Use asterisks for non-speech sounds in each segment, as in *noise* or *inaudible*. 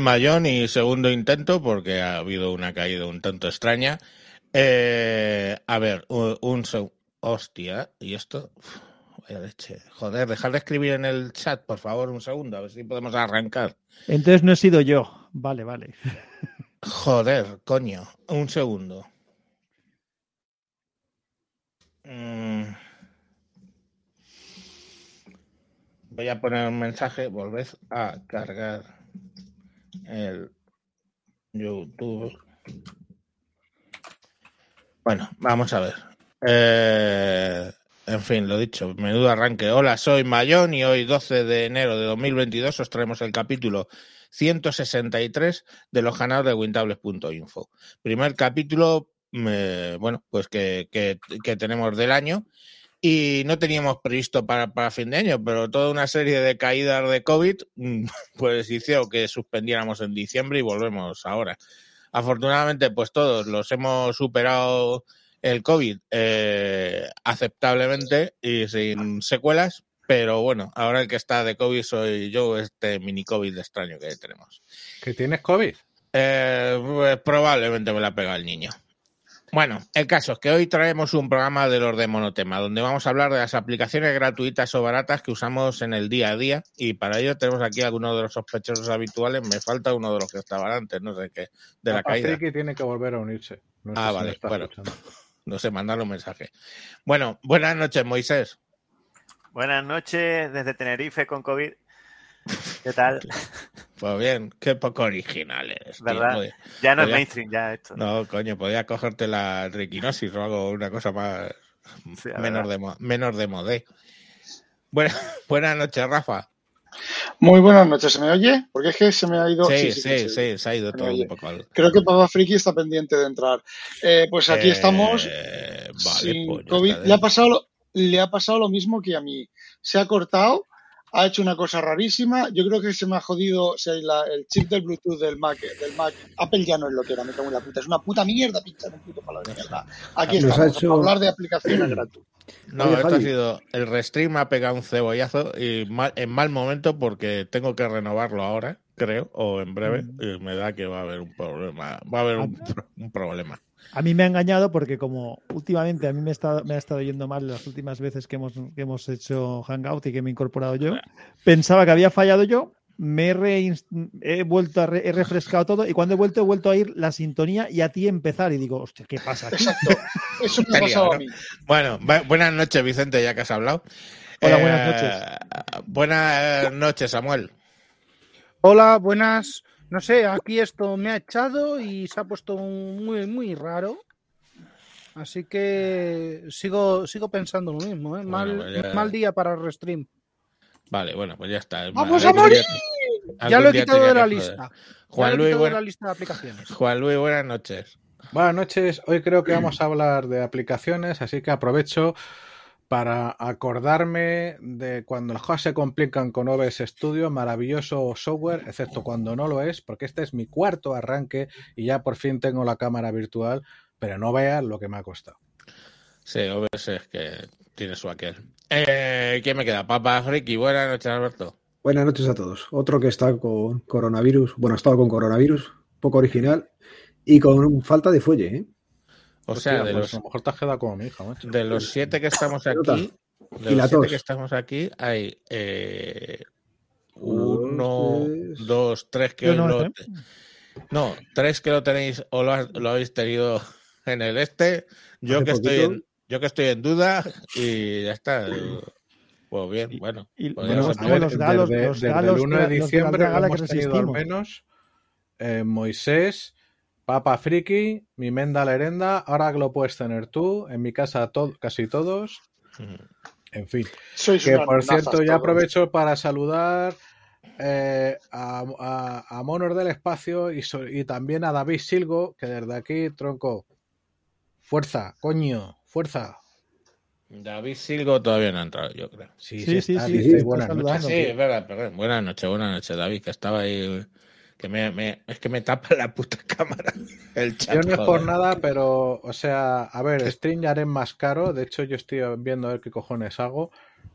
Mayón y segundo intento porque ha habido una caída un tanto extraña. Eh, a ver, un, un Hostia, ¿y esto? Uf, vaya leche. Joder, dejar de escribir en el chat, por favor, un segundo, a ver si podemos arrancar. Entonces no he sido yo. Vale, vale. Joder, coño, un segundo. Mm. Voy a poner un mensaje, volved a cargar el YouTube. Bueno, vamos a ver. Eh, en fin, lo dicho, menudo arranque. Hola, soy Mayón y hoy 12 de enero de 2022 os traemos el capítulo 163 de los canales de wintables.info. Primer capítulo, eh, bueno, pues que, que, que tenemos del año y no teníamos previsto para, para, fin de año, pero toda una serie de caídas de COVID, *laughs* pues hizo que suspendiéramos en diciembre y volvemos ahora. Afortunadamente, pues todos los hemos superado el COVID eh, aceptablemente y sin secuelas, pero bueno, ahora el que está de COVID soy yo, este mini COVID extraño que tenemos. ¿Que tienes COVID? Eh, pues probablemente me la pega el niño. Bueno, el caso es que hoy traemos un programa de los de monotema, donde vamos a hablar de las aplicaciones gratuitas o baratas que usamos en el día a día. Y para ello tenemos aquí algunos de los sospechosos habituales. Me falta uno de los que estaban antes, no sé qué, de la Papá caída. Tiene que volver a unirse. No sé ah, vale, bueno. escuchando. *laughs* No sé, mandarle un mensaje. Bueno, buenas noches, Moisés. Buenas noches desde Tenerife con COVID. ¿Qué tal? Pues bien, qué poco original eres. tío. ¿Verdad? Podía- Ya no es mainstream, ya esto. No, coño, podía cogerte la triquinosis o algo, una cosa más Sí, menos de, menos de modé. Buena- *laughs* buenas noches, Rafa. Muy buenas noches, ¿se me oye? Porque es que se me ha ido. Sí, sí, que sí, se ha ido todo oye. un poco. al- Creo que Papá Friki está pendiente de entrar. Eh, pues aquí Eh, estamos. Vale, sin pues COVID. Le ha, pasado, le ha pasado lo mismo que a mí. Se ha cortado, ha hecho una cosa rarísima. Yo creo que se me ha jodido o sea, la- el chip del Bluetooth del Mac, del Mac. Apple ya no es lo que era, me cago en la puta. Es una puta mierda pinchar un puto palo de mierda. Aquí Nos estamos, hecho- hablar de aplicaciones *clears throat* gratuitas. No, Oye, esto ha sido. El restream me ha pegado un cebollazo y mal- en mal momento porque tengo que renovarlo ahora, creo, o en breve. Mm. Y me da que va a haber un problema. Va a haber un, un problema. A mí me ha engañado porque como últimamente a mí me, está, me ha estado yendo mal las últimas veces que hemos, que hemos hecho Hangout y que me he incorporado yo, pensaba que había fallado yo, me he, vuelto a re- he refrescado todo y cuando he vuelto he vuelto a ir la sintonía y a ti empezar y digo, hostia, ¿qué pasa aquí? Exacto. Eso me ha Te pasado liado, a mí. Bueno, bu- buenas noches, Vicente, ya que has hablado. Hola, buenas noches. Buenas noches, Samuel. Hola, buenas. No sé, aquí esto me ha echado y se ha puesto muy, muy raro. Así que sigo, sigo pensando lo mismo, ¿eh? Mal, Bueno, pues ya- mal día para el restream. Vale, bueno, pues ya está. ¡Vamos a morir! día- Ya lo he quitado de la lista. Juan Luis, quitado de buena- la lista de aplicaciones. Juan Luis, buenas noches. Buenas noches. Hoy creo que *clears throat* vamos a hablar de aplicaciones, así que aprovecho para acordarme de cuando las cosas se complican con OBS Studio, maravilloso software, excepto cuando no lo es, porque este es mi cuarto arranque y ya por fin tengo la cámara virtual, pero no veas lo que me ha costado. Sí, OBS es que tiene su aquel. Eh, ¿Quién me queda? Papa Friki, buenas noches, Alberto. Buenas noches a todos. Otro que está con coronavirus, bueno, ha estado con coronavirus, poco original y con falta de fuelle, ¿eh? O Hostia, sea, de pues los, a lo mejor te has quedado como mi hija, macho. de los siete que estamos aquí, de Y los siete que estamos aquí, hay eh, uno, tres. dos, tres que no, lo- ¿eh? no, tres que lo tenéis o lo, has- lo habéis tenido en el este. Yo Hace que estoy en, yo que estoy en duda y ya está. Pues bien, bueno. Y pues estamos se A ver, los galos, desde, los desde galos el 1 de de la- los de la diciembre gala que hemos tenido al menos eh, Moisés, Papa Friki, mi Menda Lerenda, ahora que lo puedes tener tú, en mi casa to- casi todos, puede. en fin. Sois Que por cierto, ya todos. aprovecho para saludar eh, a, a, a Monos del Espacio y, so- y también a David Silgo, que desde aquí, tronco, fuerza, coño, fuerza. David Silgo todavía no ha entrado, yo creo. Sí, Sí, sí, está, sí, dice sí, está buenas noches. Sí, es verdad, perdón. Buenas noches, buenas noches, David, que estaba ahí. Que me, me- es que me tapa la puta *laughs* cámara. El chat. Yo no es por nada, pero, o sea, a ver, Stream ya haré más caro. De hecho, yo estoy viendo a ver qué cojones hago.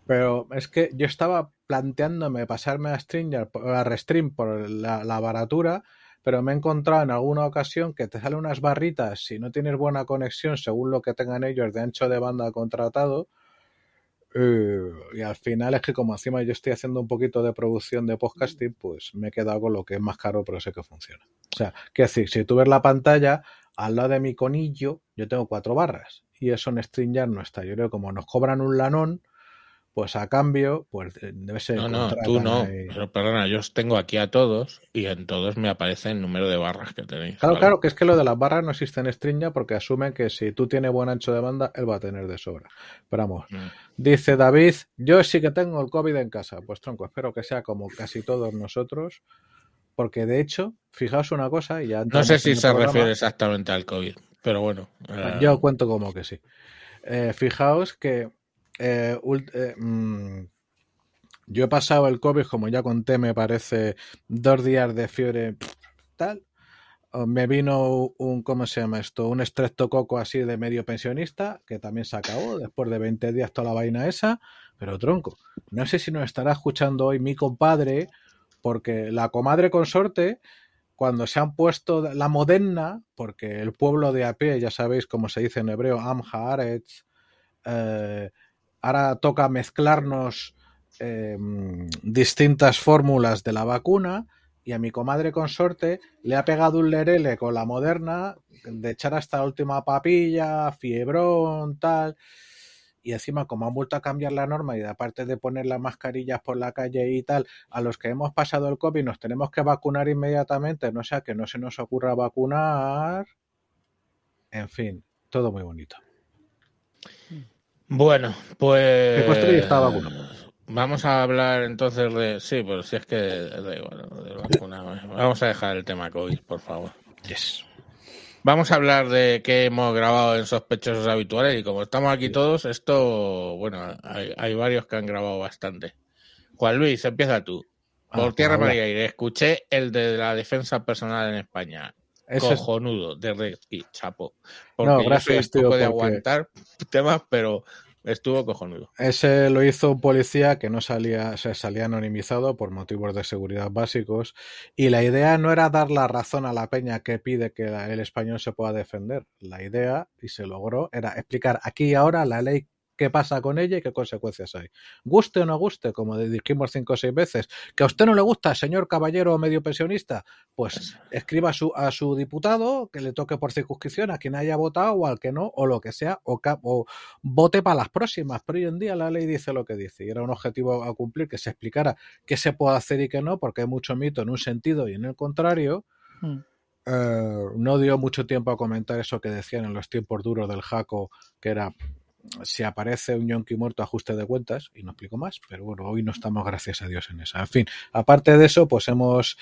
Pero es que yo estaba planteándome pasarme a Stringer, a Restream por la, la baratura, pero me he encontrado en alguna ocasión que te salen unas barritas si no tienes buena conexión según lo que tengan ellos de ancho de banda contratado. Eh, y al final es que como encima yo estoy haciendo un poquito de producción de podcasting, pues me he quedado con lo que es más caro, pero sé que funciona. O sea, que decir, si tú ves la pantalla, al lado de mi conillo, yo tengo cuatro barras. Y eso en StreamYard no está. Yo creo que como nos cobran un lanón, pues a cambio, pues eh, debe ser. No, no, tú no. Pero perdona, yo os tengo aquí a todos y en todos me aparece el número de barras que tenéis. Claro, ¿vale? claro, que es que lo de las barras no existe en StreamYard porque asumen que si tú tienes buen ancho de banda, él va a tener de sobra. Pero vamos, Mm. dice David, yo sí que tengo el COVID en casa. Pues tronco, espero que sea como casi todos nosotros, porque de hecho, fijaos una cosa y ya No sé si se programa. refiere exactamente al COVID, pero bueno. eh, Yo cuento como que sí. Eh, fijaos que eh, eh, mm, yo he pasado el COVID, como ya conté, me parece, dos días de fiebre tal. O Me vino un, ¿cómo se llama esto? Un estreptococo así de medio pensionista, que también se acabó después de 20 días toda la vaina esa. Pero tronco, no sé si nos estará escuchando hoy mi compadre, porque la comadre consorte, cuando se han puesto la moderna, porque el pueblo de a pie, ya sabéis cómo se dice en hebreo, Am Haaretz, eh, ahora toca mezclarnos eh, distintas fórmulas de la vacuna y a mi comadre consorte le ha pegado un lerele con la moderna de echar hasta la última papilla, fiebrón, tal. Y encima, como han vuelto a cambiar la norma y aparte de poner las mascarillas por la calle y tal, a los que hemos pasado el COVID nos tenemos que vacunar inmediatamente, no sea que no se nos ocurra vacunar. En fin, todo muy bonito. Bueno, pues. Que Costello está vacunado. Vamos a hablar entonces de. Sí, pero si es que da igual, de vacuna. Vamos a dejar el tema COVID, por favor. Yes. Vamos a hablar de qué hemos grabado en sospechosos habituales y como estamos aquí todos, esto, bueno, hay, hay varios que han grabado bastante. Juan Luis, empieza tú. Por Ah, tierra, pues mar y aire. Escuché el de la defensa personal en España. Ese es- Cojonudo, de Redsky, chapo. Porque No, yo gracias, soy tío, poco de porque- aguantar temas, pero estuvo cojonudo. Ese lo hizo un policía que no salía, se salía anonimizado por motivos de seguridad básicos. Y la idea no era dar la razón a la peña que pide que el español se pueda defender. La idea, y se logró, era explicar aquí y ahora la ley qué pasa con ella y qué consecuencias hay. Guste o no guste, como dijimos cinco o seis veces, que a usted no le gusta, señor caballero medio pensionista, pues escriba a su, a su diputado que le toque por circunscripción a quien haya votado o al que no, o lo que sea, o, o vote para las próximas. Pero hoy en día la ley dice lo que dice y era un objetivo a cumplir que se explicara qué se puede hacer y qué no, porque hay mucho mito en un sentido y en el contrario. Mm. Eh, no dio mucho tiempo a comentar eso que decían en los tiempos duros del Jaco, que era si aparece un yonki muerto, ajuste de cuentas, y no explico más, pero bueno, hoy no estamos, gracias a Dios, en esa. En fin, aparte de eso, pues hemos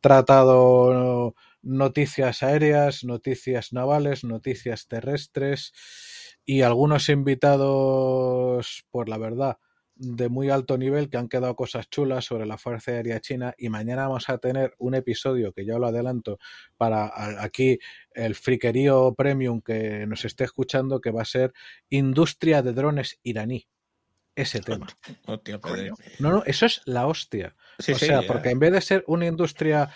tratado noticias aéreas, noticias navales, noticias terrestres y algunos invitados, por la verdad, de muy alto nivel que han quedado cosas chulas sobre la Fuerza Aérea China y mañana vamos a tener un episodio que ya lo adelanto para aquí el friquerío premium que nos esté escuchando que va a ser industria de drones iraní. Ese tema. Hostia. No, no, eso es la hostia. Sí, o sí, sea, ya. porque en vez de ser una industria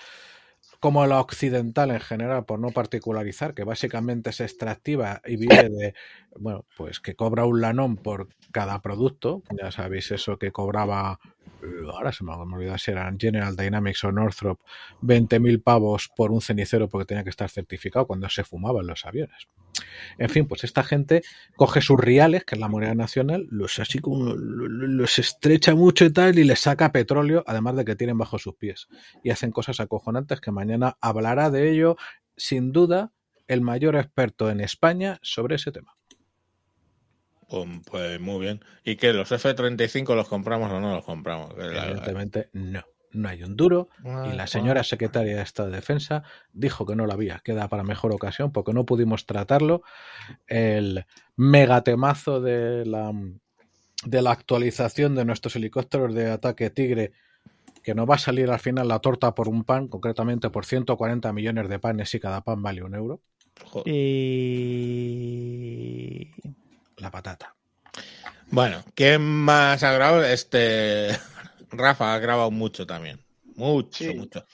como la occidental en general, por no particularizar, que básicamente es extractiva y vive de, bueno, pues que cobra un lanón por cada producto, ya sabéis eso que cobraba, eh, ahora se me ha olvidado si eran General Dynamics o Northrop, 20.000 pavos por un cenicero porque tenía que estar certificado cuando se fumaban los aviones. En fin, pues esta gente coge sus reales, que es la moneda nacional, los así como lo- lo- los estrecha mucho y tal, y les saca petróleo, además de que tienen bajo sus pies. Y hacen cosas acojonantes que mañana hablará de ello, sin duda, el mayor experto en España sobre ese tema. Pues, muy bien. ¿Y que los F-35 los compramos o no los compramos? Evidentemente, no. No hay un duro. Y la señora secretaria de Estado de Defensa dijo que no lo había. Queda para mejor ocasión porque no pudimos tratarlo. El megatemazo de la, de la actualización de nuestros helicópteros de ataque Tigre, que nos va a salir al final la torta por un pan, concretamente por 140 millones de panes y cada pan vale un euro. Joder. Y... La patata. Bueno, ¿quién más ha grabado? Este. Rafa ha grabado mucho también. Mucho, Sí. mucho.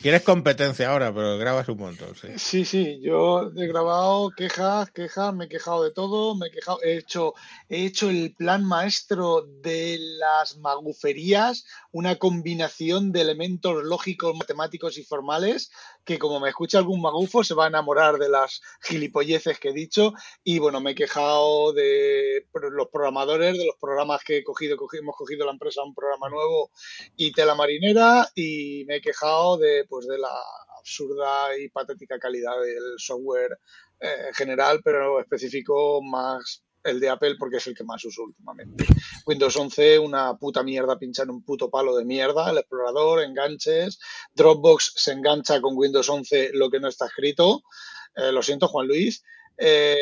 Quieres competencia ahora, pero grabas un montón, sí. Sí, sí, yo he grabado quejas, quejas, me he quejado de todo, me he quejado, he hecho, he hecho el plan maestro de las maguferías, una combinación de elementos lógicos, matemáticos y formales, que como me escucha algún magufo se va a enamorar de las gilipolleces que he dicho. Y bueno, me he quejado de los programadores, de los programas que he cogido, cogi- hemos cogido la empresa un programa nuevo y tela marinera, y me he quejado de pues de la absurda y patética calidad del software eh, en general, pero específico más el de Apple porque es el que más uso últimamente. Windows 11, una puta mierda pincha en un puto palo de mierda, el explorador, enganches, Dropbox se engancha con Windows 11 lo que no está escrito. Eh, lo siento, Juan Luis. Eh,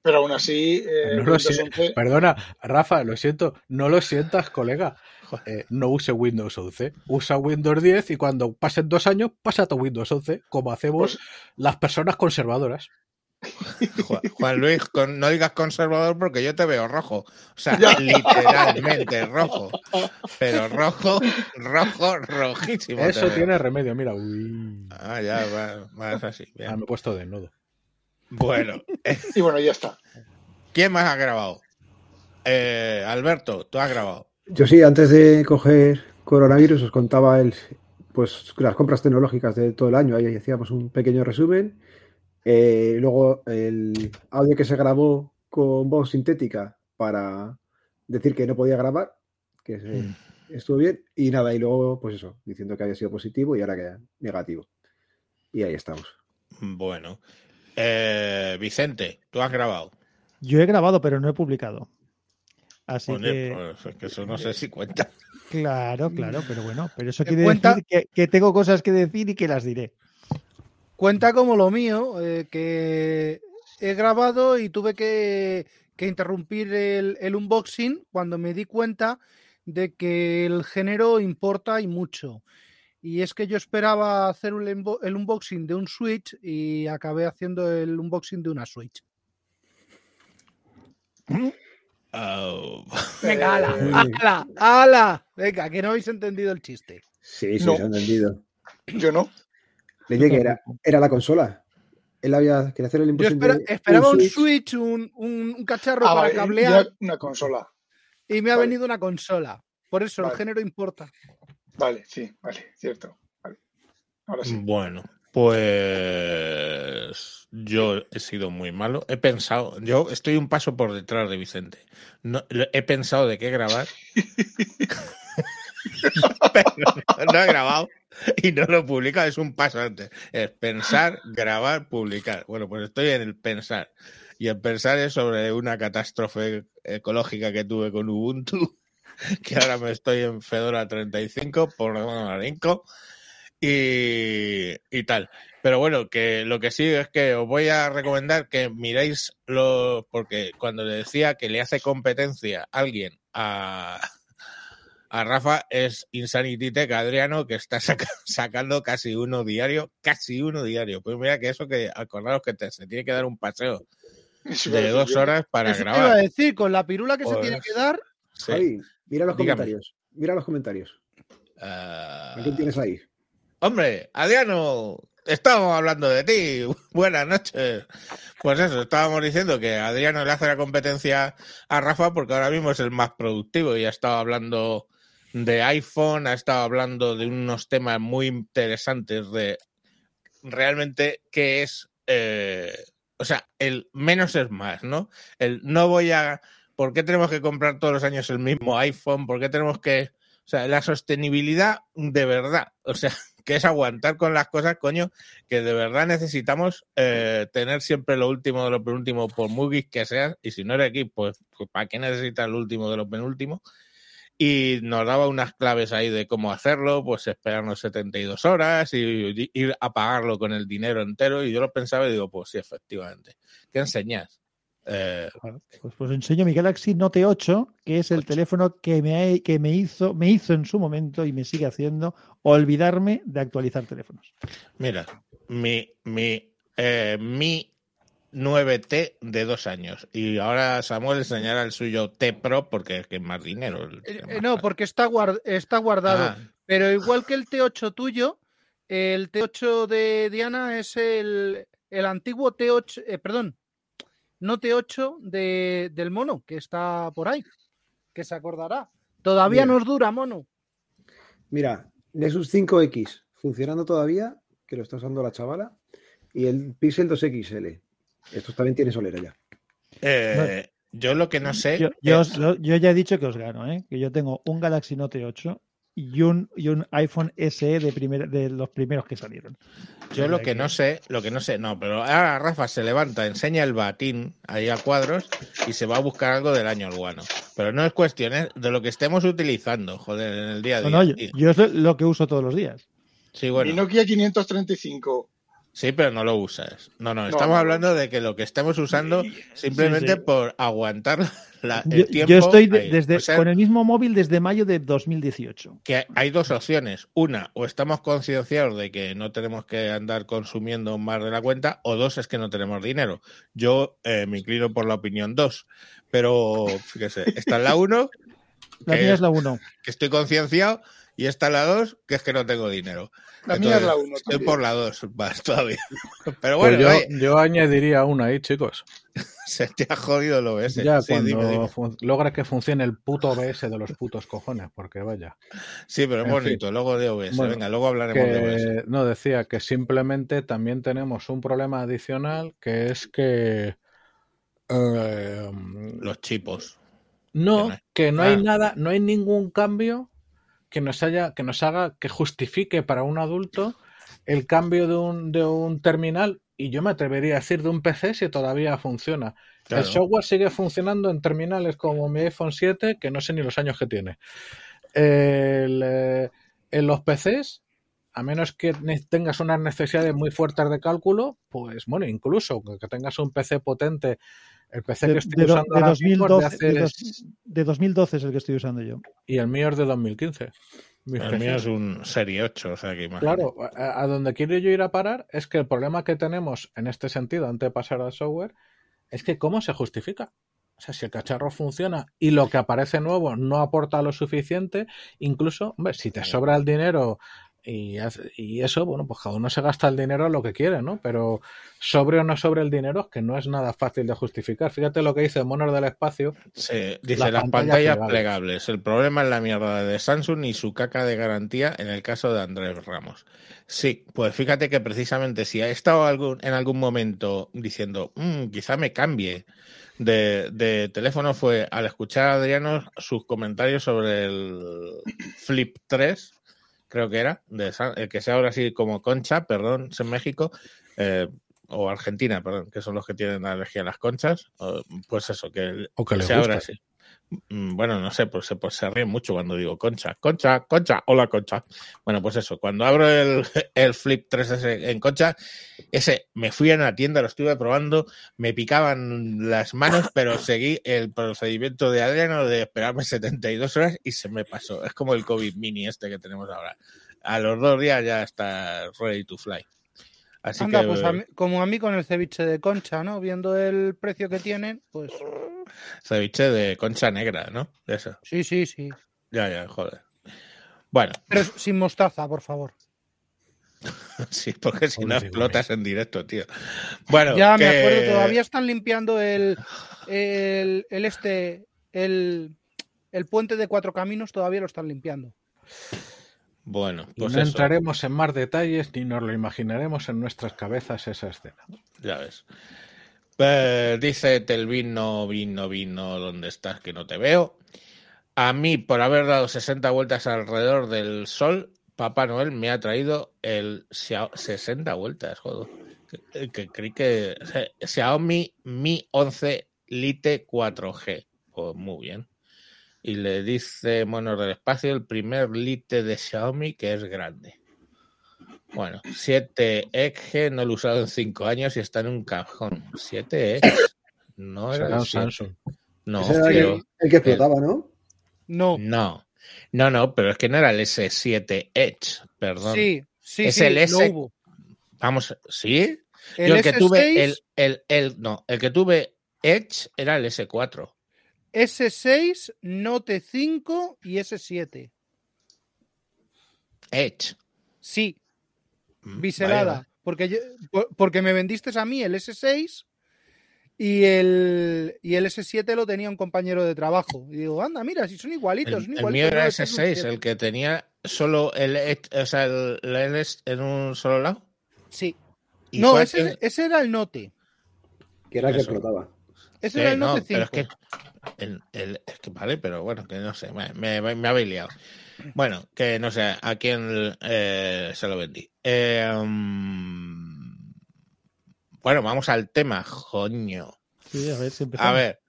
pero aún así, eh, No lo Windows sé. 11 Perdona, Rafa, lo siento, no lo sientas, colega. Eh, no use Windows 11, usa Windows 10 y cuando pasen dos años, pasa a Windows 11, como hacemos Pues- las personas conservadoras. Juan, Luis, con- no digas conservador porque yo te veo rojo. O sea, Ya. literalmente rojo. Pero rojo, rojo, rojísimo. Eso tiene remedio, mira. Uy. Ah, ya, va, vas así. bien. Ah, me he puesto desnudo. Bueno, eh, y bueno, ya está. ¿quién más ha grabado? Eh, Alberto, tú has grabado. Yo sí, antes de coger coronavirus os contaba el, pues, las compras tecnológicas de todo el año. Ahí hacíamos un pequeño resumen. Eh, luego el audio que se grabó con voz sintética para decir que no podía grabar, que se- estuvo bien. Y nada, y luego, pues eso, diciendo que había sido positivo y ahora que negativo. Y ahí estamos. Bueno, eh, Vicente, tú has grabado. Yo he grabado, pero no he publicado. Así que, pues, es que eso no sé si cuenta. claro, claro, pero bueno, pero eso ¿Te quiere cuenta? decir que, que tengo cosas que decir y que las diré. Cuenta como lo mío, eh, que he grabado y tuve que, que interrumpir el, el unboxing cuando me di cuenta de que el género importa y mucho. Y es que yo esperaba hacer un el unboxing de un Switch y acabé haciendo el unboxing de una Switch. Oh. Venga, ala, *laughs* ala, ala. Venga, que no habéis entendido el chiste. Sí, sí, No. se ha entendido. Yo no. Le dije que era, era la consola. Él había quería hacer el Yo espera- de esperaba un Switch. Switch, un, un- un cacharro Ah, para vale, cablear una consola. y me ha vale. venido una consola. Por eso el género importa. Vale, sí, vale, cierto. Vale. Ahora sí. Bueno, pues yo he sido muy malo. He pensado, yo estoy un paso por detrás de Vicente. No, he pensado de qué grabar. *laughs* *laughs* Pero no, no he grabado *laughs* y no lo he publicado. Es un paso antes. Es pensar, grabar, publicar. Bueno, pues estoy en el pensar. Y el pensar es sobre una catástrofe ecológica que tuve con Ubuntu, *laughs* que ahora me estoy en Fedora 35 por Marinco y, y tal. Pero bueno, que lo que sí es que os voy a recomendar que miréis lo, porque cuando le decía que le hace competencia alguien a, a Rafa es Insanity Tech Adriano, que está saca- sacando casi uno diario, casi uno diario. Pues mira que eso que acordaros que te- se tiene que dar un paseo Eso de dos horas para Eso te iba a grabar. decir, con la pirula que se tiene Pues, que dar, Sí. Javi, mira los Dígame. comentarios. Mira los comentarios. ¿A quién tienes ahí? Hombre, Adriano, estábamos hablando de ti. *laughs* Buenas noches. Pues eso, estábamos diciendo que Adriano le hace la competencia a Rafa porque ahora mismo es el más productivo y ha estado hablando de iPhone, ha estado hablando de unos temas muy interesantes de realmente qué es, eh, o sea, el menos es más, ¿no? El no voy a, ¿por qué tenemos que comprar todos los años el mismo iPhone? ¿Por qué tenemos que, o sea, la sostenibilidad de verdad, o sea, *laughs* que es aguantar con las cosas, coño, que de verdad necesitamos eh, tener siempre lo último de lo penúltimo, por muy geek que seas, y si no eres geek, pues, pues ¿para qué necesitas lo último de lo penúltimo? Y nos daba unas claves ahí de cómo hacerlo, pues esperarnos 72 horas y, ir a pagarlo con el dinero entero. Y yo lo pensaba y digo, pues sí, efectivamente. ¿Qué enseñas? Eh, Pues, pues enseño mi Galaxy Note 8, que es el teléfono que me, que me hizo, me hizo en su momento y me sigue haciendo olvidarme de actualizar teléfonos. Mira, mi, mi, eh, mi 9T de dos años. Y ahora Samuel enseñará el suyo T Pro porque es que es más dinero. el Eh, eh, no, porque está, guard- está guardado. Ah, Pero igual que el T8 tuyo, el T8 de Diana es el, el antiguo T8, eh, perdón, no T8 de, del mono, que está por ahí, que se acordará. Todavía Bien. nos dura, mono. Mira, Nexus 5X funcionando todavía, que lo está usando la chavala, y el Pixel 2XL. Estos también tienen solera ya. eh, yo lo que no sé. Yo, yo es- os- lo- yo ya he dicho que os gano, ¿eh? que yo tengo un Galaxy Note 8 y un, y un iPhone SE de, primer- de los primeros que salieron. Yo lo que no sé, lo que no sé, no, pero ahora Rafa se levanta, enseña el batín ahí a cuadros y se va a buscar algo del año guano. Pero no es cuestión ¿eh? de lo que estemos utilizando, joder, en el día a No, día. no, yo, tío. yo es lo- que uso todos los días. Sí, Mi bueno, Nokia 535. Sí, pero no lo usas. No, no, No, estamos no. hablando de que lo que estemos usando simplemente sí. por aguantar la- Yo, el tiempo. yo estoy de- desde, O sea, con el mismo móvil desde mayo de 2018. que hay dos opciones. Una, o estamos concienciados de que no tenemos que andar consumiendo más de la cuenta, o dos, es que no tenemos dinero. Yo eh, me inclino por la opinión dos, pero fíjese, esta es la uno, La mía es la 1. que estoy concienciado, y esta es la dos, que es que no tengo dinero. La mía es la Entonces, 1. Estoy por la dos, más *laughs* todavía. Pero Pues bueno, yo, añadiría una ahí, chicos. *laughs* se te ha jodido el OBS. Ya Sí, cuando dime, dime. fun- logra que funcione el puto OBS de los putos cojones, porque vaya. Sí, pero es en bonito, luego de OBS. Bueno, Venga, luego hablaremos de OBS. No, decía que simplemente también tenemos un problema adicional, que es que... eh, Los chipos. No, no hay. que no Ah. hay nada, no hay ningún cambio que nos haya, que nos haga, que justifique para un adulto el cambio de un, de un terminal, y yo me atrevería a decir de un PC si todavía funciona. Claro. El software sigue funcionando en terminales como mi iPhone 7, que no sé ni los años que tiene. El, eh, en los PCs, a menos que tengas unas necesidades muy fuertes de cálculo, pues bueno, incluso que tengas un PC potente, el PC De, que estoy de usando de ahora mismo es de 2012, hace de dos- de 2012 es el que estoy usando yo. y el mío es de 2015. Mi El mío es un Serie 8, o sea que imagínate. Claro, a, a donde quiero yo ir a parar es que el problema que tenemos en este sentido, antes de pasar al software, es que cómo se justifica. O sea, si el cacharro funciona y lo que aparece nuevo no aporta lo suficiente, incluso, hombre, si te sobra el dinero y, eso, bueno, pues cada uno se gasta el dinero en lo que quiere, ¿no? Pero sobre o no sobre el dinero es que no es nada fácil de justificar. Fíjate lo que dice Monos del Espacio. Sí, dice La las pantalla pantallas plegable. plegables. El problema es la mierda de Samsung y su caca de garantía en el caso de Andrés Ramos. Sí, pues fíjate que precisamente si ha estado algún, en algún momento diciendo, "Mm, quizá me cambie de, de teléfono, fue al escuchar a Adriano sus comentarios sobre el Flip 3, creo que era, de, Sa- el que sea ahora así como Concha, perdón, es en México. eh, o Argentina, perdón, que son los que tienen alergia a las conchas, o- pues eso, que el, O que sea ahora gusta. Mm, Bueno, no sé, pues se, pues se ríen mucho cuando digo concha, concha, concha, hola concha. Bueno, pues eso, cuando abro el, *laughs* el Flip 3S en concha, ese me fui a una tienda, lo estuve probando, me picaban las manos, *laughs* pero seguí el procedimiento de Adriano de esperarme 72 horas y se me pasó. Es como el COVID mini este que tenemos ahora. A los dos días ya está ready to fly. Así Anda, que pues a mí- como a mí con el ceviche de concha, ¿no? Viendo el precio que tienen, pues ceviche de concha negra, ¿no? De eso. sí, sí, sí. Ya, ya, joder. Bueno, Pero sin mostaza, por favor. *laughs* Sí, porque si no explotas en directo, tío. Bueno, ya me acuerdo, todavía están limpiando el, el, el este, el, el puente de cuatro caminos, todavía lo están limpiando. Bueno, Y pues no eso, entraremos en más detalles ni nos lo imaginaremos en nuestras cabezas esa escena. ya ves. Eh, dice Telvin, no vino, vino, ¿dónde estás? Que no te veo. A mí, por haber dado 60 vueltas alrededor del sol, Papá Noel me ha traído el Xia- 60 vueltas, joder. Que, que creí que Xiaomi Mi 11 Lite 4G. Pues muy bien. Y le dice Monos del Espacio el primer Lite de Xiaomi que es grande. Bueno, 7 X no lo he usado en 5 años y está en un cajón. 7 X. No era el un 7. Samsung. No, Ese era pero- el, el que explotaba, ¿no? No, no, no, no, pero es que no era el S7 Edge, perdón. sí, sí, Es sí, el lo S- hubo. Vamos, ¿sí? El Yo el que S6, tuve, el, el, el- no, el que tuve Edge era el S4. S6, Note 5 y S7. Edge. Sí, Mm, biselada. vale, vale. Porque, yo- por- porque me vendiste a mí el S6 y el, y el S7 lo tenía un compañero de trabajo. Y digo, anda, mira, si son igualitos. El, son el mío era no, este es un S6, 7. el que tenía solo el Edge, o sea, el, el en un solo lado. Sí. No, ese, ese era el Note. Que era el que explotaba. Ese Sí, era el no, Note 5. pero es que, el- el- es que vale, pero bueno, que no sé, me, me, me habéis liado. Bueno, que no sé a quién eh, se lo vendí. Eh, bueno, vamos al tema, coño. Sí, a ver si A empezamos. ver,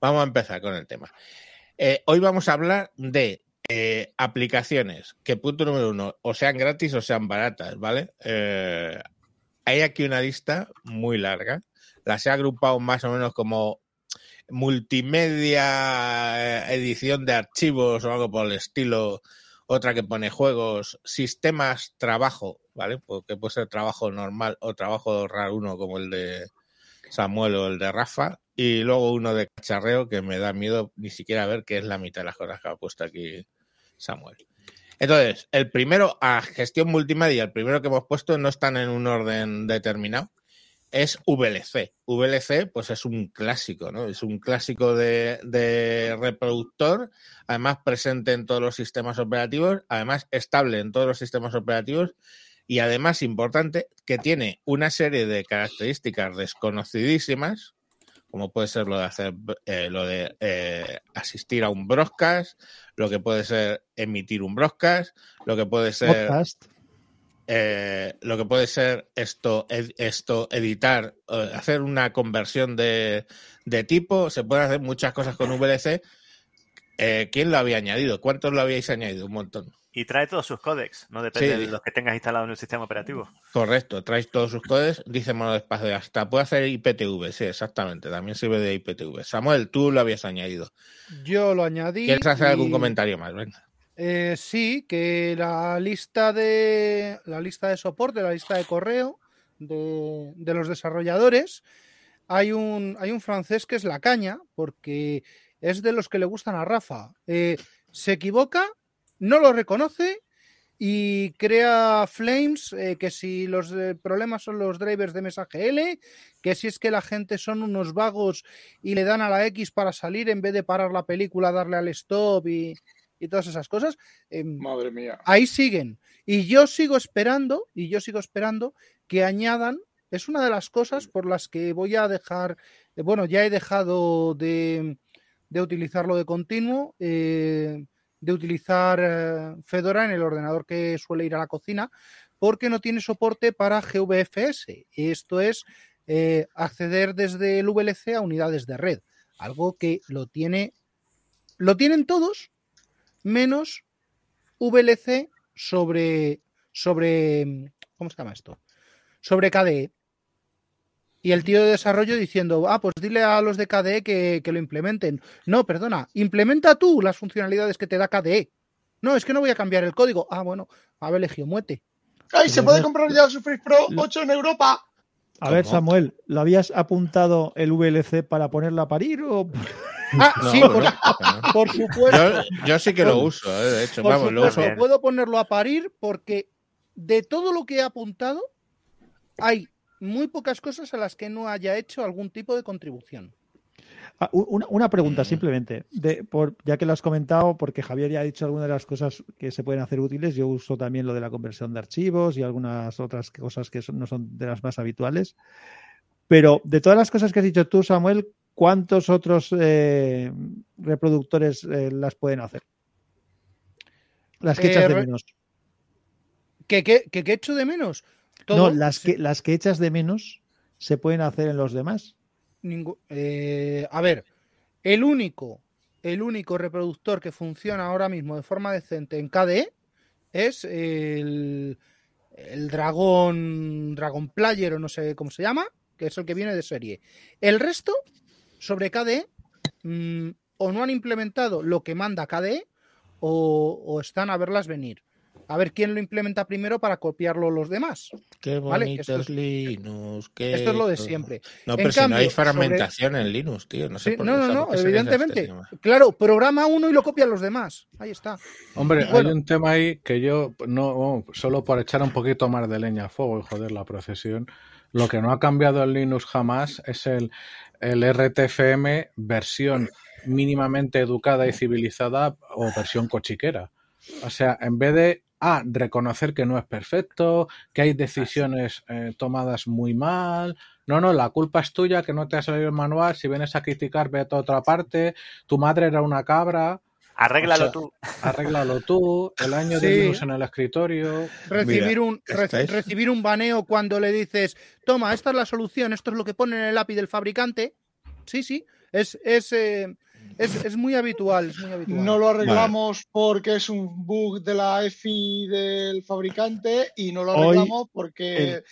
vamos a empezar con el tema. Eh, hoy vamos a hablar de eh, aplicaciones que, punto número uno, o sean gratis o sean baratas, ¿vale? Eh, hay aquí una lista muy larga. Las he agrupado más o menos como multimedia, eh, edición de archivos o algo por el estilo. Otra que pone juegos, sistemas, trabajo, ¿vale? Porque puede ser trabajo normal o trabajo raro uno como el de Samuel o el de Rafa. Y luego uno de cacharreo que me da miedo ni siquiera ver que es la mitad de las cosas que ha puesto aquí Samuel. Entonces, el primero a gestión multimedia, el primero que hemos puesto no están en un orden determinado, es VLC. VLC, pues es un clásico, ¿no? Es un clásico de, de reproductor, además presente en todos los sistemas operativos, además estable en todos los sistemas operativos y además importante que tiene una serie de características desconocidísimas, como puede ser lo de hacer eh, lo de eh, asistir a un broadcast, lo que puede ser emitir un broadcast, lo que puede ser. Eh, lo que puede ser esto, ed- esto editar, eh, hacer una conversión de, de tipo, se pueden hacer muchas cosas con VLC. Eh, ¿Quién lo había añadido? ¿Cuántos lo habíais añadido? Un montón. Y trae todos sus códecs, no depende Sí. de los que tengas instalado en un sistema operativo. Correcto, traes todos sus codes, dice mono despacio, hasta puede hacer IPTV, sí, exactamente, también sirve de IPTV. Samuel, tú lo habías añadido. Yo lo añadí. ¿Quieres hacer algún comentario más? Venga. Eh, sí, que la lista de la lista de soporte, la lista de correo de, los desarrolladores, hay un, hay un francés que es la caña, porque es de los que le gustan a Rafa. Eh, se equivoca, no lo reconoce y crea flames eh, que si los eh, problemas son los drivers de mensaje L, que si es que la gente son unos vagos y le dan a la X para salir en vez de parar la película, darle al stop y, y todas esas cosas. em, Madre mía. ahí siguen. Y yo sigo esperando, y yo sigo esperando que añadan, es una de las cosas por las que voy a dejar, eh, bueno, ya he dejado de, de utilizarlo de continuo, eh, de utilizar eh, Fedora en el ordenador que suele ir a la cocina, porque no tiene soporte para GVFS. Esto es acceder desde el VLC a unidades de red, algo que lo tiene, lo tienen todos, menos VLC sobre, sobre, ¿cómo se llama esto? Sobre KDE. Y el tío de desarrollo diciendo, ah, pues dile a los de KDE que, que lo implementen. No, perdona, implementa tú las funcionalidades que te da KDE. No, es que no voy a cambiar el código. Ah, bueno, haber elegido muete. ¡Ay, se puede comprar ya el Surface Pro 8 en Europa! A ver. Samuel, ¿lo habías apuntado el VLC para ponerlo a parir o Ah, No, sí, no, por, no, no. por supuesto. Yo, yo sí que lo uso, eh, de hecho, Por vamos, lo supuesto, uso. También. puedo ponerlo a parir porque de todo lo que he apuntado, hay muy pocas cosas a las que no haya hecho algún tipo de contribución. Ah, Una, una pregunta Mm. simplemente, de, por, ya que lo has comentado, porque Javier ya ha dicho algunas de las cosas que se pueden hacer útiles, yo uso también lo de la conversión de archivos y algunas otras cosas que son- no son de las más habituales. Pero de todas las cosas que has dicho tú, Samuel, ¿cuántos otros eh, reproductores eh, las pueden hacer? Las que Eh, echas de menos. ¿Qué, qué, qué- qué echo de menos? No, las que, las que echas de menos se pueden hacer en los demás. Ningú- eh, a ver, el único, el único reproductor que funciona ahora mismo de forma decente en KDE es el, Dragon, Dragon Player o no sé cómo se llama, que es el que viene de serie. El resto, sobre KDE, mm, o no han implementado lo que manda KDE o están a verlas venir. A ver quién lo implementa primero para copiarlo los demás. Qué Vale, bonito esto es Linux. qué Esto es lo de siempre. No, En pero si no hay sobre- fragmentación en Linux, tío. No sé Sí, por no, qué, no, no, ¿por qué se piensa este evidentemente. Claro, programa uno y lo copian los demás. Ahí está. Hombre, Bueno. hay un tema ahí que yo, no, solo por echar un poquito más de leña al fuego y joder la procesión, lo que no ha cambiado en Linux jamás es el, el RTFM versión mínimamente educada y civilizada o versión cochiquera. O sea, en vez de A, reconocer que no es perfecto, que hay decisiones eh, tomadas muy mal. No, no, la culpa es tuya, que no te ha salido el manual. Si vienes a criticar, vete a otra parte. Tu madre era una cabra. Arréglalo O sea, tú. Arréglalo tú, el año *laughs* de. Linux en el escritorio. Recibir, Mira, un, re- recibir un baneo cuando le dices, toma, esta es la solución, esto es lo que pone en el API del fabricante. Sí, sí, es, es, eh, es, es muy habitual. Es muy habitual. No lo arreglamos porque es un bug de la EFI del fabricante y no lo Hoy arreglamos porque el-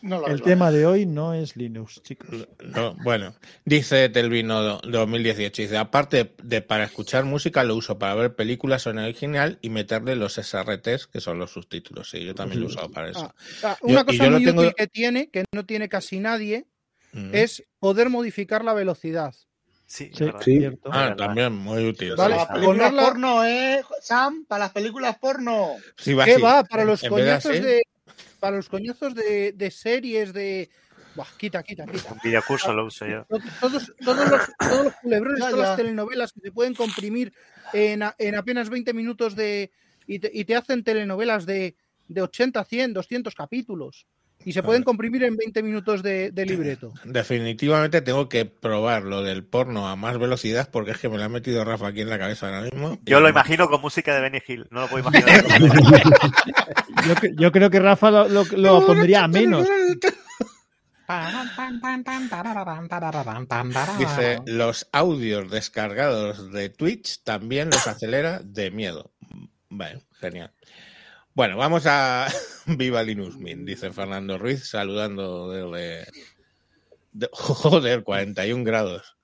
no lo El arreglamos. tema de hoy no es Linux, chicos. No, bueno, dice Telvino do- 2018, dice, aparte de para escuchar música, lo uso para ver películas en original y meterle los SRTs, que son los subtítulos. Sí, yo también lo he usado para eso. Ah, una y cosa yo lo muy tengo- útil que tiene, que no tiene casi nadie, Mm. es poder modificar la velocidad. Sí, Sí, verdad. Sí. cierto. Ah, verdad. también muy útil. Vale, sí, Para las películas Ponerla- porno, ¿eh, Sam? Para las películas porno. Sí, va ¿Qué va? Para los en coñazos de. Para los coñazos de, de series de. Buah, quita, quita, quita. Un videocurso lo uso yo. To- Todos, todos, los, todos los culebrones, Ya, todas las telenovelas que se pueden comprimir en, en apenas 20 minutos de. Y te, y te hacen telenovelas de, de 80, 100, 200 capítulos. Y se pueden comprimir en 20 minutos de, de libreto. *laughs* Definitivamente tengo que probar lo del porno a más velocidad porque es que me lo ha metido Rafa aquí en la cabeza ahora mismo. Yo lo imagino con música de Benny Hill. No lo puedo imaginar. con- *laughs* Yo, yo creo que Rafa lo, lo- lo pondría a menos. Dice, los audios descargados de Twitch también los acelera de miedo. Bueno, genial. Bueno, vamos a *laughs* Viva Linux Mint, dice Fernando Ruiz, saludando desde... de- *laughs* Joder, 41 grados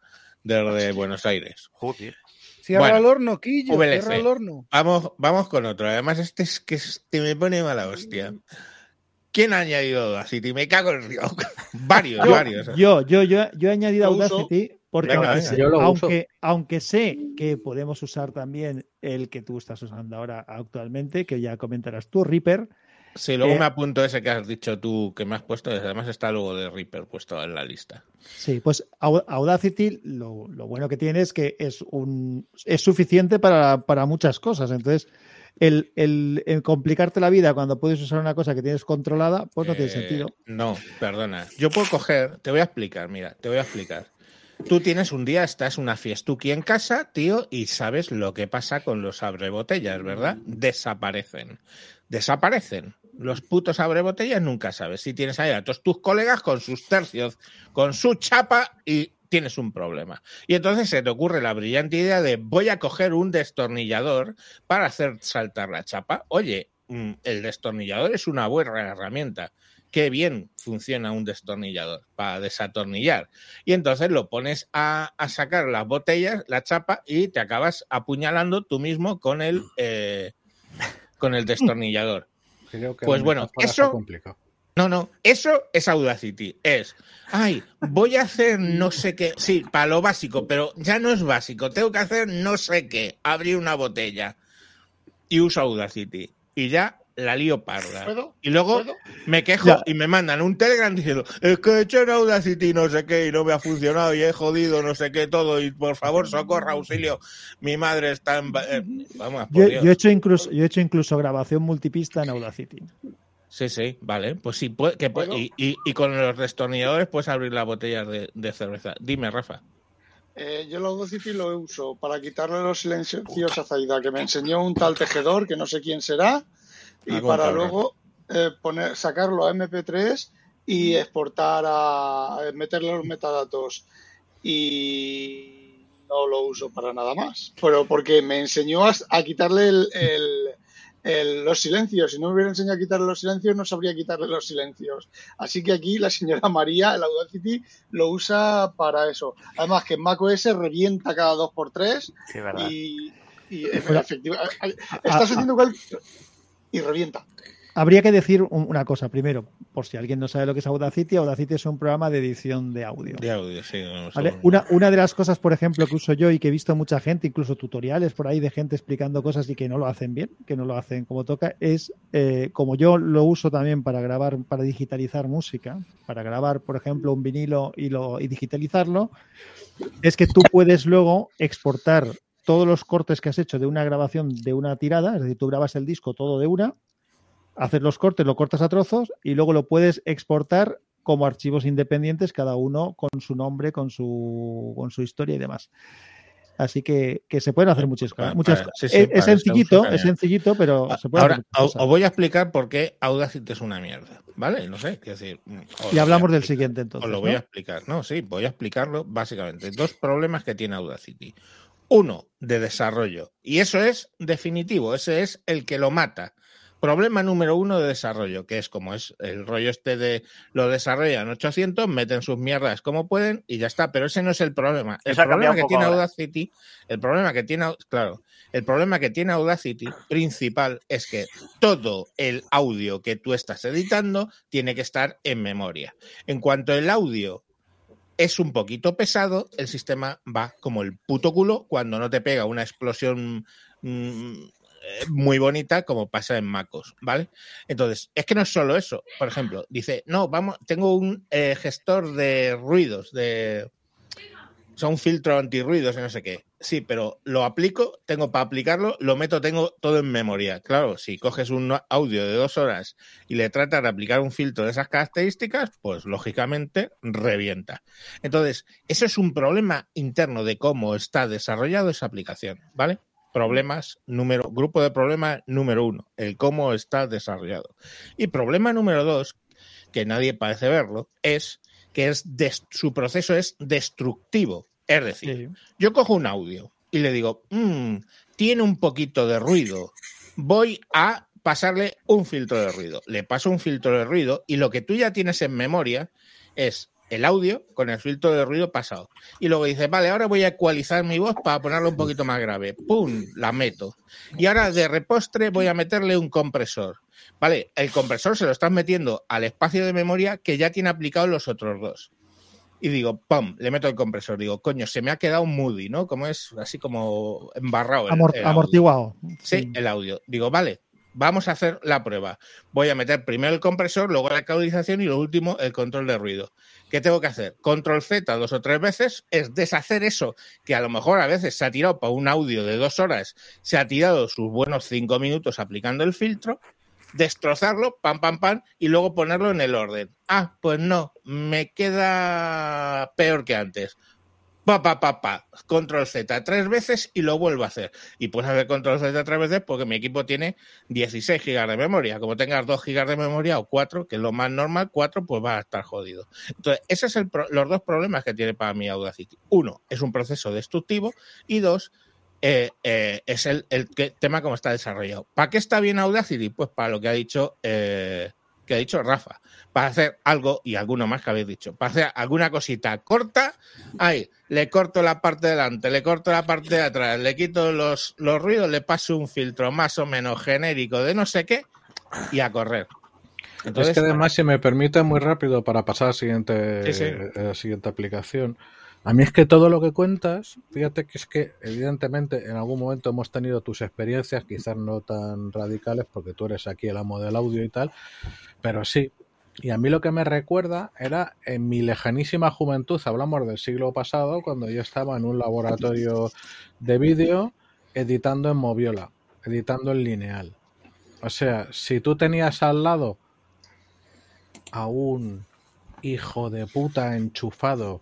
desde Buenos Aires. Joder. Cierra Bueno, el horno, Quillo. VLC. Cierra el horno. Vamos, vamos con otro. Además, este es que este me pone mala hostia. ¿Quién ha añadido Audacity? Me cago en el *laughs* río. varios, Yo, varios. yo, yo, yo, yo he añadido uso. Audacity porque Venga, aunque, venga. aunque, aunque sé que podemos usar también el que tú estás usando ahora actualmente, que ya comentarás tú, Reaper, Sí, luego eh, me apunto ese que has dicho tú, que me has puesto. Además, está luego de Reaper puesto en la lista. Sí, pues Au- Audacity lo, lo bueno que tiene es que es un es suficiente para, para muchas cosas. Entonces, el, el- el complicarte la vida cuando puedes usar una cosa que tienes controlada, pues no tiene Eh, sentido. No, perdona. Yo puedo coger, te voy a explicar, mira, te voy a explicar. Tú tienes un día, estás una fiestuki en casa, tío, y sabes lo que pasa con los abrebotellas, ¿verdad? Desaparecen. Desaparecen. Los putos abrebotellas nunca sabes. Si tienes ahí a todos tus colegas con sus tercios, con su chapa y tienes un problema. Y entonces se te ocurre la brillante idea de voy a coger un destornillador para hacer saltar la chapa. Oye, mm, el destornillador es una buena herramienta. Qué bien funciona un destornillador para desatornillar. Y entonces lo pones a, a sacar las botellas, la chapa, y te acabas apuñalando tú mismo con el, eh, con el destornillador. *laughs* Creo que Pues bueno, eso-. No, no, eso es Audacity. Es, ay, voy a hacer no sé qué. Sí, para lo básico, pero ya no es básico. Tengo que hacer no sé qué. Abrir una botella. Y uso Audacity. Y ya la lío parda. ¿Puedo? Y luego ¿Puedo? me quejo Ya. y me mandan un Telegram diciendo, es que he hecho en Audacity no sé qué y no me ha funcionado y he jodido no sé qué todo y por favor socorro, auxilio. Mi madre está en... eh, vamos, por Yo, Dios. yo he hecho incluso, yo he hecho incluso grabación multipista en Audacity. Sí, sí, vale. Pues sí, puede, que puede- ¿Puedo? y, y- y con los destornilladores puedes abrir las botellas de, de cerveza. Dime, Rafa. Eh, yo el Audacity lo uso para quitarle los silencios a Zaida, que me enseñó un tal tejedor, que no sé quién será, y Algún para cabrón. luego eh, poner, sacarlo a MP3 y exportar a, a meterle los metadatos. Y no lo uso para nada más. Pero porque me enseñó a, a quitarle el- el- el- los silencios. Si no me hubiera enseñado a quitarle los silencios, no sabría quitarle los silencios. Así que aquí la señora María, el Audacity, lo usa para eso. Además que en macOS revienta cada 2x3 Sí, verdad. y, y Pero- efectivamente estás haciendo cual- y revienta. Habría que decir un- una cosa primero, por si alguien no sabe lo que es Audacity. Audacity es un programa de edición de audio. De audio, sí. no, ¿vale? son- Una, una de las cosas, por ejemplo, que uso yo y que he visto mucha gente, incluso tutoriales por ahí de gente explicando cosas y que no lo hacen bien, que no lo hacen como toca, es eh, como yo lo uso también para grabar, para digitalizar música, para grabar, por ejemplo, un vinilo y, lo, y digitalizarlo, es que tú puedes luego exportar todos los cortes que has hecho de una grabación de una tirada, es decir, tú grabas el disco todo de una, haces los cortes, lo cortas a trozos y luego lo puedes exportar como archivos independientes, cada uno con su nombre, con su, con su historia y demás. Así que, que se pueden hacer muchas, muchas cosas. sí, sí, es, es sencillito, es sencillito, pero se puede Ahora, os, voy a explicar por qué Audacity es una mierda, ¿vale? No sé, quiero decir... mm, Y hablamos del siguiente entonces. Os lo ¿no? voy a explicar. No, sí, voy a explicarlo básicamente. Dos problemas que tiene Audacity. Uno, de desarrollo. Y eso es definitivo, ese es el que lo mata. Problema número uno de desarrollo, que es como es el rollo este de lo desarrollan 800, meten sus mierdas como pueden y ya está. Pero ese no es el problema. El Eso problema que tiene ahora. Audacity, el problema que tiene, claro, el problema que tiene Audacity principal es que todo el audio que tú estás editando tiene que estar en memoria. En cuanto el audio es un poquito pesado, el sistema va como el puto culo cuando no te pega una explosión mm, muy bonita como pasa en MacOS, ¿vale? Entonces, es que no es solo eso. Por ejemplo, dice, no, vamos, tengo un eh, gestor de ruidos, de... O sea, un filtro antirruidos y no sé qué. Sí, pero lo aplico, tengo para aplicarlo, lo meto, tengo todo en memoria. Claro, si coges un audio de dos horas y le tratas de aplicar un filtro de esas características, pues lógicamente revienta. Entonces, eso es un problema interno de cómo está desarrollado esa aplicación, ¿vale? Problemas número, grupo de problemas número uno, el cómo está desarrollado. Y problema número dos, que nadie parece verlo, es que es des- su proceso es destructivo. Es decir, Sí. yo cojo un audio y le digo, "Mm, tiene un poquito de ruido, voy a pasarle un filtro de ruido. Le paso un filtro de ruido y lo que tú ya tienes en memoria es el audio con el filtro de ruido pasado. Y luego dices, vale, ahora voy a ecualizar mi voz para ponerlo un poquito más grave. ¡Pum! La meto. Y ahora de repostre voy a meterle un compresor. Vale, el compresor se lo estás metiendo al espacio de memoria que ya tiene aplicado los otros dos. Y digo, ¡pum! Le meto el compresor. Digo, coño, se me ha quedado moody, ¿no? Como es así como embarrado. el- Amor- el audio. amortiguado. Sí, el audio. Digo, vale, vamos a hacer la prueba. Voy a meter primero el compresor, luego la ecualización y lo último el control de ruido. ¿Qué tengo que hacer? Control Z dos o tres veces es deshacer eso que a lo mejor a veces se ha tirado para un audio de dos horas, se ha tirado sus buenos cinco minutos aplicando el filtro, destrozarlo, pam, pam, pam, y luego ponerlo en el orden. Ah, pues no, me queda peor que antes. Pa, pa, pa. Control Z tres veces y lo vuelvo a hacer. Y puedes hacer control Z tres veces porque mi equipo tiene 16 gigas de memoria. Como tengas 2 gigas de memoria o 4, que es lo más normal, 4, pues va a estar jodido. Entonces, esos son los dos problemas que tiene para mí Audacity. Uno, es un proceso destructivo. Y dos, eh, eh, es el, el tema como está desarrollado. ¿Para qué está bien Audacity? Pues para lo que ha dicho, eh, que ha dicho Rafa. Para hacer algo, y alguno más que habéis dicho, para hacer alguna cosita corta, ahí, le corto la parte de delante, le corto la parte de atrás, le quito los, los ruidos, le paso un filtro más o menos genérico de no sé qué y a correr. Entonces, es que además, si me permite muy rápido para pasar a la siguiente, Sí, sí. eh, a la siguiente aplicación, a mí es que todo lo que cuentas, fíjate que es que evidentemente en algún momento hemos tenido tus experiencias, quizás no tan radicales, porque tú eres aquí el amo del audio y tal, pero sí. Y a mí lo que me recuerda era en mi lejanísima juventud, hablamos del siglo pasado, cuando yo estaba en un laboratorio de vídeo editando en Moviola, editando en lineal. O sea, si tú tenías al lado a un hijo de puta enchufado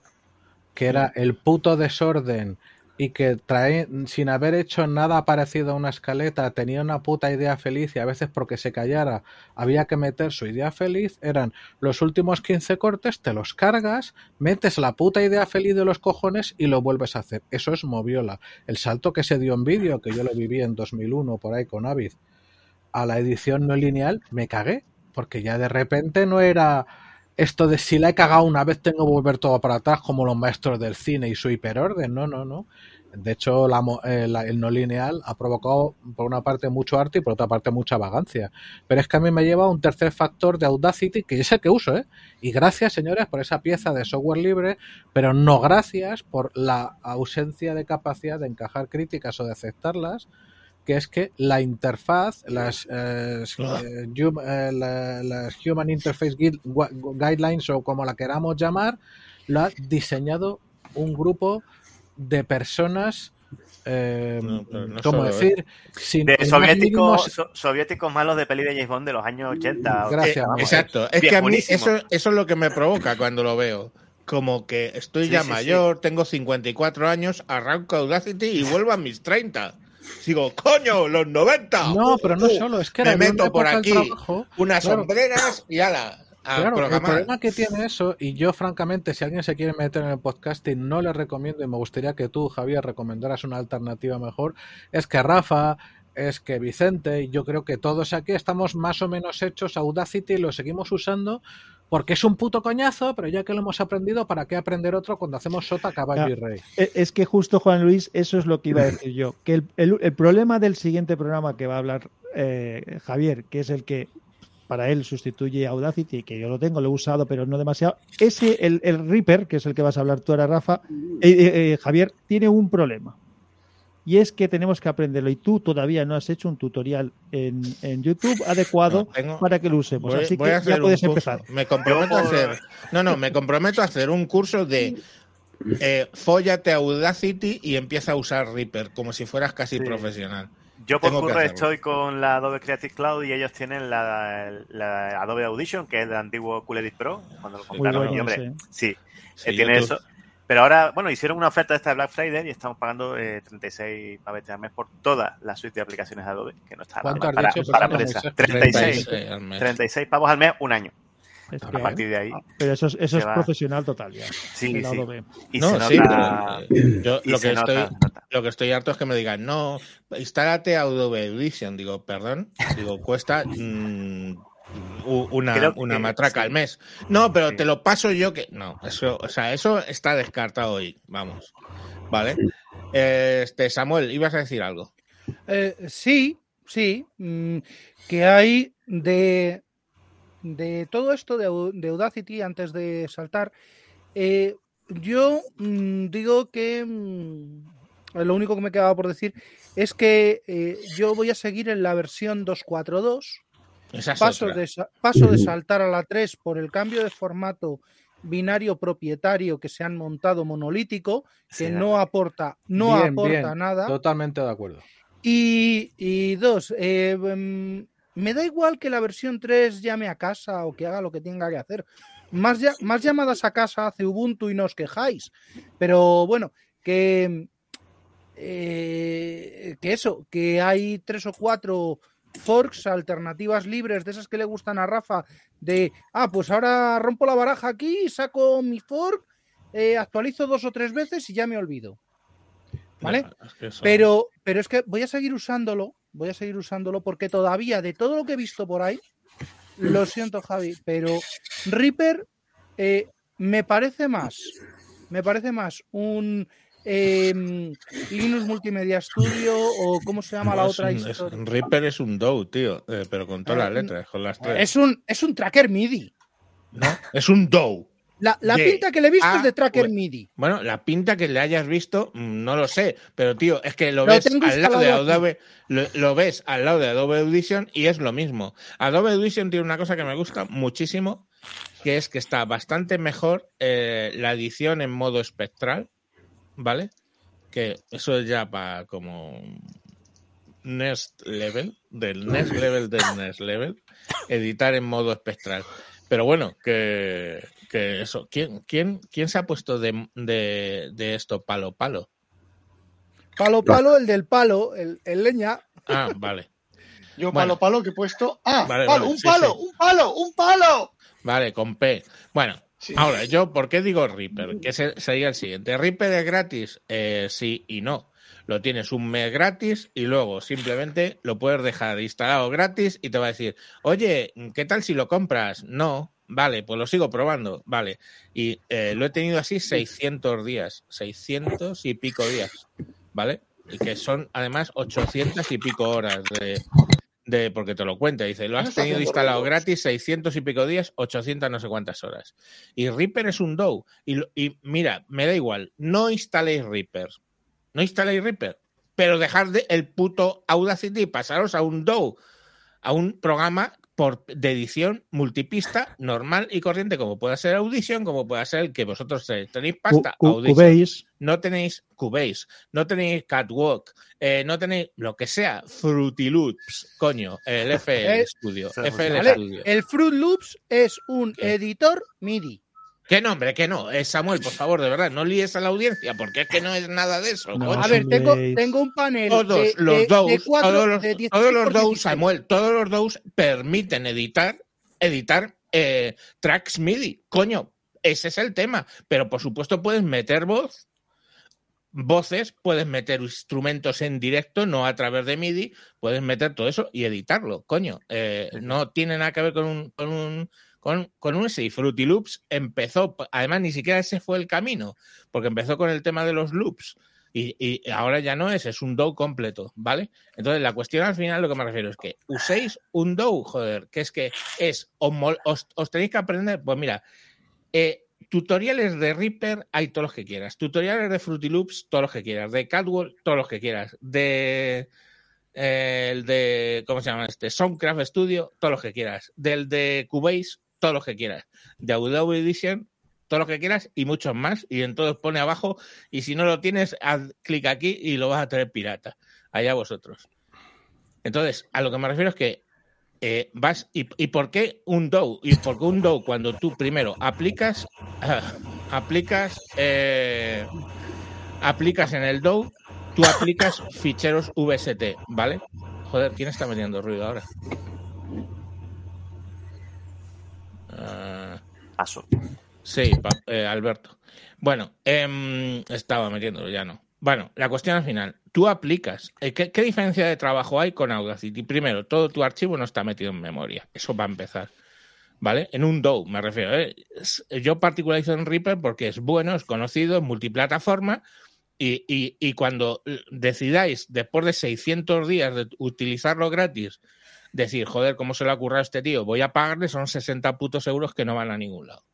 que era el puto desorden y que trae, sin haber hecho nada parecido a una escaleta, tenía una puta idea feliz y a veces porque se callara había que meter su idea feliz, eran los últimos 15 cortes, te los cargas, metes la puta idea feliz de los cojones y lo vuelves a hacer. Eso es Moviola. El salto que se dio en vídeo, que yo lo viví en 2001 por ahí con Avid, a la edición no lineal, me cagué, porque ya de repente no era esto de si la he cagado una vez tengo que volver todo para atrás como los maestros del cine y su hiperorden, no, no, no. De hecho, la eh, el no lineal ha provocado, por una parte, mucho arte y por otra parte, mucha vagancia. Pero es que a mí me lleva un tercer factor de Audacity, que es el que uso, ¿eh? Y gracias, señores, por esa pieza de software libre, pero no gracias por la ausencia de capacidad de encajar críticas o de aceptarlas, que es que la interfaz, las, eh, eh, hum- eh, la- las Human Interface Guidelines o como la queramos llamar, lo ha diseñado un grupo de personas, eh, No, ¿cómo solo, ¿eh? decir? Sin De soviéticos, mínimo- malos de peli de James Bond de los años 80. Gracias, Eh, vamos, exacto. Es que a mí eso, eso es lo que me provoca cuando lo veo. Como que estoy Sí, ya sí, mayor, tengo 54 años, arranco Audacity y vuelvo a mis 30. Digo, coño, los 90. No, pero no Uh, solo, es que me era meto por aquí, trabajo- unas Claro. sombreras y ala, a Claro, el problema que tiene eso, y yo francamente, si alguien se quiere meter en el podcasting, no le recomiendo, y me gustaría que tú, Javier, recomendaras una alternativa mejor, es que Rafa, es que Vicente, y yo creo que todos aquí estamos más o menos hechos Audacity y lo seguimos usando porque es un puto coñazo, pero ya que lo hemos aprendido, ¿para qué aprender otro cuando hacemos sota, caballo y rey? E- Es que justo, Juan Luis, eso es lo que iba a decir yo. Que el, el- el problema del siguiente programa que va a hablar eh, Javier, que es el que para él sustituye a Audacity, que yo lo tengo, lo he usado, pero no demasiado. Ese, el, el Reaper, que es el que vas a hablar tú ahora, Rafa, eh, eh, eh, Javier, tiene un problema. Y es que tenemos que aprenderlo. Y tú todavía no has hecho un tutorial en, en YouTube *laughs* adecuado No, tengo- para que lo usemos. Voy, Así voy que a ya hacer un puedes curso. empezar. Me comprometo a hacer. No, no, me comprometo a hacer un curso de *laughs* eh, fóllate Audacity y empieza a usar Reaper como si fueras casi Sí. profesional. Yo por curro estoy con la Adobe Creative Cloud y ellos tienen la, la Adobe Audition, que es el antiguo Cool Edit Pro. Cuando lo compraron, bueno y, hombre, ese. sí, Sí, eh, tiene YouTube. eso. Pero ahora, bueno, hicieron una oferta esta de Black Friday y estamos pagando eh, 36 pavetes al mes por toda la suite de aplicaciones de Adobe, que no está nada ¿Cuánto mal has para, dicho? para. Moisés. 36, 36 al mes. 36 pavos al mes, un año. Es A que- partir de ahí, pero eso es, eso es va. profesional total ya. sí, sí. Adobe. Y No, se sí, nota... pero eh, yo y lo se que, nota, estoy, nota. lo que estoy harto es que me digan, no, instálate Adobe Audition. Digo, perdón, digo, cuesta mm, una, una matraca sí. al mes. No, pero Sí. te lo paso yo que. No, eso, o sea, eso está descartado hoy. Vamos. ¿Vale? Este, Samuel, ibas a decir algo. Eh, sí, sí. mm, que hay de, de todo esto de Audacity, antes de saltar, eh, yo mm, digo que mm, lo único que me quedaba por decir es que eh, yo voy a seguir en la versión 242. Esa Paso de, paso de saltar a la 3 por el cambio de formato binario propietario que se han montado monolítico, que Sí, no aporta, no Bien, aporta bien, nada. Totalmente de acuerdo. Y, y dos, eh, mm, me da igual que la versión 3 llame a casa o que haga lo que tenga que hacer. Más, ya- más llamadas a casa hace Ubuntu y no os quejáis. Pero bueno, que, eh, que eso, que hay tres o cuatro forks, alternativas libres, de esas que le gustan a Rafa, de, ah, pues ahora rompo la baraja aquí, saco mi fork, eh, actualizo dos o tres veces y ya me olvido. ¿Vale? Es que eso- Pero, pero es que voy a seguir usándolo, voy a seguir usándolo porque todavía de todo lo que he visto por ahí, lo siento Javi, pero Reaper eh, me parece más, me parece más un em, Linux Multimedia Studio o cómo se llama No, la es otra un- es- historia. Reaper es un DOW, tío, eh, pero con todas Eh, las letras, con las tres. Es un, es un tracker MIDI. ¿no? Es un DOW. La, la pinta que le he visto A es de tracker U. MIDI. Bueno, la pinta que le hayas visto, mm, no lo sé, pero tío, es que lo Lo ves al lado de. Adobe, lo, lo ves al lado de Adobe Audition y es lo mismo. Adobe Audition tiene una cosa que me gusta muchísimo, que es que está bastante mejor eh, la edición en modo espectral, ¿vale? Que eso es ya para como next level, del next level del next level, editar en modo espectral. Pero bueno, que, que eso. ¿Quién, quién, ¿Quién se ha puesto de, de, de esto palo palo? Palo, palo, el del palo, el, el leña. Ah, vale. Yo Bueno. palo, palo que he puesto. Ah, Vale, palo, vale, un sí, palo, sí. un palo, un palo. Vale, con P. Bueno, Sí. ahora, yo, ¿por qué digo Reaper? Que sería el siguiente. ¿Reaper es gratis? Eh, sí y no. Lo tienes un mes gratis y luego simplemente lo puedes dejar instalado gratis y te va a decir, oye, ¿qué tal si lo compras? No. Vale, pues lo sigo probando. Vale. Y eh, lo he tenido así 600 días. 600 y pico días. ¿vale? Y que son además 800 y pico horas de, de porque te lo cuenta. Dice, lo has tenido instalado gratis 600 y pico días, 800 no sé cuántas horas. Y Reaper es un DAW. Y, lo- y mira, me da igual, no instaléis Reaper. No instaléis Reaper. Pero dejar de el puto Audacity y pasaros a un DAW, a un programa por, de edición multipista normal y corriente, como pueda ser Audition, como pueda ser el que vosotros tenéis. Tenéis pasta, Cu- cu- Audition Cubase, no tenéis Cubase, no tenéis Catwalk, eh, no tenéis lo que sea, Fruity Loops, coño, el *laughs* FL Eh, Studio, ¿vale? FL ¿vale? Studio. El Fruit Loops es un ¿Qué? editor MIDI. ¿Qué nombre? Que no, eh, Samuel, por favor, de verdad, no líes a la audiencia, porque es que no es nada de eso. No. A ver, tengo, tengo un panel todos de, los de- DAWs, de cuatro- todos los, de 16 todos los 16. Samuel, todos los DAWs permiten editar, editar eh, tracks MIDI. Coño, ese es el tema. Pero por supuesto puedes meter voz, voces, puedes meter instrumentos en directo, no a través de MIDI, puedes meter todo eso y editarlo. Coño, eh, no tiene nada que ver con un, con un con, con un ese. Y Fruity Loops empezó, además ni siquiera ese fue el camino, porque empezó con el tema de los loops. Y, y ahora ya no es, es un DAW completo, ¿vale? Entonces, la cuestión al final, lo que me refiero es que uséis un DAW, joder, que es que es, os tenéis que aprender, pues mira, eh, tutoriales de Reaper hay todos los que quieras, tutoriales de Fruity Loops, todos los que quieras, de Catwalk, todos los que quieras, de eh, el de, ¿cómo se llama este? Soundcraft Studio, todos los que quieras, del de Cubase, todos los que quieras, de Adobe Edition, todos los que quieras y muchos más. Y en todos pone abajo. Y si no lo tienes, haz clic aquí y lo vas a tener pirata. Allá vosotros. Entonces, a lo que me refiero es que eh, vas. Y, por qué un DAW? Y porque un DAW, cuando tú primero aplicas. aplicas. eh, aplicas en el DAW, tú aplicas ficheros VST, ¿vale? Joder, ¿quién está metiendo ruido ahora? Ah, Paso. Sí, pa- eh, Alberto. Bueno, em, estaba metiéndolo, ya no. Bueno, la cuestión al final, tú aplicas. eh, ¿qué, qué diferencia de trabajo hay con Audacity? Primero, todo tu archivo no está metido en memoria. Eso va a empezar. ¿Vale? En un DAW, me refiero. ¿eh? Yo particularizo en Reaper porque es bueno, es conocido, es multiplataforma. Y, y- y cuando decidáis, después de 600 días de utilizarlo gratis, decir, joder, ¿cómo se le ha ocurrido a este tío? Voy a pagarle, son 60 putos euros que no van a ningún lado.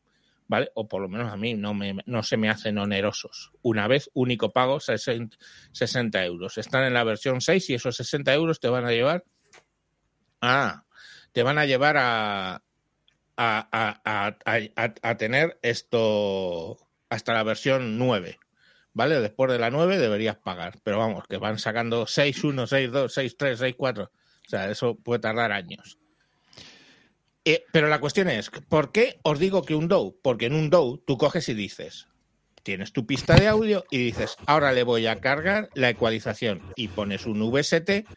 ¿Vale? O por lo menos a mí no, me, no se me hacen onerosos. Una vez, único pago, 60, 60 euros. Están en la versión 6 y esos 60 euros te van a llevar a... Te van a llevar a, a, a- a tener esto hasta la versión 9. ¿Vale? Después de la 9 deberías pagar. Pero vamos, que van sacando 6, 1, 6, 2, 6, 3, 6, 4. O sea, eso puede tardar años. Eh, pero la cuestión es, ¿por qué os digo que un DAW? Porque en un DAW tú coges y dices, tienes tu pista de audio y dices, ahora le voy a cargar la ecualización y pones un VST,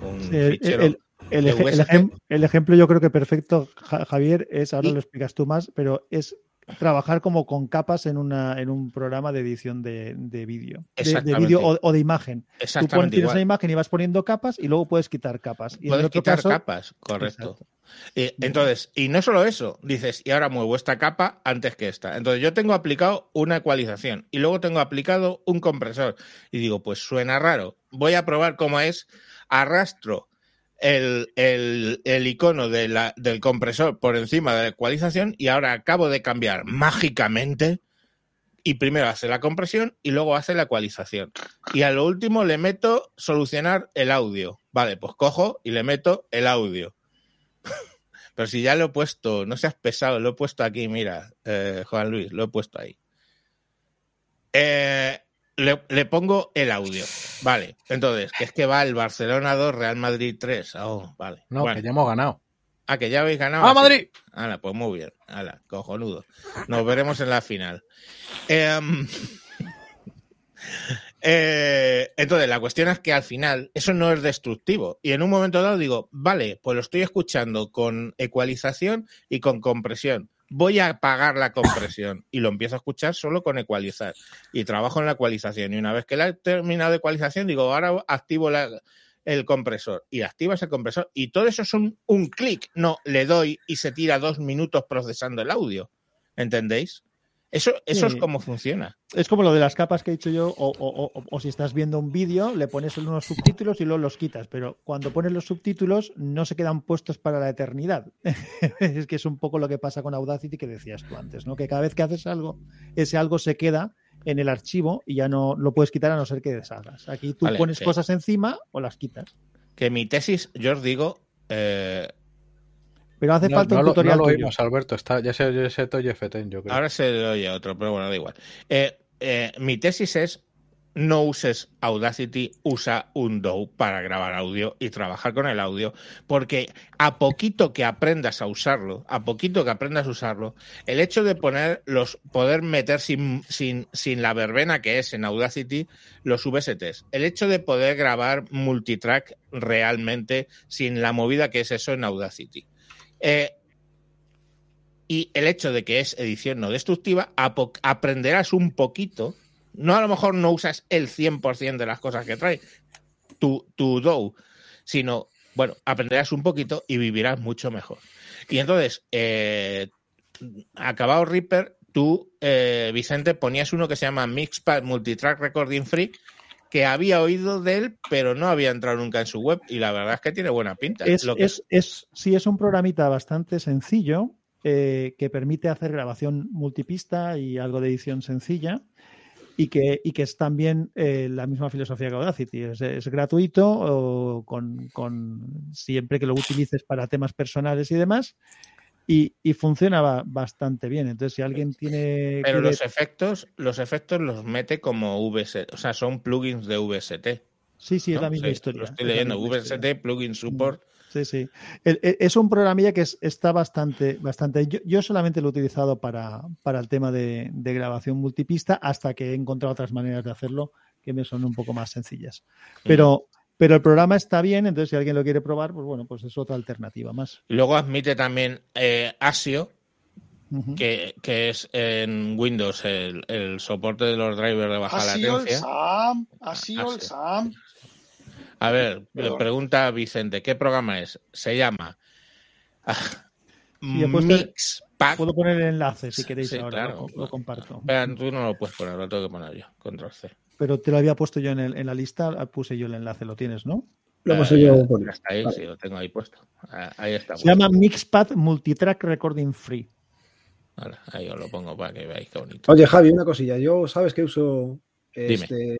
un el, fichero. el- ejemplo yo creo que perfecto, Ja- Javier, es, ahora Y- lo explicas tú más, pero es trabajar como con capas en, una, en un programa de edición de, de vídeo, de- vídeo o, o de imagen. Tú pones, Exactamente tienes la imagen y vas poniendo capas y luego puedes quitar capas. Y Puedes otro quitar caso, capas, correcto. Entonces, y no solo eso, dices, y ahora muevo esta capa antes que esta. Entonces, yo tengo aplicado una ecualización y luego tengo aplicado un compresor. Y digo, pues suena raro. Voy a probar cómo es. Arrastro el, el- el icono de la- del compresor por encima de la ecualización y ahora acabo de cambiar mágicamente. Y primero hace la compresión y luego hace la ecualización. Y a lo último le meto solucionar el audio. Vale, pues cojo y le meto el audio. *laughs* Pero si ya lo he puesto, no seas pesado, lo he puesto aquí, mira, eh, Juan Luis, lo he puesto ahí. Eh, le, le pongo el audio. Vale, entonces, que es que va el Barcelona 2, Real Madrid 3. Oh, vale. No, Bueno. que ya hemos ganado. Ah, que ya habéis ganado. ¡Ah, así. Madrid! Hala, pues muy bien. Hala, cojonudo. Nos veremos en la final. Em, *laughs* eh, entonces, la cuestión es que al final eso no es destructivo. Y en un momento dado digo, vale, pues lo estoy escuchando con ecualización y con compresión. Voy a apagar la compresión y lo empiezo a escuchar solo con ecualizar. Y trabajo en la ecualización. Y una vez que la he terminado de ecualización, digo, ahora activo la- el compresor. Y activas el compresor. Y todo eso es un, un clic. No, le doy y se tira dos minutos procesando el audio. ¿Entendéis? Eso, eso Sí. es como funciona. Es como lo de las capas que he dicho yo, o, o- o- o si estás viendo un vídeo, le pones unos subtítulos y luego los quitas, pero cuando pones los subtítulos no se quedan puestos para la eternidad. *laughs* es que es un poco lo que pasa con Audacity que decías tú antes, ¿no? Que cada vez que haces algo, ese algo se queda en el archivo y ya no lo puedes quitar a no ser que deshagas. Aquí tú Vale, pones sí. cosas encima o las quitas. Que mi tesis, yo os digo, eh, Pero hace No, falta no un lo, tutorial no lo oímos, Alberto. Está, ya se oye ese Toy FT, yo creo. ahora se le oye a otro, pero bueno, da igual. Eh, eh, mi tesis es no uses Audacity, usa un DAW para grabar audio y trabajar con el audio, porque a poquito que aprendas a usarlo, a poquito que aprendas a usarlo, el hecho de poner los, poder meter sin, sin, sin la verbena que es en Audacity los VSTs, el hecho de poder grabar multitrack realmente sin la movida que es eso en Audacity. Eh, y el hecho de que es edición no destructiva, aprenderás un poquito. No a lo mejor no usas el 100% de las cosas que trae tu, tu DAW, sino, bueno, aprenderás un poquito y vivirás mucho mejor. Y entonces, eh, acabado Reaper, tú, eh, Vicente, ponías uno que se llama Mixpad Multitrack Recording Free, que había oído de él, pero no había entrado nunca en su web. Y la verdad es que tiene buena pinta. Es, Lo que- es, es- sí, es un programita bastante sencillo eh, que permite hacer grabación multipista y algo de edición sencilla y que, y que es también eh, la misma filosofía que Audacity. Es, es gratuito o con, con- siempre que lo utilices para temas personales y demás. Y, y funciona ba- bastante bien. Entonces, si alguien tiene. Pero quiere- los efectos, los efectos los mete como VST, o sea, son plugins de VST. sí, sí, es la misma Sí, historia. Lo es estoy leyendo, historia. VST, plugin support. Sí, sí. El- Es un programilla que es- está bastante, bastante. Yo, yo solamente lo he utilizado para, para el tema de, de grabación multipista hasta que he encontrado otras maneras de hacerlo que me son un poco más sencillas. Pero, pero el programa está bien, entonces si alguien lo quiere probar, pues bueno, pues es otra alternativa más. Luego admite también eh, ASIO, que, que es en Windows el, el soporte de los drivers de baja el latencia. Sam, ha sido el Asio. Sam. A ver, le pregunta Vicente, ¿qué programa es? Se llama ah, Sí, puesto- Mixpack. Puedo poner el enlace si queréis sí, ahora, claro. lo, lo comparto. Tú no lo puedes poner, lo tengo que poner yo, control C. Pero te lo había puesto yo en, el- en la lista, puse yo el enlace, lo tienes, ¿no? Lo hemos Eh, está ahí, Vale. sí, lo tengo ahí puesto. Ah, Ahí está. Se puesto. llama Mixpad Multitrack Recording Free. Vale, ahí os lo pongo para que veáis qué bonito. Oye, Javi, una cosilla. Yo sabes que uso Dime. este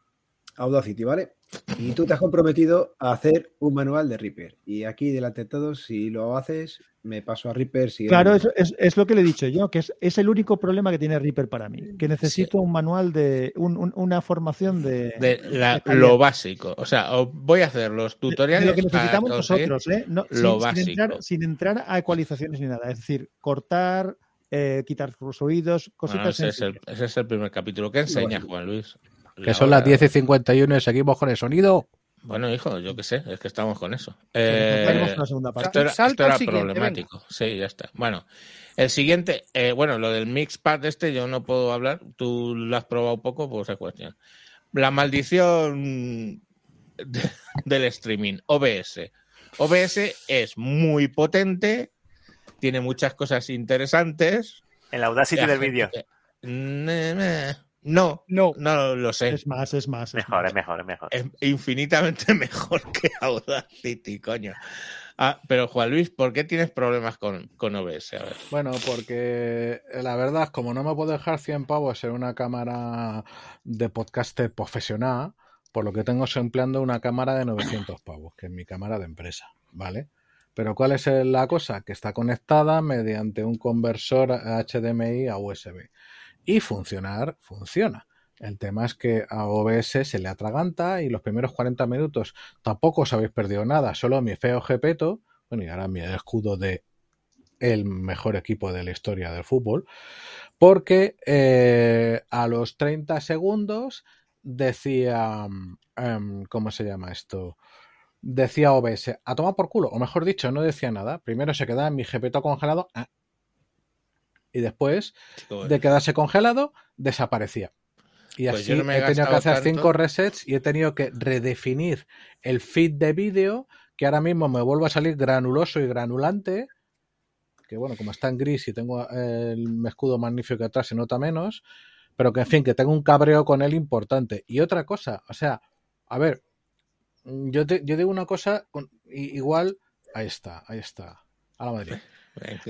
Audacity, ¿vale? Y tú te has comprometido a hacer un manual de Reaper. Y aquí, delante de todos, si lo haces, me paso a Reaper. Si Claro, es, es- es lo que le he dicho yo, que es, es el único problema que tiene Reaper para mí, que necesito un manual de un- un- una formación de, de la- de lo básico. O sea, voy a hacer los de tutoriales. lo que necesitamos nosotros, ¿eh? No, lo sin, sin entrar, básico. sin entrar a ecualizaciones ni nada, es decir, cortar, eh, quitar los oídos, Bueno, cositas ese, es el, sencillas. ese es el primer capítulo. ¿Qué enseña, Juan Luis? Que son las hora- 10 y 51 y seguimos con el sonido. Bueno, hijo, yo qué sé, es que estamos con eso. Eh, encontraremos una segunda parte. esto era, esto problemático. Sí, ya está. Bueno, el siguiente, eh, bueno, lo del Mixpad este yo no puedo hablar. Tú lo has probado poco, pues es cuestión. La maldición de- del streaming, OBS. OBS es muy potente, tiene muchas cosas interesantes. El Audacity del vídeo. No, No. no lo sé. Es más, es más. es Mejor, más. es mejor, es mejor. es infinitamente *laughs* mejor que Audacity, coño. Ah, pero Juan Luis, ¿por qué tienes problemas con, con OBS? A ver. Bueno, porque eh, la verdad, como no me puedo dejar 100 pavos en una cámara de podcaster profesional, por lo que tengo es empleando una cámara de 900 pavos, que es mi cámara de empresa, ¿vale? Pero ¿cuál es el- la cosa? Que está conectada mediante un conversor HDMI a USB. Y funcionar, funciona. El tema es que a OBS se le atraganta y los primeros 40 minutos tampoco os habéis perdido nada, solo mi feo Gepeto, bueno, y ahora mi escudo de el mejor equipo de la historia del fútbol, porque eh, a los 30 segundos decía, em, ¿cómo se llama esto? Decía OBS, a tomar por culo, o mejor dicho, no decía nada. Primero se quedaba mi Gepeto congelado ah, y después de quedarse congelado desaparecía. Y Pues así no he he tenido que hacer tanto. cinco resets y he tenido que redefinir el feed de vídeo que ahora mismo me vuelve a salir granuloso y granulante que bueno, como está en gris y tengo el escudo magnífico atrás se nota menos, pero que en fin, que tengo un cabreo con él importante. Y otra cosa, o sea, a ver, yo, te, yo digo una cosa, igual, ahí está, ahí está, a la Madrid. *laughs*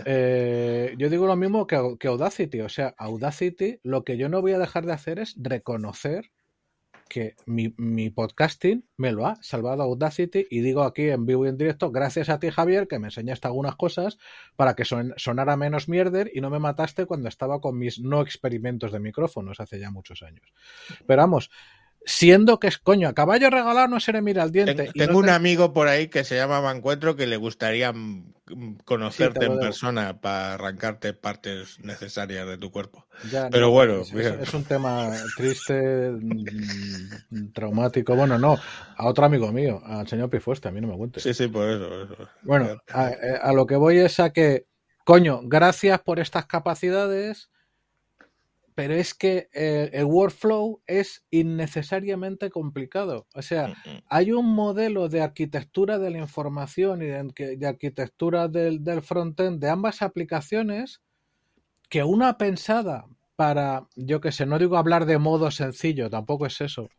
Eh, yo digo lo mismo que, Audacity, o sea, Audacity, lo que yo no voy a dejar de hacer es reconocer que mi, mi, podcasting me lo ha salvado Audacity y digo aquí en vivo y en directo, gracias a ti Javier, que me enseñaste algunas cosas para que son, sonara menos mierder y no me mataste cuando estaba con mis no experimentos de micrófonos hace ya muchos años. Pero vamos, siendo que es coño, a caballo regalado no se le mira al diente. Tengo, no un amigo por ahí que se llama Mancuentro que le gustaría mm, conocerte sí, en persona para arrancarte partes necesarias de tu cuerpo. Ya, Pero no, bueno, es, es, un tema triste, mm, traumático. Bueno, no, a otro amigo mío, al señor Pifueste, a mí no me cuente. Sí, sí, por eso. eso. Bueno, a, a lo que voy es a que, coño, gracias por estas capacidades pero es que eh, el workflow es innecesariamente complicado. O sea, hay un modelo de arquitectura de la información y de, de arquitectura del, del frontend de ambas aplicaciones que una pensada para, yo que sé, no digo hablar de modo sencillo, tampoco es eso,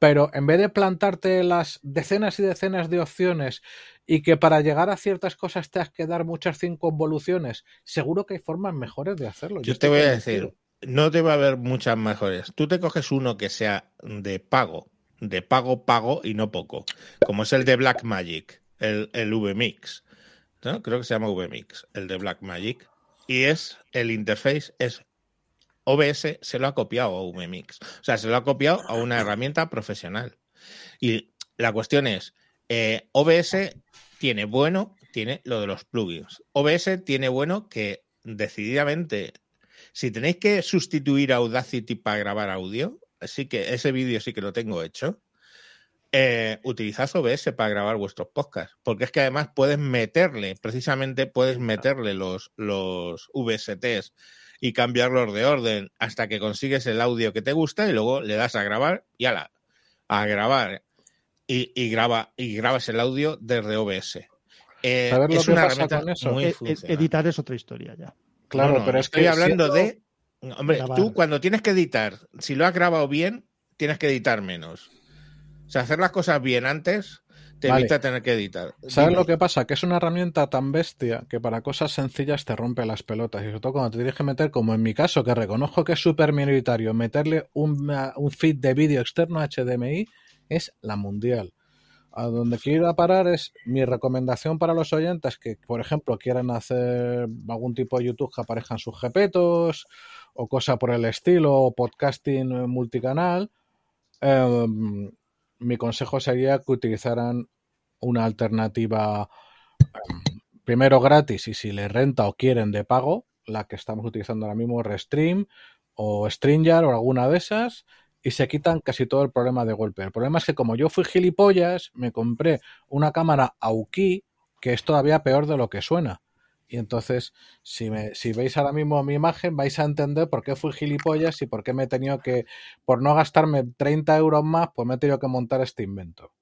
pero en vez de plantarte las decenas y decenas de opciones y que para llegar a ciertas cosas te has que dar muchas cinco evoluciones, seguro que hay formas mejores de hacerlo. Yo, Yo te voy a decir, no debe haber muchas mejores. Tú te coges uno que sea de pago, de pago, pago y no poco, como es el de Blackmagic, el, el VMix. ¿no? Creo que se llama VMix, el de Blackmagic. Y es el interface, es OBS, se lo ha copiado a VMix. O sea, se lo ha copiado a una herramienta profesional. Y la cuestión es, eh, OBS tiene bueno, tiene lo de los plugins. OBS tiene bueno que decididamente si tenéis que sustituir Audacity para grabar audio, sí que ese vídeo sí que lo tengo hecho. Eh, utilizad OBS para grabar vuestros podcasts, porque es que además puedes meterle, precisamente puedes meterle los, los VSTs y cambiarlos de orden hasta que consigues el audio que te gusta y luego le das a grabar y ala, a grabar y, y graba y grabas el audio desde OBS. Eh, es una herramienta muy e, e, Editar es otra historia ya. Claro, no, no, pero es estoy que hablando de. Hombre, grabar. tú cuando tienes que editar, si lo has grabado bien, tienes que editar menos. O sea, hacer las cosas bien antes te vale. evita tener que editar. ¿Sabes Dime. lo que pasa? Que es una herramienta tan bestia que para cosas sencillas te rompe las pelotas. Y sobre todo cuando te tienes que meter, como en mi caso, que reconozco que es súper minoritario, meterle un, un feed de vídeo externo a HDMI es la mundial a donde quiero parar es mi recomendación para los oyentes que, por ejemplo, quieran hacer algún tipo de YouTube que aparezcan sus jepetos o cosa por el estilo, o podcasting multicanal. Eh, mi consejo sería que utilizaran una alternativa eh, primero gratis y si les renta o quieren de pago, la que estamos utilizando ahora mismo, Restream o Stringer o alguna de esas y se quitan casi todo el problema de golpe. El problema es que como yo fui gilipollas, me compré una cámara Auki que es todavía peor de lo que suena. Y entonces, si, me, si veis ahora mismo mi imagen, vais a entender por qué fui gilipollas y por qué me he tenido que, por no gastarme 30 euros más, pues me he tenido que montar este invento.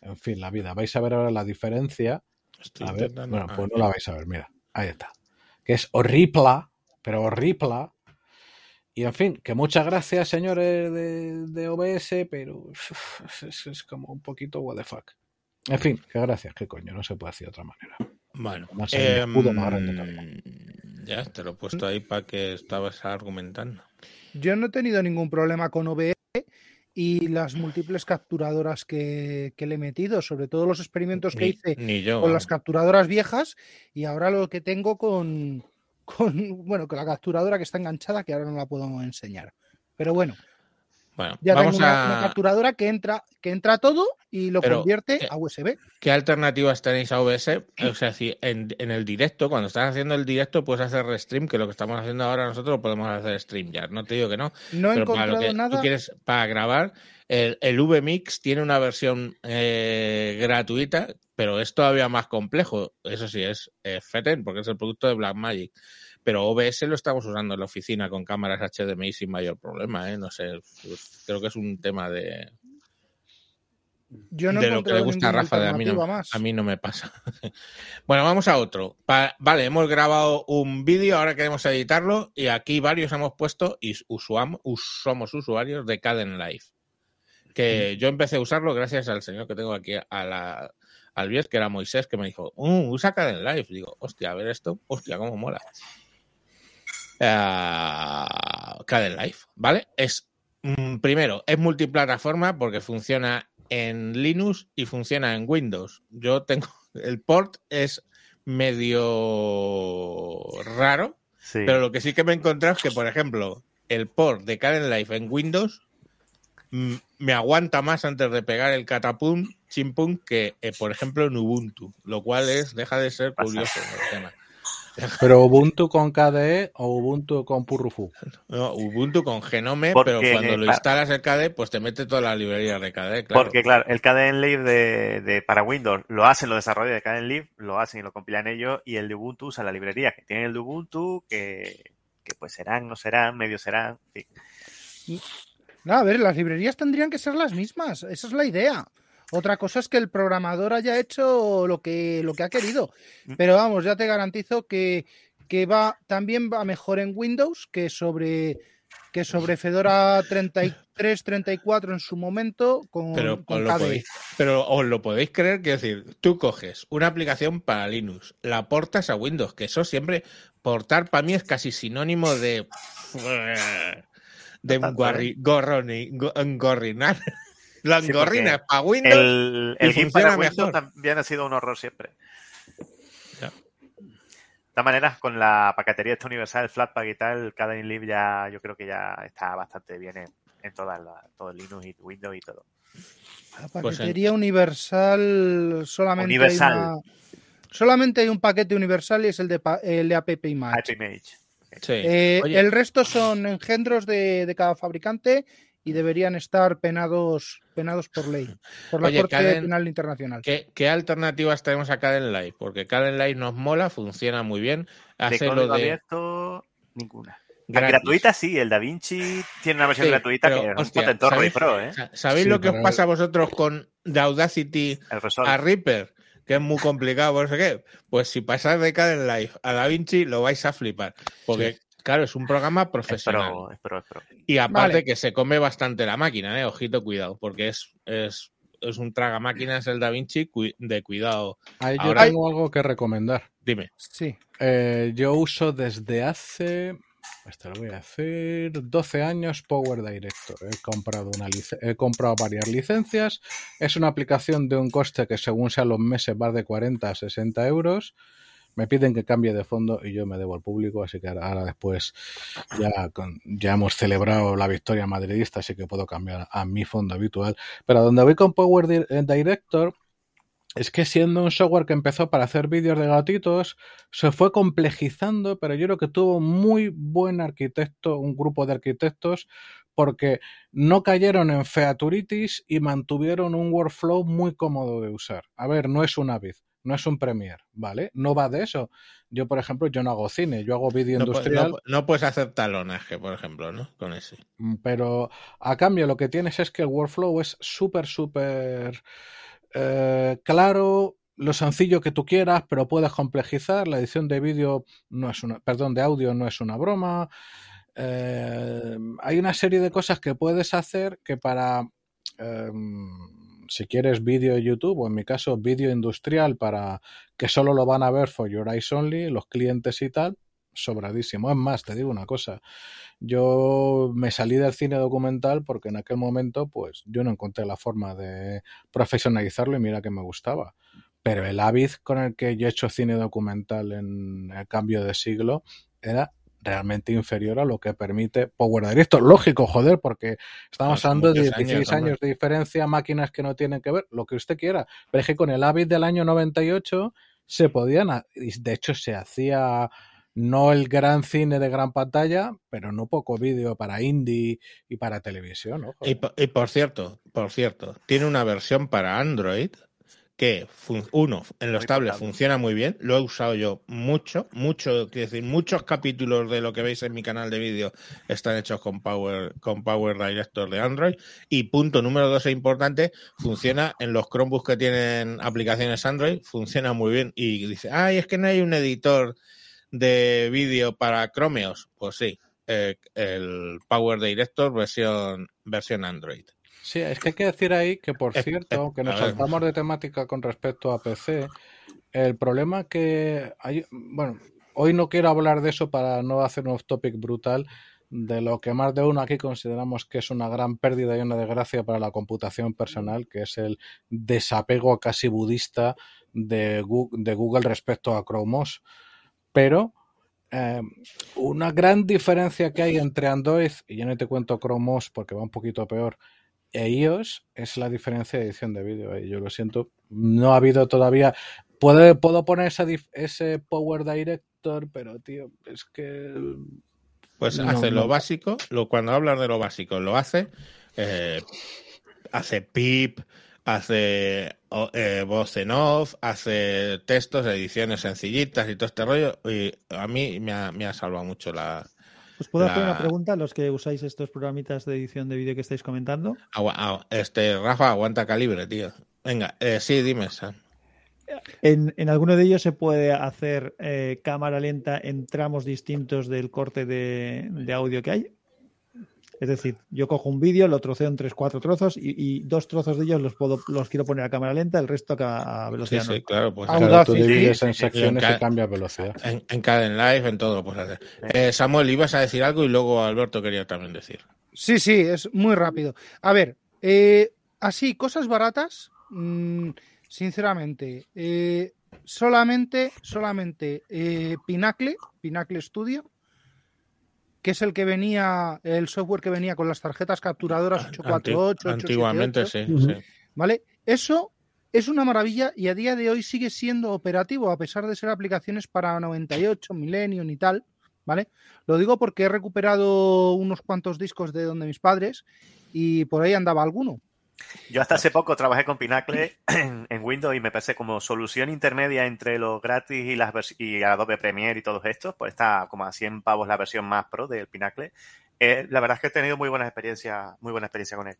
En fin, la vida. Vais a ver ahora la diferencia. Estoy a ver, bueno, pues no la vais a ver, mira, ahí está. Que es horrible, pero horrible y en fin, que muchas gracias, señores de, de OBS, pero es, es, como un poquito what the fuck. En fin, que gracias, qué coño, no se puede decir de otra manera. Bueno, más, eh, más grande ya te lo he puesto ahí para que estabas argumentando. Yo no he tenido ningún problema con OBS y las múltiples capturadoras que, que, le he metido, sobre todo los experimentos que ni, hice ni yo, con las capturadoras viejas y ahora lo que tengo con, con, bueno, con la capturadora que está enganchada, que ahora no la puedo enseñar. Pero bueno. Bueno, ya vamos tengo una, a... una, capturadora que entra, que entra todo y lo Pero, convierte ¿qué, a USB. ¿Qué alternativas tenéis a OBS? O sea, si en, en, el directo, cuando estás haciendo el directo, puedes hacer restream, que lo que estamos haciendo ahora nosotros lo podemos hacer stream ya. No te digo que no. No he pero encontrado para lo que nada. Tú quieres para grabar, el, el VMix tiene una versión eh, gratuita, pero es todavía más complejo. Eso sí, es eh, FETEN, porque es el producto de Blackmagic pero OBS lo estamos usando en la oficina con cámaras HDMI sin mayor problema, ¿eh? No sé, pues creo que es un tema de... Yo no he de lo que le gusta a Rafa, de a mí, no, más. a mí no me pasa. *laughs* bueno, vamos a otro. Pa- vale, hemos grabado un vídeo, ahora queremos editarlo y aquí varios hemos puesto y usuam- us- somos usuarios de Caden Live. Que yo empecé a usarlo gracias al señor que tengo aquí a la, al Bies, que era Moisés, que me dijo, "Uh, usa Caden Live. Digo, hostia, a ver esto, hostia, cómo mola. Caden Live, ¿vale? Es Mm, Primero, es multiplataforma porque funciona en Linux y funciona en Windows. Yo tengo. *laughs* El port es medio raro, Sí. pero lo que sí que me he encontrado es que, por ejemplo, el port de Karen Life en Windows mm, me aguanta más antes de pegar el catapum chimpum que, eh, por ejemplo, en Ubuntu, lo cual es deja de ser curioso el tema. *laughs* Pero Ubuntu con KDE o Ubuntu con Purrufu. No, Ubuntu con Genome, Porque pero cuando el- lo instalas el KDE, pues te mete todas las librerías de KDE, claro. Porque, claro, el KDE Live de, de- para Windows lo hacen los desarrolladores de KDE Live, lo hacen y lo compilan ellos, y el de Ubuntu usa la librería que tiene el de Ubuntu, que, que pues serán, no serán, medio serán. en fin. No, a ver, las librerías tendrían que ser las mismas. Esa es la idea. Otra cosa es que el programador haya hecho lo que, lo que ha querido. Pero vamos, ya te garantizo que, que va, también va mejor en Windows que sobre, que sobre Fedora 33, 34 en su momento con, pero, con os lo KDE. podéis, pero os lo podéis creer, quiero decir, tú coges una aplicación para Linux, la portas a Windows, que eso siempre, portar para mí es casi sinónimo de *laughs* de tanto, guarri- gorroni- go- engorrinar. La Sí, para Windows. El, el GIMP para Windows mejor. también ha sido un horror siempre. Ya. De todas maneras, con la paquetería esta universal, el Flatpak y tal, KDE Live ya, yo creo que ya está bastante bien en, en todas las- todo Linux y Windows y todo. La Pues en- paquetería universal solamente Universal. hay una- solamente hay un paquete universal y es el de, el de app image. App Image. Sí. Eh, Oye, el resto son engendros de, de cada fabricante y deberían estar penados, penados por ley, por la Oye, Corte Caden- Penal Internacional. ¿qué, qué alternativas tenemos a Caden Live? Porque Caden Live nos mola, funciona muy bien. De lo abierto, ninguna. gratis. Gratuita sí, el DaVinci tiene una versión Sí, gratuita pero, que es un hostia, potentorro y ¿sabéis- pro, ¿eh? Sa- ¿Sabéis Sí, lo que os pasa a vosotros con The Audacity a Reaper? Que es muy complicado, por *laughs* no sé qué. Pues si pasáis de Caden Live a DaVinci, lo vais a flipar. Porque, claro, es un programa Es profesional. pro, es pro, es pro. Y aparte Vale. que se come bastante la máquina, ¿eh? Ojito, cuidado, porque es, es, es un traga máquinas el DaVinci cu- de cuidado. Ahí yo Ahora- tengo algo que recomendar. Dime. Sí. Eh, yo uso desde hace, esto lo voy a decir, 12 años Power Director. He comprado, una he comprado varias licencias. Es una aplicación de un coste que según sean los meses va de 40 a 60 euros. Me piden que cambie de fondo y yo me debo al público, así que ahora, después ya, con- ya hemos celebrado la victoria madridista, así que puedo cambiar a mi fondo habitual. Pero donde voy con Power eh, Director es que siendo un software que empezó para hacer vídeos de gatitos, se fue complejizando, pero yo creo que tuvo muy buen arquitecto, un grupo de arquitectos, porque no cayeron en featuritis y mantuvieron un workflow muy cómodo de usar. A ver, no es un Avid, no es un Premiere, ¿vale? No va de eso. Yo, por ejemplo, yo no hago cine, yo hago vídeo No, industrial. no no puedes hacer talonaje, por ejemplo, ¿no? Con ese. Mm, Pero a cambio lo que tienes es que el workflow es súper, súper eh, claro, lo sencillo que tú quieras, pero puedes complejizar. La edición de vídeo no es una, perdón, de audio no es una broma. Eh, hay una serie de cosas que puedes hacer que para, eh, si quieres vídeo de YouTube, o en mi caso vídeo industrial para que solo lo van a ver for your eyes only, los clientes y tal, sobradísimo. Es más, te digo una cosa, yo me salí del cine documental porque en aquel momento pues yo no encontré la forma de profesionalizarlo y mira que me gustaba. Pero el Avid con el que yo he hecho cine documental en el cambio de siglo era realmente inferior a lo que permite Power Director. Lógico, joder, porque estamos hablando de muchos 16 años, de diferencia, máquinas que no tienen que ver, lo que usted quiera. Pero es que con el Avid del año 98 se podían, de hecho se hacía no el gran cine de gran pantalla, pero no poco vídeo para indie y para televisión. Y, y por cierto, por cierto, tiene una versión para Android que fun- uno en los Muy tablets potable. funciona muy bien, lo he usado yo mucho, mucho, quiero decir, muchos capítulos de lo que veis en mi canal de vídeo están hechos con Power, con Power Director de Android. Y punto número dos e importante, funciona en los Chromebooks que tienen aplicaciones Android, funciona muy bien. Y dice, ay, es que no hay un editor de vídeo para Chromeos. Pues sí, eh, el Power Director versión, versión Android. Sí, es que hay que decir ahí que, por cierto, aunque nos saltamos de temática con respecto a PC, el problema que hay, bueno, hoy no quiero hablar de eso para no hacer un off-topic brutal, de lo que más de uno aquí consideramos que es una gran pérdida y una desgracia para la computación personal, que es el desapego casi budista de Google respecto a Chrome OS. Pero eh, una gran diferencia que hay entre Android, y ya no te cuento Chrome OS porque va un poquito peor, e iOS es la diferencia de edición de vídeo. eh. Yo lo siento, no ha habido todavía. Puedo, puedo poner dif- ese Power Director, pero tío, es que. Pues No, hace lo básico, lo, cuando hablas de lo básico, lo hace, eh, hace pip, hace eh, voz en off, hace textos, ediciones sencillitas y todo este rollo. Y a mí me ha, me ha salvado mucho la... ¿Os puedo hacer una pregunta a los que usáis estos programitas de edición de vídeo que estáis comentando? agua- ah, este, Rafa, aguanta calibre, tío. Venga, eh, sí, dime, Sam. En, en alguno de ellos se puede hacer eh, cámara lenta en tramos distintos del corte de, de audio que hay. Es decir, yo cojo un vídeo, lo troceo en tres, cuatro trozos y, y dos trozos de ellos los puedo, los quiero poner a cámara lenta, el resto a, a Sí, velocidad sí, normal. claro, pues Audacity. Claro, tú divides en Sí, secciones en y ca- cambias velocidad. en, en Caden Live, en todo lo puedes hacer. Eh, Samuel, ibas a decir algo y luego Alberto quería también decir. Sí, sí, es muy rápido. A ver, eh, así, cosas baratas, mm, sinceramente, eh, solamente, solamente eh, Pinacle, Pinacle Studio, que es el que venía, el software que venía con las tarjetas capturadoras 848, Anti- Antiguamente 878, sí, Ujú. sí. ¿vale? Eso es una maravilla y a día de hoy sigue siendo operativo, a pesar de ser aplicaciones para 98, Millennium y tal, ¿vale? Lo digo porque he recuperado unos cuantos discos de donde mis padres y por ahí andaba alguno. Yo hasta hace poco trabajé con Pinacle en, *clears throat* en Windows y me parece como solución intermedia entre los gratis y las y Adobe Premiere y todos estos, pues está como a 100 pavos la versión más pro del Pinacle. Eh, la verdad es que he tenido muy buena experiencia, muy buena experiencia con él.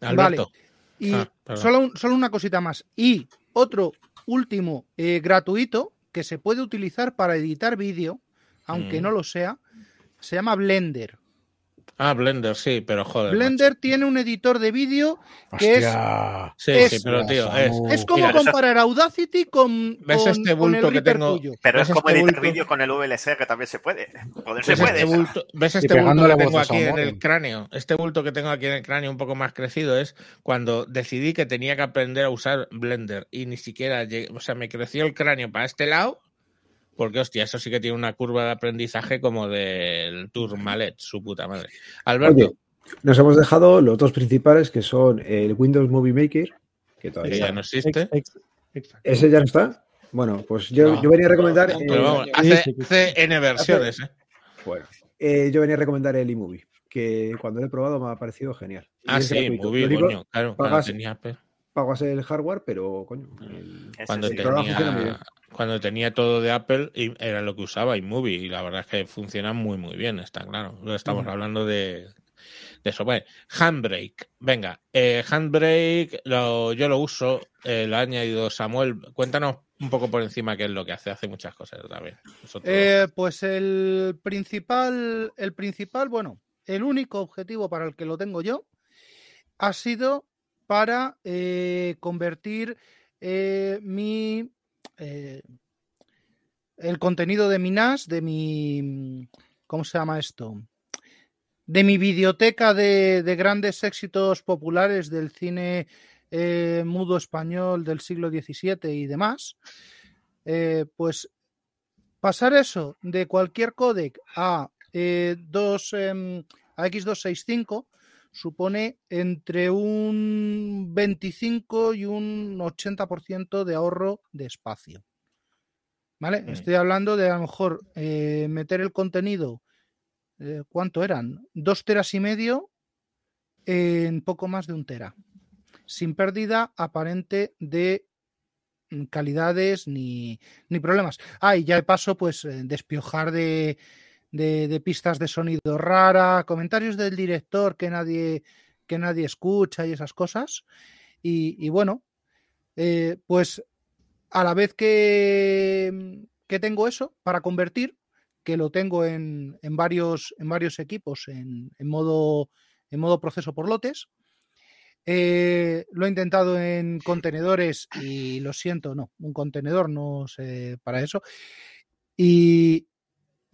Alberto. Y Ah, solo, un- solo una cosita más. Y otro último eh, gratuito que se puede utilizar para editar vídeo, aunque Mm. no lo sea, se llama Blender. Ah, Blender, sí, pero joder. Blender tiene un editor de vídeo que es Hostia. Sí, Es- sí, pero tío, es. Es como Mira, eso- comparar Audacity con, ¿Ves con- este con el bulto que tengo? tuyo. Pero ¿Ves es como este editar vídeos con el VLC, que también se puede. Poder se ¿Ves puede. este bulto, ¿ves este bulto que tengo aquí en el cráneo? Este bulto que tengo aquí en el cráneo un poco más crecido es cuando decidí que tenía que aprender a usar Blender y ni siquiera llegué, o sea, me creció el cráneo para este lado porque, hostia, eso sí que tiene una curva de aprendizaje como del Tourmalet, su puta madre. Alberto, Oye, nos hemos dejado los dos principales que son el Windows Movie Maker, que que todavía ya no existe. ¿Ese ya no está? Bueno, pues yo, No. yo venía a recomendar. No, Pero eh, vamos, hace, hace N versiones, ¿eh? bueno, eh, yo venía a recomendar el iMovie, que cuando lo he probado me ha parecido genial. Ah, sí, único, coño. Claro, cuando pagas- tenía, Apple. pagas el hardware, pero coño. el- cuando sí. el programa funciona muy bien. tenía cuando tenía todo de Apple y era lo que usaba iMovie y la verdad es que funciona muy muy bien está claro. No estamos hablando de, de eso. Bueno, Handbrake. Venga eh, Handbrake lo, yo lo uso eh, lo ha añadido Samuel. Cuéntanos un poco por encima qué es lo que hace. Hace muchas cosas también. Eh, pues el principal, el principal, bueno, el único objetivo para el que lo tengo yo ha sido para eh, convertir mi eh, el contenido de mi NAS, de mi ¿cómo se llama esto? De mi biblioteca de, de grandes éxitos populares del cine eh, mudo español del siglo XVII y demás, eh, pues pasar eso de cualquier codec a, dos, em, a X265 supone entre un 25 y un 80% de ahorro de espacio. ¿Vale? Estoy hablando de a lo mejor eh, meter el contenido, eh, ¿cuánto eran? Dos teras y medio en poco más de un tera, sin pérdida aparente de mm, calidades ni, ni problemas. Ah, y ya de paso, pues eh, despiojar de, de, pistas de sonido rara, comentarios del director que nadie, que nadie escucha y esas cosas. Y, y bueno, eh, pues a la vez que, que tengo eso para convertir, que lo tengo en, en varios, en varios equipos en, en modo, en modo proceso por lotes. Eh, lo he intentado en contenedores y lo siento, no, un contenedor no sé para eso. Y,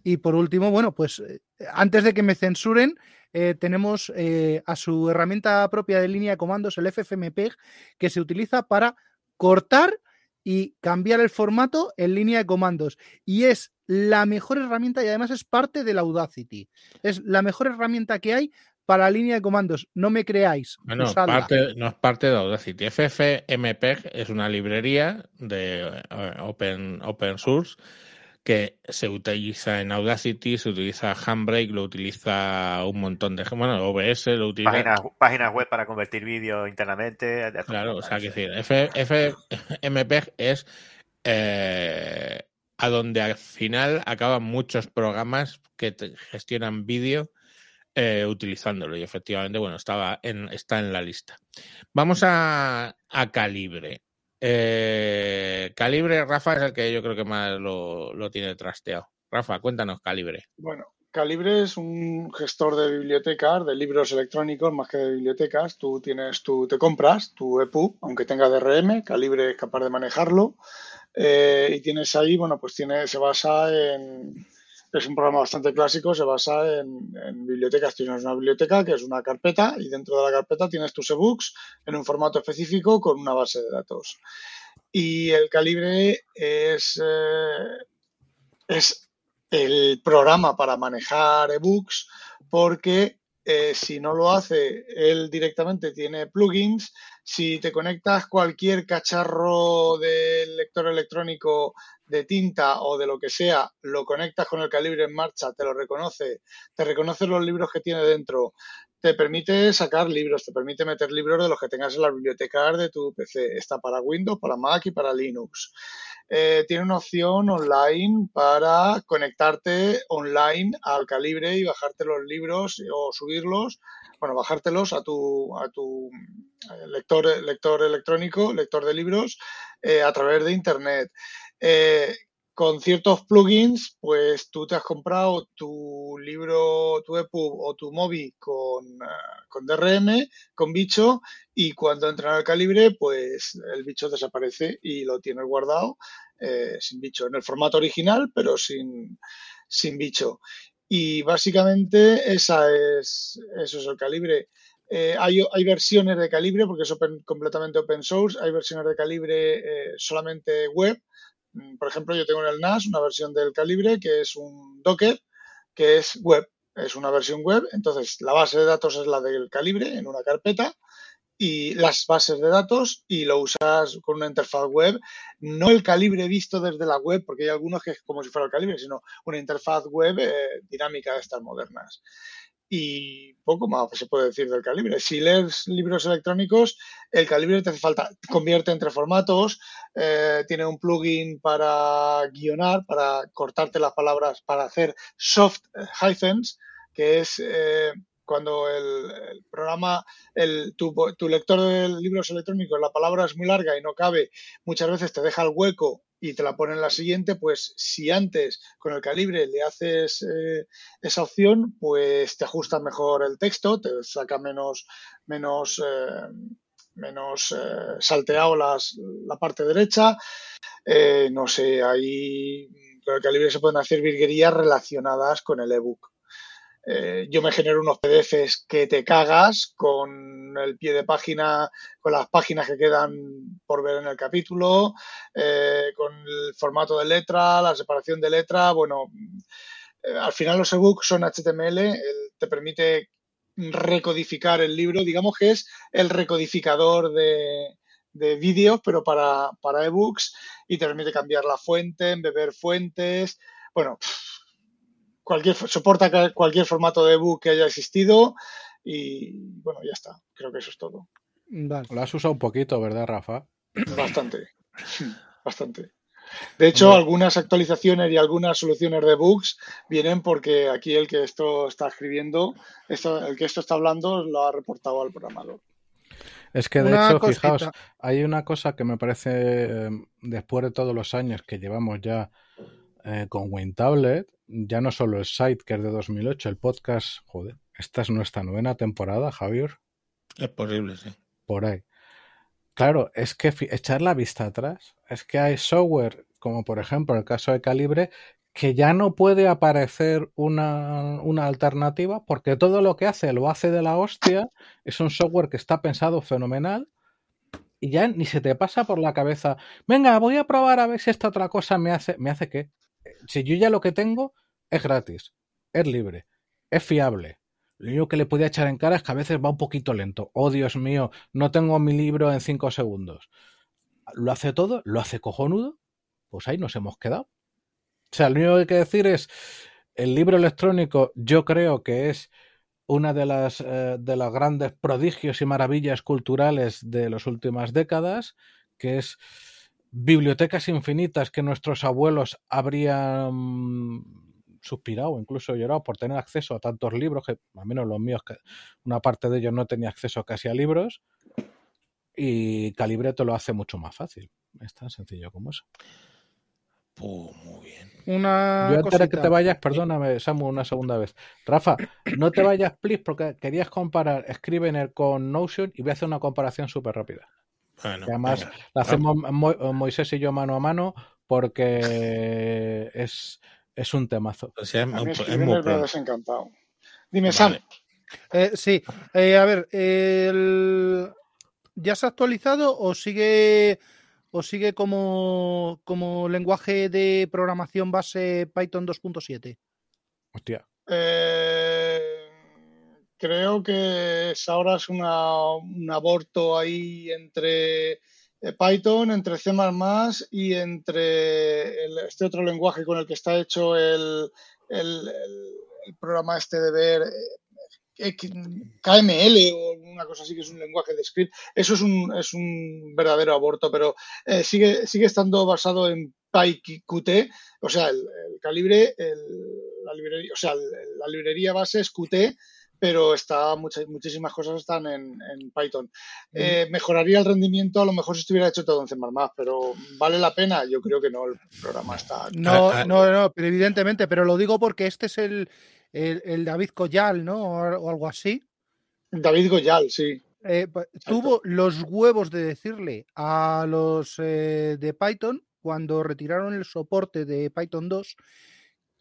y por último, bueno, pues eh, antes de que me censuren, eh, tenemos eh, a su herramienta propia de línea de comandos, el FFmpeg, que se utiliza para cortar y cambiar el formato en línea de comandos. Y es la mejor herramienta y además es parte del Audacity. Es la mejor herramienta que hay para la línea de comandos. No me creáis. Bueno, usadla. parte, no es parte de Audacity. FFmpeg es una librería de open, open source que se utiliza en Audacity, se utiliza Handbrake, lo utiliza un montón de... Bueno, OBS lo utiliza... Páginas, páginas web para convertir vídeo internamente. Claro, o sea, que decir, F- FFmpeg es eh, a donde al final acaban muchos programas que te gestionan vídeo eh, utilizándolo. Y efectivamente, bueno, estaba en, está en la lista. Vamos a, a Calibre. Eh, Calibre, Rafa, es el que yo creo que más lo, tiene trasteado. Rafa, cuéntanos Calibre. Bueno, Calibre es un gestor de bibliotecas, de libros electrónicos más que de bibliotecas. Tú tienes tu, te compras tu EPUB, aunque tenga DRM, Calibre es capaz de manejarlo. Eh, y tienes ahí, bueno, pues tiene, se basa en, es un programa bastante clásico, se basa en, bibliotecas. Tienes una biblioteca que es una carpeta y dentro de la carpeta tienes tus ebooks en un formato específico con una base de datos. Y el Calibre es, eh, es el programa para manejar ebooks porque eh, si no lo hace él directamente tiene plugins. Si te conectas cualquier cacharro del lector electrónico de tinta o de lo que sea, lo conectas con el calibre en marcha, te lo reconoce, te reconoce los libros que tiene dentro, te permite sacar libros, te permite meter libros de los que tengas en la biblioteca de tu PC. Está para Windows, para Mac y para Linux. Eh, tiene una opción online para conectarte online al calibre y bajarte los libros o subirlos, bueno, bajártelos a tu, a tu eh, lector, lector electrónico, lector de libros, eh, a través de Internet. Con ciertos plugins, pues tú te has comprado tu libro, tu EPUB o tu MOBI con, uh, con DRM, con bicho, y cuando entra en el calibre, pues el bicho desaparece y lo tienes guardado eh, sin bicho, en el formato original, pero sin, sin bicho. Y básicamente esa es, eso es el calibre. Eh, hay, hay, versiones de calibre, porque es open, completamente open source, hay versiones de calibre eh, solamente web, por ejemplo, yo tengo en el NAS una versión del calibre que es un Docker, que es web, es una versión web. Entonces, la base de datos es la del calibre en una carpeta y las bases de datos y lo usas con una interfaz web, no el calibre visto desde la web, porque hay algunos que es como si fuera el calibre, sino una interfaz web eh, dinámica de estas modernas y poco más se puede decir del calibre. Si lees libros electrónicos, el calibre te hace falta, convierte entre formatos, eh, tiene un plugin para guionar, para cortarte las palabras, para hacer soft hyphens, que es eh, cuando el, el programa, el, tu, tu, lector de libros electrónicos, la palabra es muy larga y no cabe, muchas veces te deja el hueco y te la pone en la siguiente, pues si antes con el calibre le haces eh, esa opción, pues te ajusta mejor el texto, te saca menos, menos, eh, menos eh, salteado la parte derecha. No sé, ahí con el calibre se pueden hacer virguerías relacionadas con el ebook. Eh, yo me genero unos PDFs que te cagas con el pie de página, con las páginas que quedan por ver en el capítulo, eh, con el formato de letra, la separación de letra. Bueno, eh, al final los ebooks son HTML, te permite recodificar el libro, digamos que es el recodificador de, de vídeos, pero para, para ebooks y te permite cambiar la fuente, embeber fuentes. Bueno, cualquier, soporta cualquier formato de ebook que haya existido y bueno, ya está. Creo que eso es todo. Vale. Lo has usado un poquito, ¿verdad, Rafa? Bastante. *laughs* bastante. De hecho, algunas actualizaciones y algunas soluciones de bugs vienen porque aquí el que esto está escribiendo, esto, el que esto está hablando, lo ha reportado al programador. Es que de Una hecho, cosita. fijaos, hay una cosa que me parece, eh, después de todos los años que llevamos ya eh, con WinTablet, ya no solo el site que es de 2008, el podcast, joder, esta es nuestra novena temporada, Javier, Es posible, sí. por ahí. Claro, es que echar la vista atrás, es que hay software, como por ejemplo el caso de Calibre, que ya no puede aparecer una, una alternativa porque todo lo que hace lo hace de la hostia, es un software que está pensado fenomenal y ya ni se te pasa por la cabeza, venga, voy a probar a ver si esta otra cosa me hace, ¿me hace qué? Si yo ya lo que tengo es gratis, es libre, es fiable. Lo único que le podía echar en cara es que a veces va un poquito lento. Oh, Dios mío, no tengo mi libro en cinco segundos. Lo hace todo, lo hace cojonudo, pues ahí nos hemos quedado. O sea, lo único que hay que decir es, el libro electrónico yo creo que es una de las, eh, de los grandes prodigios y maravillas culturales de las últimas décadas, que es bibliotecas infinitas que nuestros abuelos habrían suspirado, incluso llorado por tener acceso a tantos libros, que al menos los míos, que una parte de ellos no tenía acceso casi a libros, y Calibre te lo hace mucho más fácil. Es tan sencillo como eso. Puh, muy bien. Una Yo antes de que te vayas, perdóname, Samu, una segunda vez. Rafa, no te vayas, please, porque querías comparar Scrivener con Notion y voy a hacer una comparación súper rápida. Bueno, Que además venga. la hacemos Mo- Moisés y yo mano a mano porque *laughs* es, es un temazo. O sea, es, A muy- mí es muy me desencantado. Dime, Vale. Sam. Eh, sí, Eh, a ver, el- ¿ya se ha actualizado o sigue o sigue como, como lenguaje de programación base Python 2.7? Hostia, Eh, creo que ahora es una- un aborto ahí entre eh, Python, entre C++ y entre el- este otro lenguaje con el que está hecho el, el- el- programa este de ver eh, KML o una cosa así que es un lenguaje de script. Eso es un, es un verdadero aborto, pero eh, sigue, sigue estando basado en PyQt, o sea, el, el calibre, el- la librería, o sea, la librería base es Qt, pero está muchas, muchísimas cosas están en, en Python. Eh, mejoraría el rendimiento a lo mejor si estuviera hecho todo en C++, pero ¿vale la pena? Yo creo que no, el programa está... No, Ah, ah. no, no, pero evidentemente, pero lo digo porque este es el, el, el David Collal, ¿no? O, o algo así. David Goyal, sí. Eh, tuvo los huevos de decirle a los eh, de Python cuando retiraron el soporte de Python 2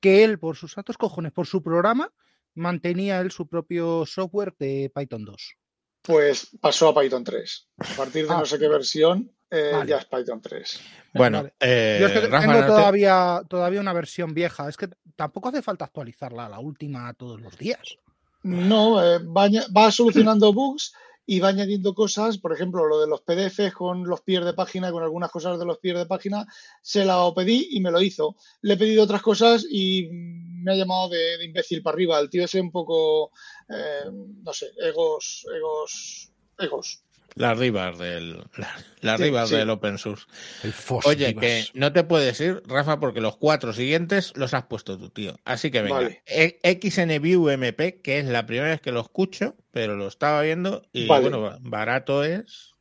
que él, por sus santos cojones, por su programa, mantenía él su propio software de Python 2. Pues pasó a Python 3. A partir de Ah. no sé qué versión, eh, Vale. ya es Python 3. Bueno, Vale. eh, Yo es que Rafa, tengo todavía, todavía una versión vieja. Es que tampoco hace falta actualizarla a la última todos los días. No, eh, va solucionando bugs y va añadiendo cosas, por ejemplo, lo de los PDFs con los pies de página, con algunas cosas de los pies de página, se la pedí y me lo hizo. Le he pedido otras cosas y me ha llamado de, imbécil para arriba. El tío ese un poco, eh, no sé, egos, egos, egos. Las rivas del, la- *laughs* las Sí, rivas sí. del open source. el Oye, que no te puedes ir, Rafa, porque los cuatro siguientes los has puesto tú, tío. Así que venga. Vale. E- XNView MP, que es la primera vez que lo escucho, pero lo estaba viendo y Vale. bueno, barato es.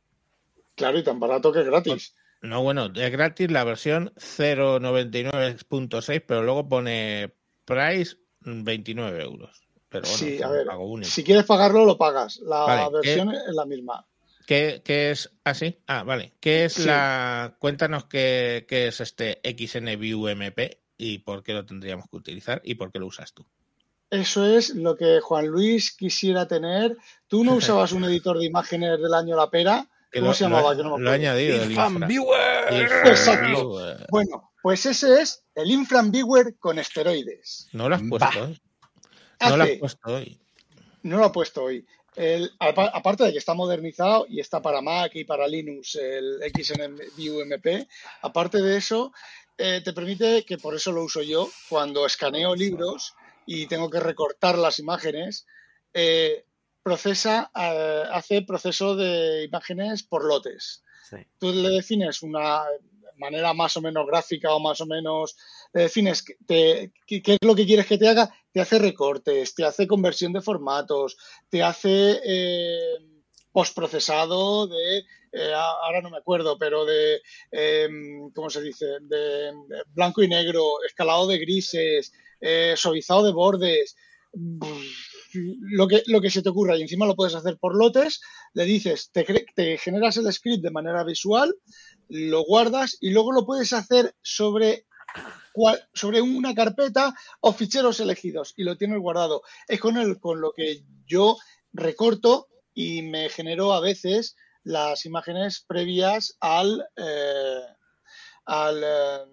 Claro, y tan barato que es gratis. No, bueno, es gratis la versión 0.99.6, pero luego pone price 29 euros. Pero bueno, sí, a ver, pago único. si quieres pagarlo, lo pagas. La versión es la misma. ¿Qué, qué es así? Ah, vale. ¿Qué es Sí. la. Cuéntanos qué, qué es este XNView MP y por qué lo tendríamos que utilizar y por qué lo usas tú. Eso es lo que Juan Luis quisiera tener. ¿Tú no *laughs* usabas un editor de imágenes del año La Pera? Que ¿Cómo lo, se llamaba? Lo, Que no me lo he añadido. el Infam infra. Viewer. Infra Exacto. Viewer. Bueno, pues ese es el Infram Viewer con esteroides. No lo has puesto Bah. hoy. No lo has puesto hoy. no lo he puesto hoy. El- aparte de que está modernizado y está para Mac y para Linux el XNView MP, aparte de eso, eh, te permite, que por eso lo uso yo, cuando escaneo libros y tengo que recortar las imágenes, eh, procesa, eh, hace proceso de imágenes por lotes. Sí. Tú le defines una, manera más o menos gráfica o más o menos defines te- qué es lo que quieres que te haga, te hace recortes, te hace conversión de formatos, te hace eh, postprocesado de, eh, ahora no me acuerdo, pero de, eh, ¿cómo se dice? De, blanco y negro, escalado de grises, eh, suavizado de bordes, lo que, lo que se te ocurra y encima lo puedes hacer por lotes, le dices, te, generas el script de manera visual, lo guardas y luego lo puedes hacer sobre, sobre una carpeta o ficheros elegidos y lo tienes guardado. Es con, el, con lo que yo recorto y me genero a veces las imágenes previas al, eh, al, eh,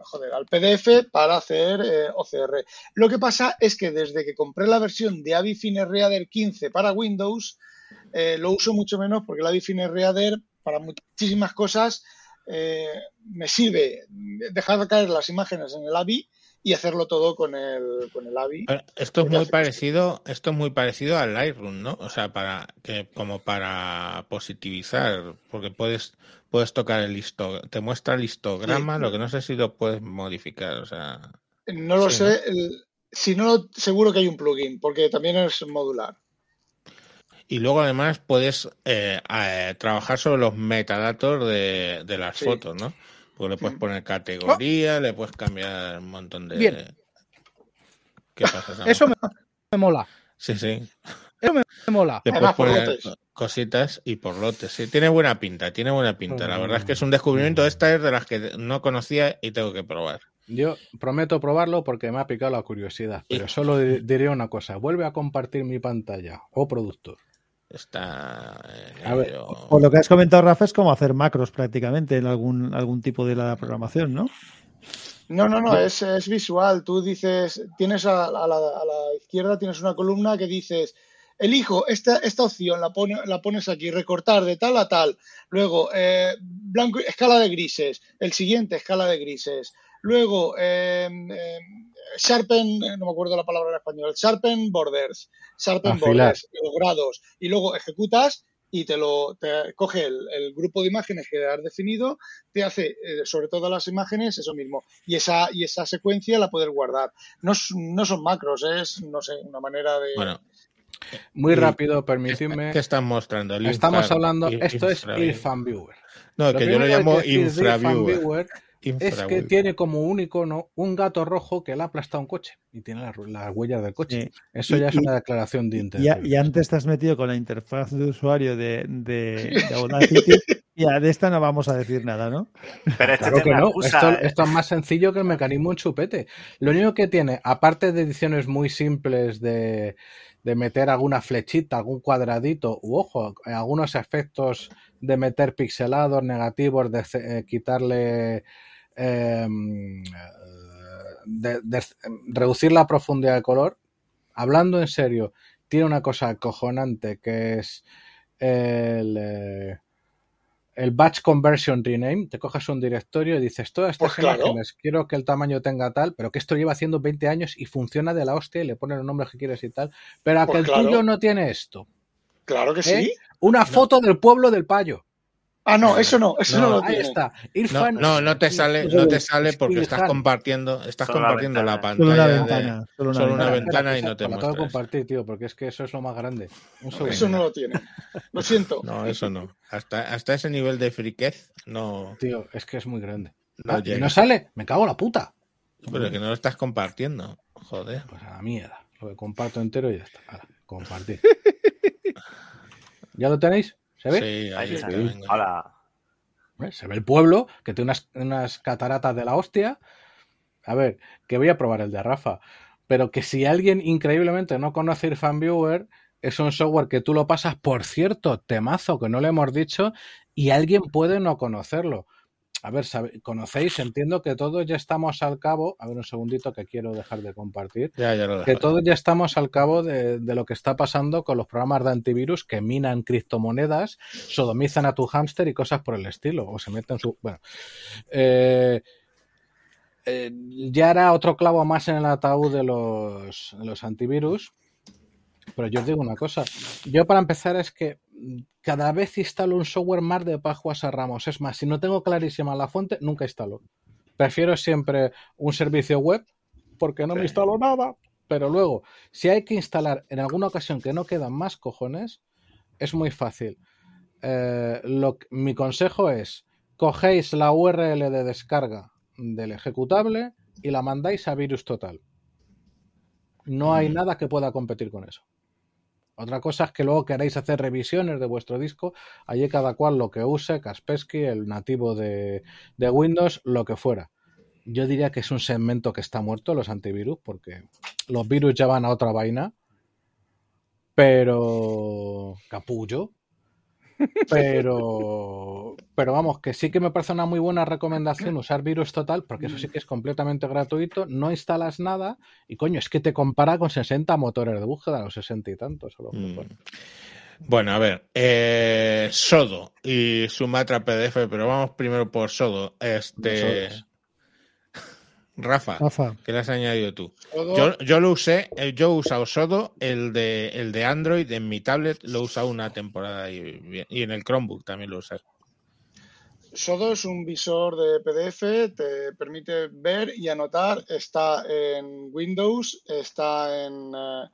joder, al PDF para hacer eh, OCR. Lo que pasa es que desde que compré la versión de Avi Reader 15 para Windows, eh, lo uso mucho menos porque el Avi Reader para muchísimas cosas eh, me sirve dejar caer las imágenes en el AVI y hacerlo todo con el, con el AVI. Esto es muy hace- parecido, esto es muy parecido al Lightroom, ¿no? O sea, para que como para positivizar, porque puedes puedes tocar el listo, te muestra el histograma, Sí. lo que no sé si lo puedes modificar, o sea, No lo Sí, sé, el- si no, seguro que hay un plugin, porque también es modular. Y luego además puedes eh, eh, trabajar sobre los metadatos de, de las Sí. fotos, ¿no? Pues le puedes Mm. poner categoría, le puedes cambiar un montón de. Bien. ¿Qué pasa? Eso me, me mola. Sí, sí. Me mola. Le puedes poner lotes. cositas y por lotes. Sí, tiene buena pinta, tiene buena pinta. La verdad es que es un descubrimiento. Esta es de las que no conocía y tengo que probar. Yo prometo probarlo porque me ha picado la curiosidad, pero solo di- diré una cosa. Vuelve a compartir mi pantalla, oh productor. Está. en A ver. Por lo que has comentado, Rafa, es como hacer macros prácticamente en algún, algún tipo de la programación, ¿no? No, no, no, es, es visual. Tú dices, tienes a, a la, a la izquierda tienes una columna que dices, elijo esta, esta opción, la, pone, la pones aquí, recortar de tal a tal. Luego, eh, blanco, escala de grises. El siguiente, escala de grises. Luego, eh, eh, sharpen, eh, no me acuerdo la palabra en español, sharpen borders, sharpen Afilar. borders, los grados. Y luego ejecutas y te lo te coge el, el grupo de imágenes que has definido, te hace eh, sobre todas las imágenes eso mismo. Y esa, y esa secuencia la puedes guardar. No, no son macros, es, no sé, una manera de. Bueno, Muy rápido, permitidme. ¿qué están mostrando? Estamos infra- hablando, esto es. Irfan Viewer. No, que yo lo llamo infraviewer. Es que tiene como un icono un gato rojo que le ha aplastado un coche y tiene las, las huellas del coche. Sí. Eso Y- ya es y- una declaración de Y, intención. y antes te has metido con la interfaz de usuario de, de, de Audacity. *laughs* ya de esta no vamos a decir nada, ¿no? Pero este Claro que no, esto, ¿eh? esto es más sencillo que el mecanismo en chupete. Lo único que tiene, aparte de ediciones muy simples de, de meter alguna flechita, algún cuadradito, u ojo, algunos efectos de meter pixelados, negativos, de eh, quitarle, eh, de- de- reducir la profundidad de color. Hablando en serio, tiene una cosa acojonante que es el... eh, el batch conversion rename, te coges un directorio y dices, todas estas Pues claro. imágenes quiero que el tamaño tenga tal, pero que esto lleva haciendo 20 años y funciona de la hostia y le pones los nombres que quieres y tal, pero a Pues que el claro. tuyo no tiene esto. Claro que ¿Eh? sí. Una foto del pueblo del payo. Ah, no, eso no, eso no, No, lo Ahí tiene. está. No, Irfan. no, no te sale, no te sale porque estás compartiendo, estás Solo la compartiendo la ventana. Solo una pantalla de- ventana. Solo una solo una ventana. ventana y no te que lo acabo de muestras. compartir, tío, porque es que eso es lo más grande. Un. Eso no lo tiene. Lo siento. No, eso no. Hasta, hasta ese nivel de friquez no, Tío, es que es muy grande. no Ah, y no sale, me cago en la puta. Pero es que no lo estás compartiendo. Joder. Pues a la mierda. Lo comparto entero y ya está. Ahora, compartir. *laughs* ¿Ya lo tenéis? ¿Se ve? Sí, ahí Ahí está. está. venga. Hola. Se ve el pueblo, que tiene unas, unas cataratas de la hostia. A ver, que voy a probar el de Rafa. Pero que si alguien increíblemente no conoce Irfan Viewer, es un software que tú lo pasas, por cierto, temazo, que no le hemos dicho, y alguien puede no conocerlo. A ver, conocéis, entiendo que todos ya estamos al cabo. A ver, un segundito que quiero dejar de compartir. Ya, ya lo Que todos ya estamos al cabo de, de lo que está pasando con los programas de antivirus que minan criptomonedas, sodomizan a tu hámster y cosas por el estilo, o se meten su... Bueno, eh, eh, ya era otro clavo más en el ataúd de los, de los antivirus, pero yo os digo una cosa, yo para empezar es que cada vez instalo un software más de Pajuas a Ramos. Es más, si no tengo clarísima la fuente, nunca instalo. Prefiero siempre un servicio web porque no me instalo nada. Pero luego, si hay que instalar en alguna ocasión que no quedan más cojones, es muy fácil. Eh, lo, mi consejo es, cogéis la URL de descarga del ejecutable y la mandáis a virus total. No hay nada que pueda competir con eso. Otra cosa es que luego queréis hacer revisiones de vuestro disco, allí cada cual lo que use, Kaspersky, el nativo de, de Windows, lo que fuera. Yo diría que es un segmento que está muerto, los antivirus, porque los virus ya van a otra vaina. Pero. Capullo. Pero. Pero vamos, que sí que me parece una muy buena recomendación usar virus total, porque eso sí que es completamente gratuito. No instalas nada y coño, es que te compara con 60 motores de búsqueda, los 60 y tantos. Solo, Mm. bueno. A ver, eh, Sodo y Sumatra PDF, pero vamos primero por Sodo. Este. Rafa, Rafa, ¿qué le has añadido tú? Yo, yo lo usé, eh, yo he usado Sodo, el de, el de Android en mi tablet lo he usado una temporada y, y en el Chromebook también lo usé. Sodo es un visor de PDF, te permite ver y anotar. Está en Windows, está en, eh,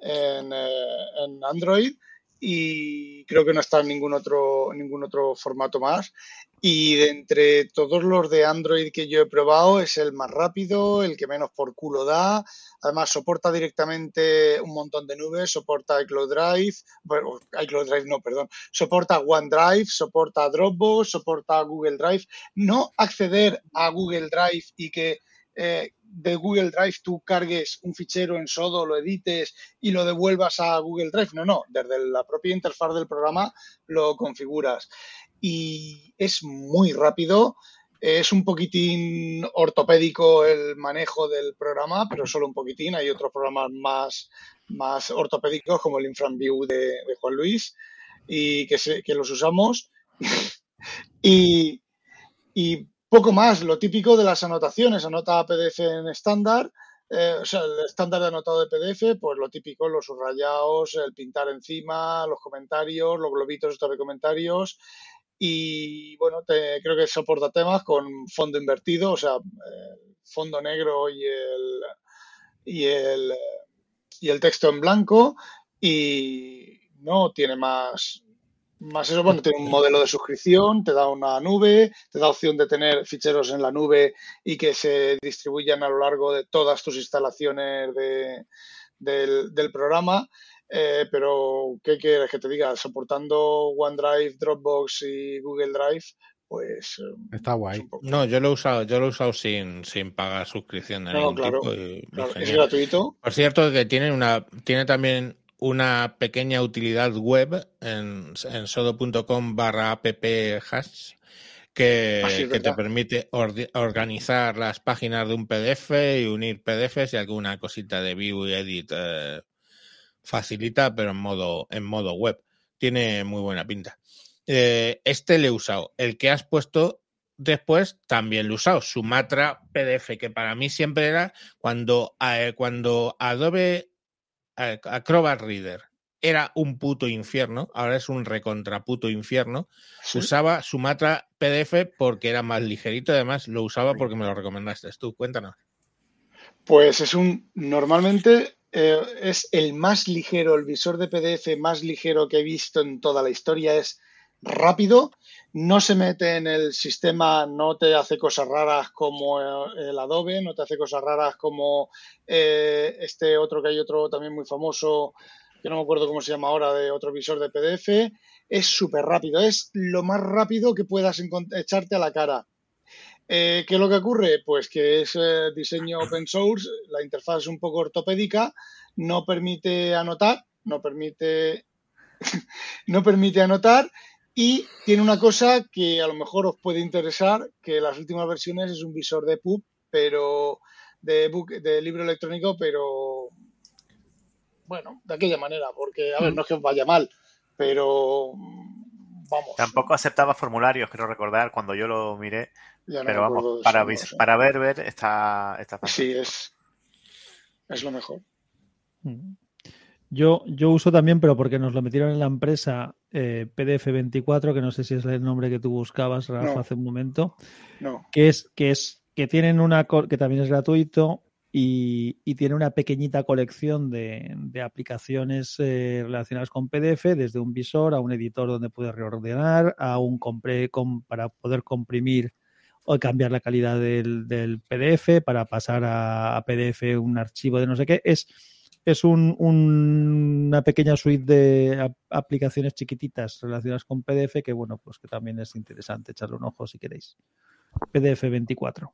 en, eh, en Android y creo que no está en ningún otro, ningún otro formato más. Y de entre todos los de Android que yo he probado, es el más rápido, el que menos por culo da. Además, soporta directamente un montón de nubes, soporta iCloud Drive, bueno, iCloud Drive no, perdón, soporta OneDrive, soporta Dropbox, soporta Google Drive. No acceder a Google Drive y que eh, de Google Drive tú cargues un fichero en Sodo, lo edites y lo devuelvas a Google Drive. No, no, desde la propia interfaz del programa lo configuras. Y es muy rápido. Es un poquitín ortopédico el manejo del programa, pero solo un poquitín. Hay otros programas más, más ortopédicos como el InfraView de, de Juan Luis y que, se- que los usamos. *laughs* y, y poco más, lo típico de las anotaciones, anota PDF en estándar, eh, o sea, el estándar de anotado de PDF, pues lo típico, los subrayados, el pintar encima, los comentarios, los globitos de comentarios. Y bueno, te- creo que soporta temas con fondo invertido, o sea, eh, fondo negro y el, y el, y el texto en blanco. Y no tiene más, más eso, bueno, tiene un modelo de suscripción, te da una nube, te da opción de tener ficheros en la nube y que se distribuyan a lo largo de todas tus instalaciones de, del, del programa. Eh, pero, ¿qué quieres que te diga? Soportando OneDrive, Dropbox y Google Drive, pues eh, Está es guay. No, yo lo he usado, yo lo he usado sin, sin pagar suscripción de No, no, ningún claro, tipo y- claro, es gratuito. Por cierto, que tiene una, tiene también una pequeña utilidad web en, en sodo.com barra app hash que, Ah, sí, que te permite organizar las páginas de un PDF y unir PDFs y alguna cosita de view y edit eh, facilita, pero en modo, en modo web. Tiene muy buena pinta. Eh, este le he usado. El que has puesto después también lo he usado. Sumatra PDF, que para mí siempre era cuando, eh, cuando Adobe eh, Acrobat Reader era un puto infierno, ahora es un recontraputo infierno. Sí. Usaba Sumatra PDF porque era más ligerito, además lo usaba porque me lo recomendaste tú. Cuéntanos. Pues es un, normalmente eh, es el más ligero, el visor de PDF más ligero que he visto en toda la historia. Es rápido, no se mete en el sistema, no te hace cosas raras como eh, el Adobe, no te hace cosas raras como eh, este otro que hay otro también muy famoso, que no me acuerdo cómo se llama ahora, de otro visor de PDF. Es súper rápido, es lo más rápido que puedas echarte a la cara. Eh, ¿Qué es lo que ocurre? Pues que es eh, diseño open source, la interfaz es un poco ortopédica, no permite anotar, no permite, *laughs* no permite anotar y tiene una cosa que a lo mejor os puede interesar, que las últimas versiones es un visor de pub, pero de book, de libro electrónico, pero bueno, de aquella manera, porque a ver, no es que os vaya mal, pero vamos, Tampoco aceptaba formularios, creo recordar, cuando yo lo miré. ya no pero vamos, para, eso, no sé. para ver, ver, está, está Sí, es, es lo mejor. Mm. Yo, yo uso también, pero porque nos lo metieron en la empresa eh, PDF24, que no sé si es el nombre que tú buscabas, Rafa, No. hace un momento, No. que es que es que tienen una que también es gratuito y, tiene una pequeñita colección de, aplicaciones eh, relacionadas con PDF, desde un visor a un editor donde puedes reordenar, a un compre com- para poder comprimir o cambiar la calidad del, PDF para pasar a, PDF un archivo de no sé qué. Es, es un- un- una pequeña suite de ap- aplicaciones chiquititas relacionadas con PDF que, bueno, pues que también es interesante echarle un ojo si queréis. PDF 24.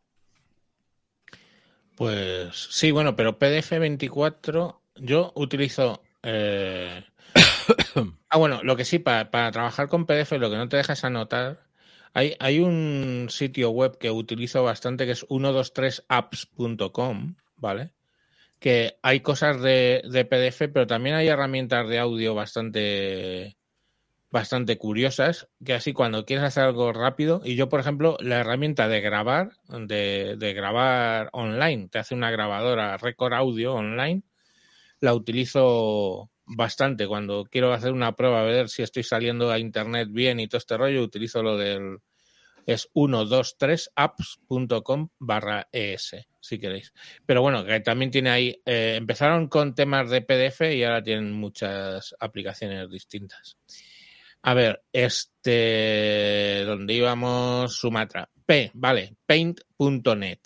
Pues sí, bueno, pero PDF24 yo utilizo... eh, *coughs* ah, bueno, lo que sí, para, para trabajar con PDF lo que no te dejas anotar, hay, hay un sitio web que utilizo bastante que es 123apps.com, ¿vale? Que hay cosas de, de PDF, pero también hay herramientas de audio bastante bastante curiosas, que así cuando quieres hacer algo rápido, y yo, por ejemplo, la herramienta de grabar, de, grabar online, te hace una grabadora Record Audio online, la utilizo bastante cuando quiero hacer una prueba, a ver si estoy saliendo a internet bien y todo este rollo, utilizo lo del es 123apps.com barra es, si queréis. Pero bueno, que también tiene ahí, eh, empezaron con temas de PDF y ahora tienen muchas aplicaciones distintas. A ver, este, donde íbamos, Sumatra. P, vale, paint.net,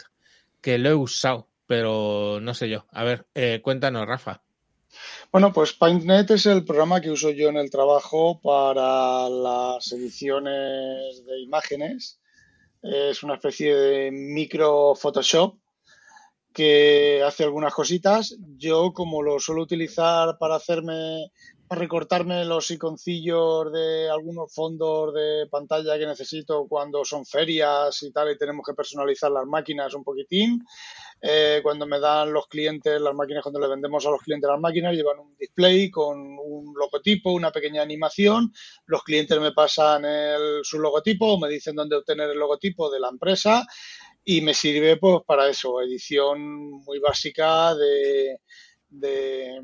que lo he usado, pero no sé yo. A ver, eh, cuéntanos, Rafa. Bueno, pues PaintNet es el programa que uso yo en el trabajo para las ediciones de imágenes. Es una especie de micro Photoshop que hace algunas cositas. Yo, como lo suelo utilizar para hacerme, recortarme los iconcillos de algunos fondos de pantalla que necesito cuando son ferias y tal, y tenemos que personalizar las máquinas un poquitín. Eh, cuando me dan los clientes las máquinas, cuando le vendemos a los clientes las máquinas, llevan un display con un logotipo, una pequeña animación. Los clientes me pasan el, su logotipo me dicen dónde obtener el logotipo de la empresa y me sirve pues para eso, edición muy básica de, de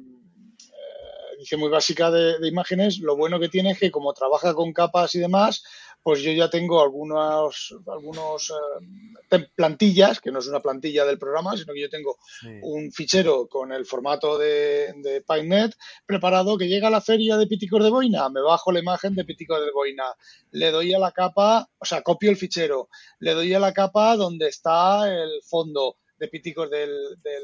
edición muy básica de, de, imágenes. Lo bueno que tiene es que como trabaja con capas y demás, pues yo ya tengo algunos, algunos eh, plantillas, que no es una plantilla del programa, sino que yo tengo sí. un fichero con el formato de, de PyNet preparado que llega a la feria de Piticos de Boina, me bajo la imagen de Piticos de Boina, le doy a la capa, o sea, copio el fichero, le doy a la capa donde está el fondo de Piticos del, del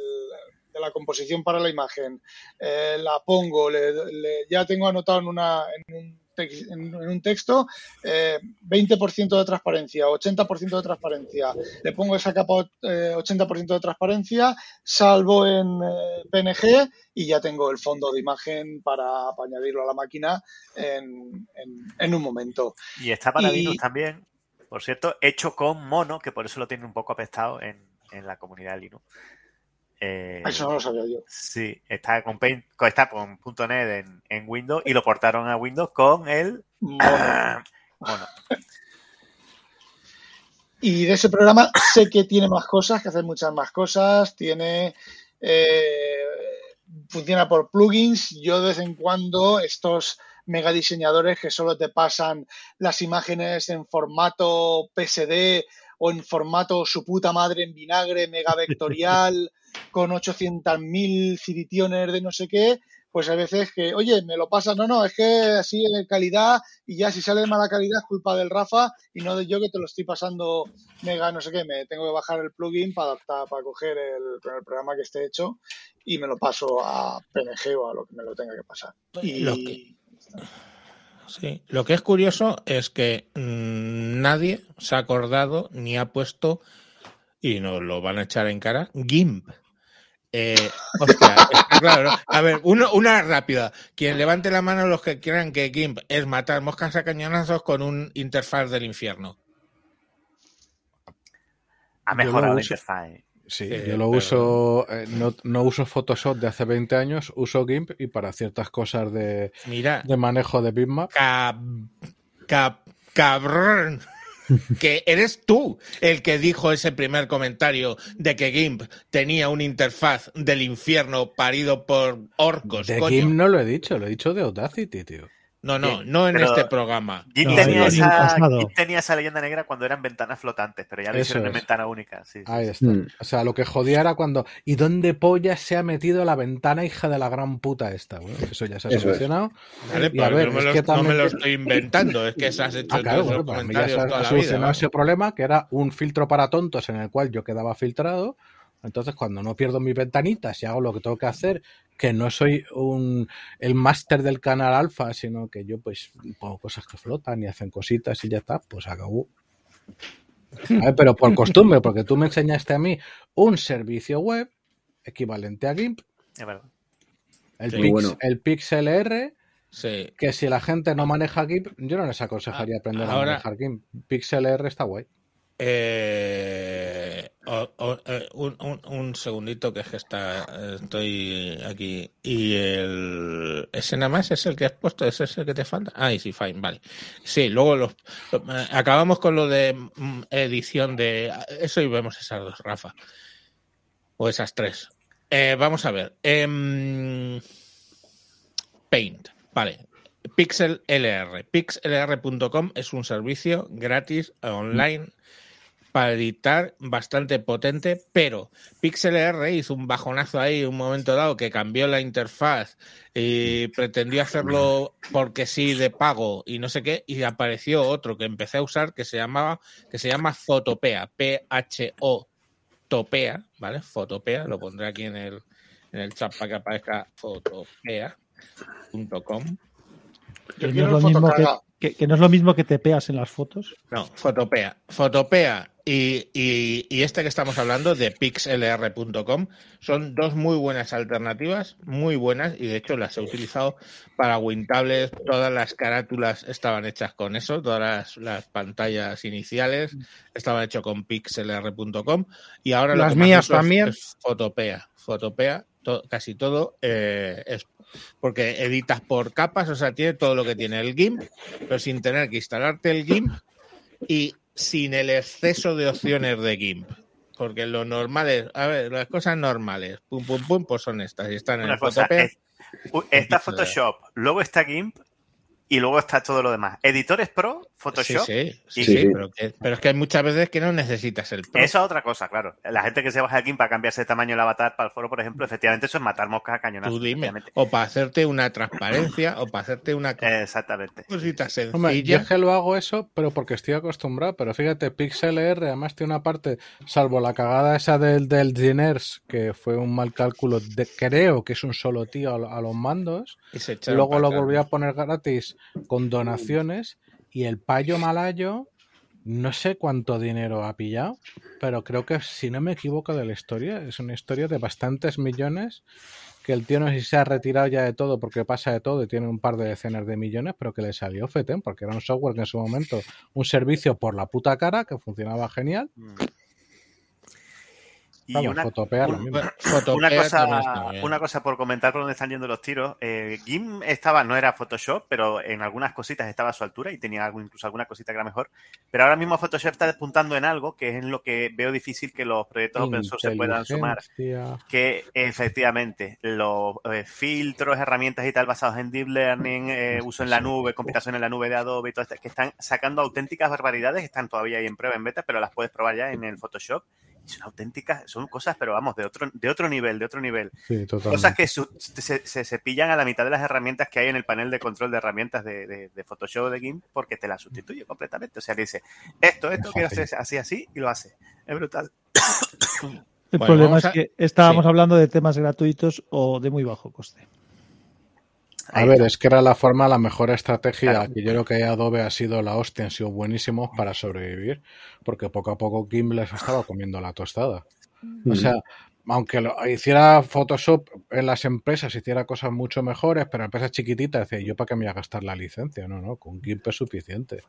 de la composición para la imagen, eh, la pongo, le, le, ya tengo anotado en, una, en, un, en, en un texto eh, 20% de transparencia, 80% de transparencia, le pongo esa capa eh, 80% de transparencia, salvo en eh, PNG y ya tengo el fondo de imagen para, para añadirlo a la máquina en, en, un momento. Y está para y... Linux también, por cierto, hecho con mono, que por eso lo tiene un poco apestado en, en la comunidad de Linux. Eh, Eso no lo sabía yo. Sí, está con Paint, está con .NET en, en, Windows y lo portaron a Windows con el mono. *clears throat* mono. Y de ese programa sé que tiene más cosas, que hace muchas más cosas, tiene eh, funciona por plugins. Yo de vez en cuando estos mega diseñadores que solo te pasan las imágenes en formato PSD o en formato su puta madre en vinagre, mega vectorial, *laughs* con 800.000 ciritiones de no sé qué, pues a veces que, oye, me lo pasa, no, no, es que así en calidad y ya si sale de mala calidad es culpa del Rafa y no de yo que te lo estoy pasando mega no sé qué, me tengo que bajar el plugin para adaptar, para coger el, el programa que esté hecho y me lo paso a PNG o a lo que me lo tenga que pasar. Y... Lo que, sí, lo que es curioso es que mmm, nadie se ha acordado ni ha puesto, y nos lo van a echar en cara, GIMP. Eh, *laughs* hostia, claro, a ver, uno, una rápida. Quien levante la mano los que crean que GIMP es matar moscas a cañonazos con un interfaz del infierno. Ha mejorado la interfaz. ¿eh? Sí, eh, yo lo pero... uso, eh, no, no, uso Photoshop de hace 20 años, uso GIMP y para ciertas cosas de, Mira, de manejo de bitmap. Cab, cab, cabrón. que eres tú el que dijo ese primer comentario de que GIMP tenía una interfaz del infierno parido por orcos. De coño. GIMP no lo he dicho, lo he dicho de Audacity, tío. No, no, Sí, no en pero- este programa. No, tenía esa, tenía leyenda negra cuando eran ventanas flotantes, pero ya lo Eso hicieron en ventana única. Sí, Ahí sí. está. Mm. O sea, lo que jodía era cuando. ¿Y dónde polla se ha metido la ventana, hija de la gran puta esta? Bueno, eso ya se ha Eso solucionado. Vale, Y a pero ver, no, me es lo, que no también me lo estoy inventando, es que se has hecho Ah, claro, bueno, pues mí ya se ha- toda ha la solucionado vida. ese problema, que era un filtro para tontos en el cual yo quedaba filtrado. Entonces, cuando no pierdo mis ventanitas y hago lo que tengo que hacer, que no soy un el máster del canal alfa, sino que yo pues pongo cosas que flotan y hacen cositas y ya está, pues acabó. A ver, pero por costumbre, porque tú me enseñaste a mí un servicio web equivalente a GIMP, Es verdad. el, Sí. Pix- Bueno. el PixLR, Sí. que si la gente no maneja GIMP, yo no les aconsejaría aprender a Ahora- manejar GIMP. PixLR está guay. Eh, eh, un, un- un segundito que es que está, estoy aquí. Y el, ese nada más es el que has puesto, ese es el que te falta. Ah, sí, fine, vale. Sí, luego los, lo- eh, acabamos con lo de mm, edición de eso y vemos esas dos, Rafa. O esas tres. Eh, vamos a ver. Em, Paint, vale. Pixel LR. Pixlr.com es un servicio gratis online para editar bastante potente, pero PixelR hizo un bajonazo ahí un momento dado que cambió la interfaz y pretendió hacerlo porque sí de pago y no sé qué y apareció otro que empecé a usar que se llamaba que se llama Photopea, P H O Topea, ¿vale? Photopea, lo pondré aquí en el en el chat para que aparezca photopea.com. Yo quiero el fotocaga. Que- que no es lo mismo que te peas en las fotos. No, Fotopea. Fotopea y, y- y este que estamos hablando de pixlr.com son dos muy buenas alternativas, muy buenas, y de hecho las he utilizado para Wintables. Todas las carátulas estaban hechas con eso, todas las, las pantallas iniciales estaban hechas con pixlr.com. Y ahora lo Las que más mías es- también. Es, Fotopea. Fotopea, to- casi todo eh, es porque editas por capas, o sea, tiene todo lo que tiene el GIMP, pero sin tener que instalarte el GIMP y sin el exceso de opciones de GIMP. Porque lo normal es, a ver, las cosas normales, pum, pum, pum, pues son estas. Y están en Una cosa, es- está. Photoshop, luego está GIMP y luego está todo lo demás. Editores Pro, Photoshop. Sí, sí, sí, y sí, GIMP. Pero, que, pero es que hay muchas veces que no necesitas el Pro. Eso es otra cosa, claro. La gente que se baja aquí para cambiarse de tamaño el avatar para el foro, por ejemplo, efectivamente eso es matar moscas a cañonazos. Tú dime. O para hacerte una transparencia, o para hacerte una Exactamente. cosita Hombre, yo sencilla. es que lo hago eso, pero porque estoy acostumbrado. Pero fíjate, PixLR además tiene una parte, salvo la cagada esa del, del Diners, que fue un mal cálculo, de, creo que es un solo tío a, lo- a los mandos. y se Luego lo volví a poner gratis con donaciones y el payo malayo, no sé cuánto dinero ha pillado, pero creo que si no me equivoco de la historia, es una historia de bastantes millones que el tío no sé si se ha retirado ya de todo porque pasa de todo y tiene un par de decenas de millones, pero que le salió fetén porque era un software en su momento, un servicio por la puta cara que funcionaba genial. Mm. Y Vamos, una, un- *laughs* una cosa, una cosa por comentar por dónde están yendo los tiros. Eh, GIMP estaba, no era Photoshop, pero en algunas cositas estaba a su altura y tenía algo, incluso alguna cosita que era mejor. Pero ahora mismo Photoshop está despuntando en algo que es en lo que veo difícil que los proyectos open source se puedan sumar. Que efectivamente los eh, filtros, herramientas y tal basados en deep learning, eh, uso en la nube, computación en la nube de Adobe y todo esto, que están sacando auténticas barbaridades, están todavía ahí en prueba, en beta, pero las puedes probar ya en el Photoshop. Son auténticas, son cosas, pero vamos, de otro, de otro nivel, de otro nivel. Sí, totalmente. Cosas que su- se, se, se pillan a la mitad de las herramientas que hay en el panel de control de herramientas de, de, de Photoshop o de GIMP porque te las sustituye completamente. O sea, le dice, esto, esto, Es quiero hacer así, así, y lo hace. Es brutal. El Bueno, problema es que estábamos sí. hablando de temas gratuitos o de muy bajo coste. A ver, es que era la forma, la mejor estrategia, Claro. que yo creo que Adobe ha sido la hostia, han sido buenísimos para sobrevivir, porque poco a poco GIMP les estaba comiendo la tostada. O sea, aunque lo, hiciera Photoshop en las empresas, hiciera cosas mucho mejores, pero empresas chiquititas, decía, ¿yo para qué me voy a gastar la licencia? No, no, con GIMP es suficiente.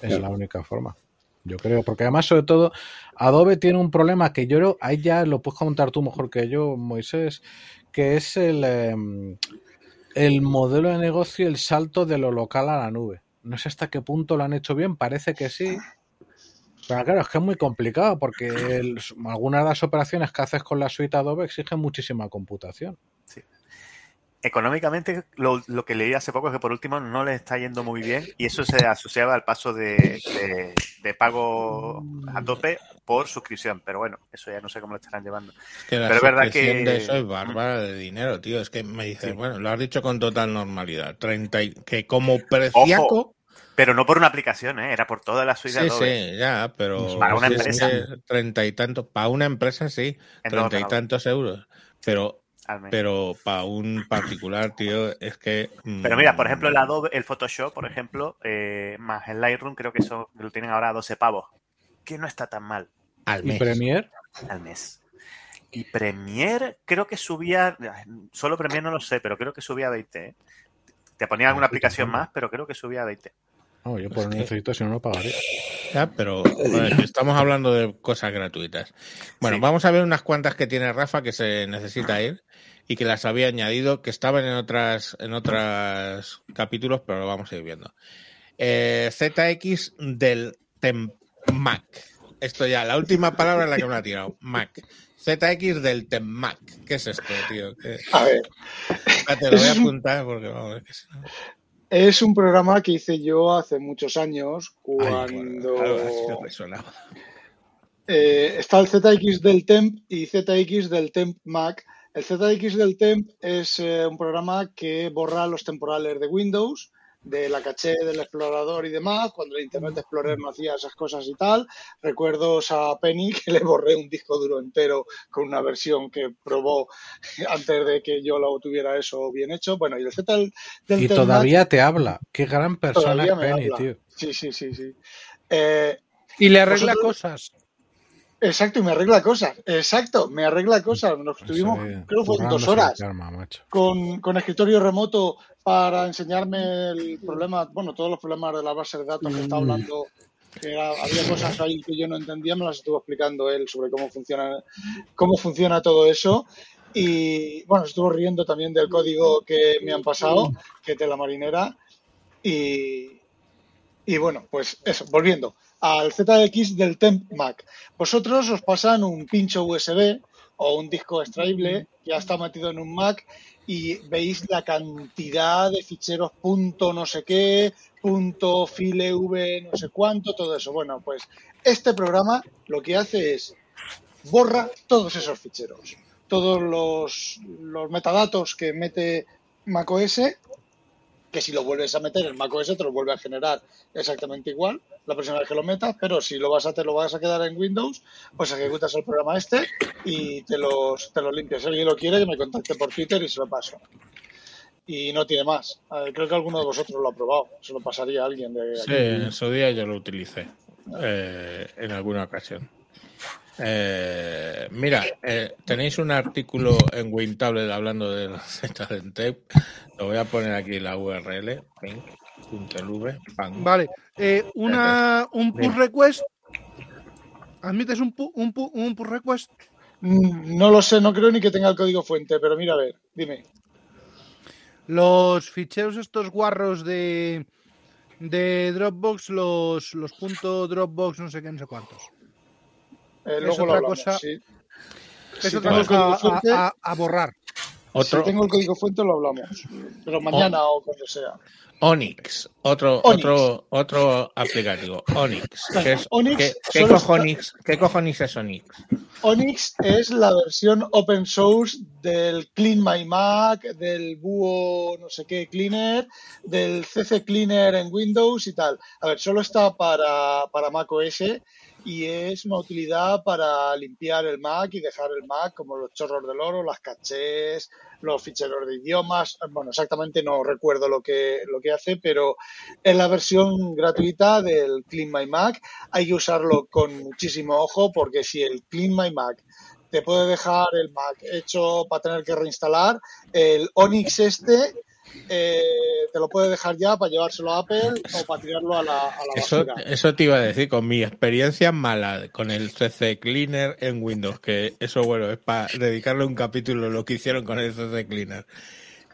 Es la única forma. Yo creo, porque además, sobre todo, Adobe tiene un problema que yo creo, ahí ya lo puedes contar tú mejor que yo, Moisés, que es el, em, el modelo de negocio, el salto de lo local a la nube. No sé hasta qué punto lo han hecho bien, parece que sí, Pero claro, es que es muy complicado porque algunas de las operaciones que haces con la suite Adobe exigen muchísima computación. Económicamente, lo, lo que leí hace poco es que por último no les está yendo muy bien y eso se asociaba al paso de, de- de pago a tope por suscripción. Pero bueno, eso ya no sé cómo lo estarán llevando. Es que la Pero es verdad que- de eso es bárbara de dinero, tío. Es que me dices, Sí. bueno, lo has dicho con total normalidad. 30 y- que como preciaco. Pero no por una aplicación, ¿eh? era por toda la suite Sí, Adobe. sí, ya, pero. Para una empresa. Treinta y tantos. Para una empresa, sí. Treinta y tantos euros. Pero. Pero para un particular, tío, es que. mm, Pero mira, por ejemplo, el Adobe, el Photoshop, por ejemplo, eh, más el Lightroom, creo que eso lo tienen ahora a 12 pavos. Que no está tan mal Al ¿Y mes. Premiere? al mes. Y Premiere, creo que subía, solo Premiere no lo sé, pero creo que subía a 20. ¿eh? Te ponía alguna aplicación más, pero creo que subía a 20. No, yo por Es no necesito, si no, no pagaría. Ya, pero estamos hablando de cosas gratuitas. Bueno, Sí. vamos a ver unas cuantas que tiene Rafa que se necesita ir y que las había añadido, que estaban en otras en otros capítulos, pero lo vamos a ir viendo. Eh, ZX del Mac. Esto ya, la última palabra es la que me ha tirado. Mac. ZX del Mac. ¿Qué es esto, tío? ¿Qué- A ver, Espérate, lo voy a Es *laughs* un- apuntar porque vamos, es que si no- es un programa que hice yo hace muchos años Ay, cuando me sonaba. eh, está el ZX del Temp y ZX del Temp Mac. El ZX del Temp es eh, un programa que borra los temporales de Windows, de la caché del explorador y demás, cuando el Internet Explorer no hacía esas cosas y tal. Recuerdo a Penny que le borré un disco duro entero con una versión que probó antes de que yo lo tuviera eso bien hecho. Bueno, y el Z del, del Y todavía te habla. Qué gran persona es Penny, habla. tío. Sí, sí, sí, sí. Eh, Y le arregla Vosotros- cosas. Exacto, y me arregla cosas. Exacto, me arregla cosas. Nos estuvimos, Sí, creo que fue dos horas con, con escritorio remoto para enseñarme el problema, bueno, todos los problemas de la base de datos que está hablando. Que era- había cosas ahí que yo no entendía, me las estuvo explicando él sobre cómo funciona, cómo funciona todo eso. Y bueno, estuvo riendo también del código que me han pasado, que es de la marinera. Y, y bueno, pues eso, volviendo al ZX del Temp Mac. Vosotros os pasan un pincho USB o un disco extraíble que ya está metido en un Mac y veis la cantidad de ficheros punto no sé qué, punto file v no sé cuánto, todo eso. Bueno, pues este programa lo que hace es borra todos esos ficheros, todos los, los metadatos que mete macOS que si lo vuelves a meter en macOS te lo vuelve a generar exactamente igual la próxima vez que lo metas, pero si lo vas a te lo vas a quedar en Windows, pues ejecutas el programa este y te los, te los limpias. Si alguien lo quiere, que me contacte por Twitter y se lo paso. Y no tiene más. Creo que alguno de vosotros lo ha probado. Se lo pasaría a alguien de Sí, en su día yo lo utilicé eh, en alguna ocasión. Eh, mira, eh, tenéis un artículo en Wintable hablando de la *laughs* Z del tape. Lo voy a poner aquí la URL. pam. Vale. eh, una, un pull request. ¿Admites un, pu- un, pu- un pull request? Mm, No lo sé, no creo ni que tenga el código fuente, pero mira, a ver, dime. Los ficheros estos guarros de, de Dropbox, los, los punto Dropbox, no sé qué, no sé cuántos. Eh, Es luego otra hablamos, cosa- sí. Es Si otra tengo el cosa código a, fuente, a- a borrar. Otro, si tengo el código fuente lo hablamos. Pero mañana o cuando sea. Onyx, otro, Onyx. otro, otro aplicativo. Onyx. ¿Qué, es, Onyx ¿qué, qué solo cojones, ¿Qué cojones es Onyx? Onyx es la versión open source del Clean My Mac, del Búho no sé qué Cleaner, del CC Cleaner en Windows y tal. A ver, solo está para, para Mac OS y es una utilidad para limpiar el Mac y dejar el Mac como los chorros del oro, las cachés, los ficheros de idiomas. Bueno, exactamente no recuerdo lo que, lo que hace, pero es la versión gratuita del Clean My Mac hay que usarlo con muchísimo ojo porque si el Clean My Mac te puede dejar el Mac hecho para tener que reinstalar, el Onyx este eh, te lo puede dejar ya para llevárselo a Apple o para tirarlo a la, a la Eso, basura. eso te iba a decir, con mi experiencia mala con el CC Cleaner en Windows, que eso, bueno, es para dedicarle un capítulo lo que hicieron con el CC Cleaner.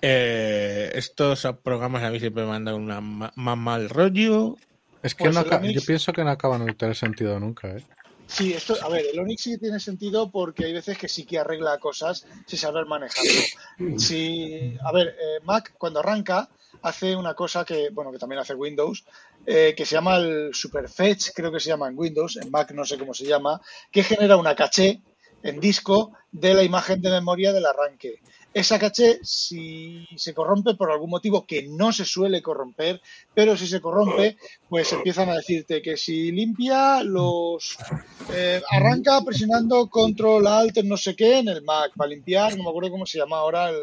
Eh, estos programas a mí siempre me mandan una ma- más mal rollo Es que Pues no yo pienso que no acaban de tener sentido nunca, ¿eh? Sí, esto, a ver, el Onix sí tiene sentido porque hay veces que sí que arregla cosas sin saber manejarlo. Si, a ver, eh, Mac cuando arranca hace una cosa que, bueno, que también hace Windows, eh, que se llama el Superfetch, creo que se llama en Windows, en Mac no sé cómo se llama, que genera una caché en disco de la imagen de memoria del arranque. Esa caché, si se corrompe por algún motivo que no se suele corromper, pero si se corrompe, pues empiezan a decirte que si limpia los eh, arranca presionando control alt no sé qué en el Mac para limpiar, no me acuerdo cómo se llama ahora el,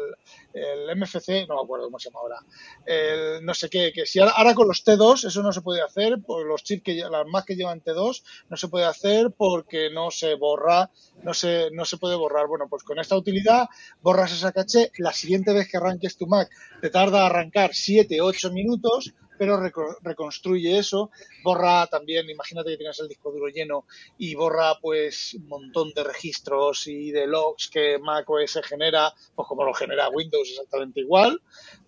el MFC, no me acuerdo cómo se llama ahora, el no sé qué, que si ahora, con los T2 eso no se puede hacer, por los chips que las Mac que llevan T2 no se puede hacer porque no se borra, no se, no se puede borrar. Bueno, pues con esta utilidad borras esa caché, la siguiente vez que arranques tu Mac te tarda arrancar 7, 8 minutos, pero reco- reconstruye eso, borra también, imagínate que tienes el disco duro lleno y borra pues un montón de registros y de logs que Mac OS genera, pues como lo genera Windows exactamente igual,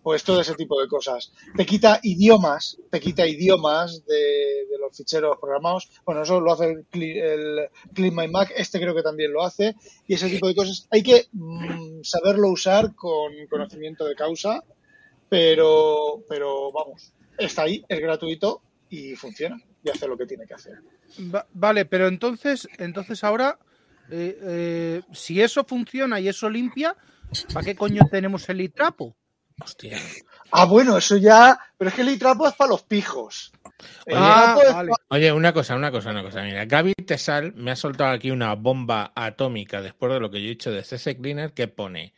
pues todo ese tipo de cosas. Te quita idiomas, te quita idiomas de, los ficheros programados. Bueno, eso lo hace el, el Clean My Mac, este creo que también lo hace, y ese tipo de cosas. Hay que mm, saberlo usar con conocimiento de causa, pero, pero vamos, está ahí, es gratuito y funciona y hace lo que tiene que hacer. Va- vale, pero entonces, entonces ahora, eh, eh, si eso funciona y eso limpia, ¿para qué coño tenemos el litrapo? Hostia. Ah, bueno, eso ya, pero es que el litrapo es para los pijos. Ah, vale. pa- Oye, una cosa, una cosa, una cosa. Mira, Gaby Tesal me ha soltado aquí una bomba atómica después de lo que yo he dicho de CC Cleaner que pone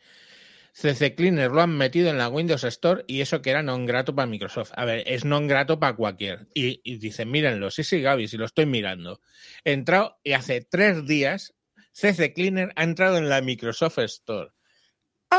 CC Cleaner lo han metido en la Windows Store y eso que era non grato para Microsoft. A ver, es non grato para cualquier. Y, y dicen, mírenlo, sí, sí, Gaby, si lo estoy mirando. He entrado y hace tres días CC Cleaner ha entrado en la Microsoft Store. ¡Ah!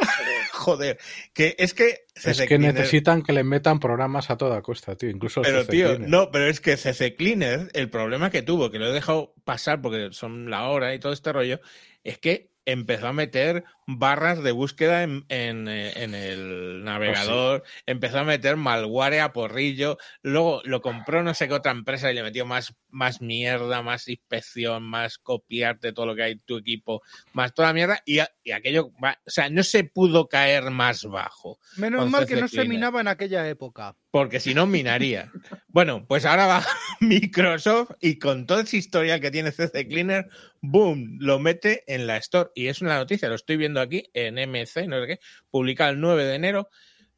*laughs* Joder, que es que Es que Cleaner- necesitan que le metan programas a toda costa, tío. Incluso pero CC tío, Cleaner. no, pero es que CC Cleaner, el problema que tuvo, que lo he dejado pasar porque son la hora y todo este rollo, es que empezó a meter barras de búsqueda en, en, eh, en el navegador, empezó a meter malware a porrillo, luego lo compró no sé qué otra empresa y le metió más, más mierda, más inspección, más copiarte todo lo que hay en tu equipo, más toda la mierda, y, y aquello, o sea, no se pudo caer más bajo. Menos mal que no se minaba en aquella época. Porque si no, minaría. *laughs* Bueno, pues ahora va *laughs* Microsoft y con todo ese historial que tiene CC Cleaner, boom, lo mete en la Store. Y es una noticia, lo estoy viendo aquí en MC, no sé qué, publicada el 9 de enero,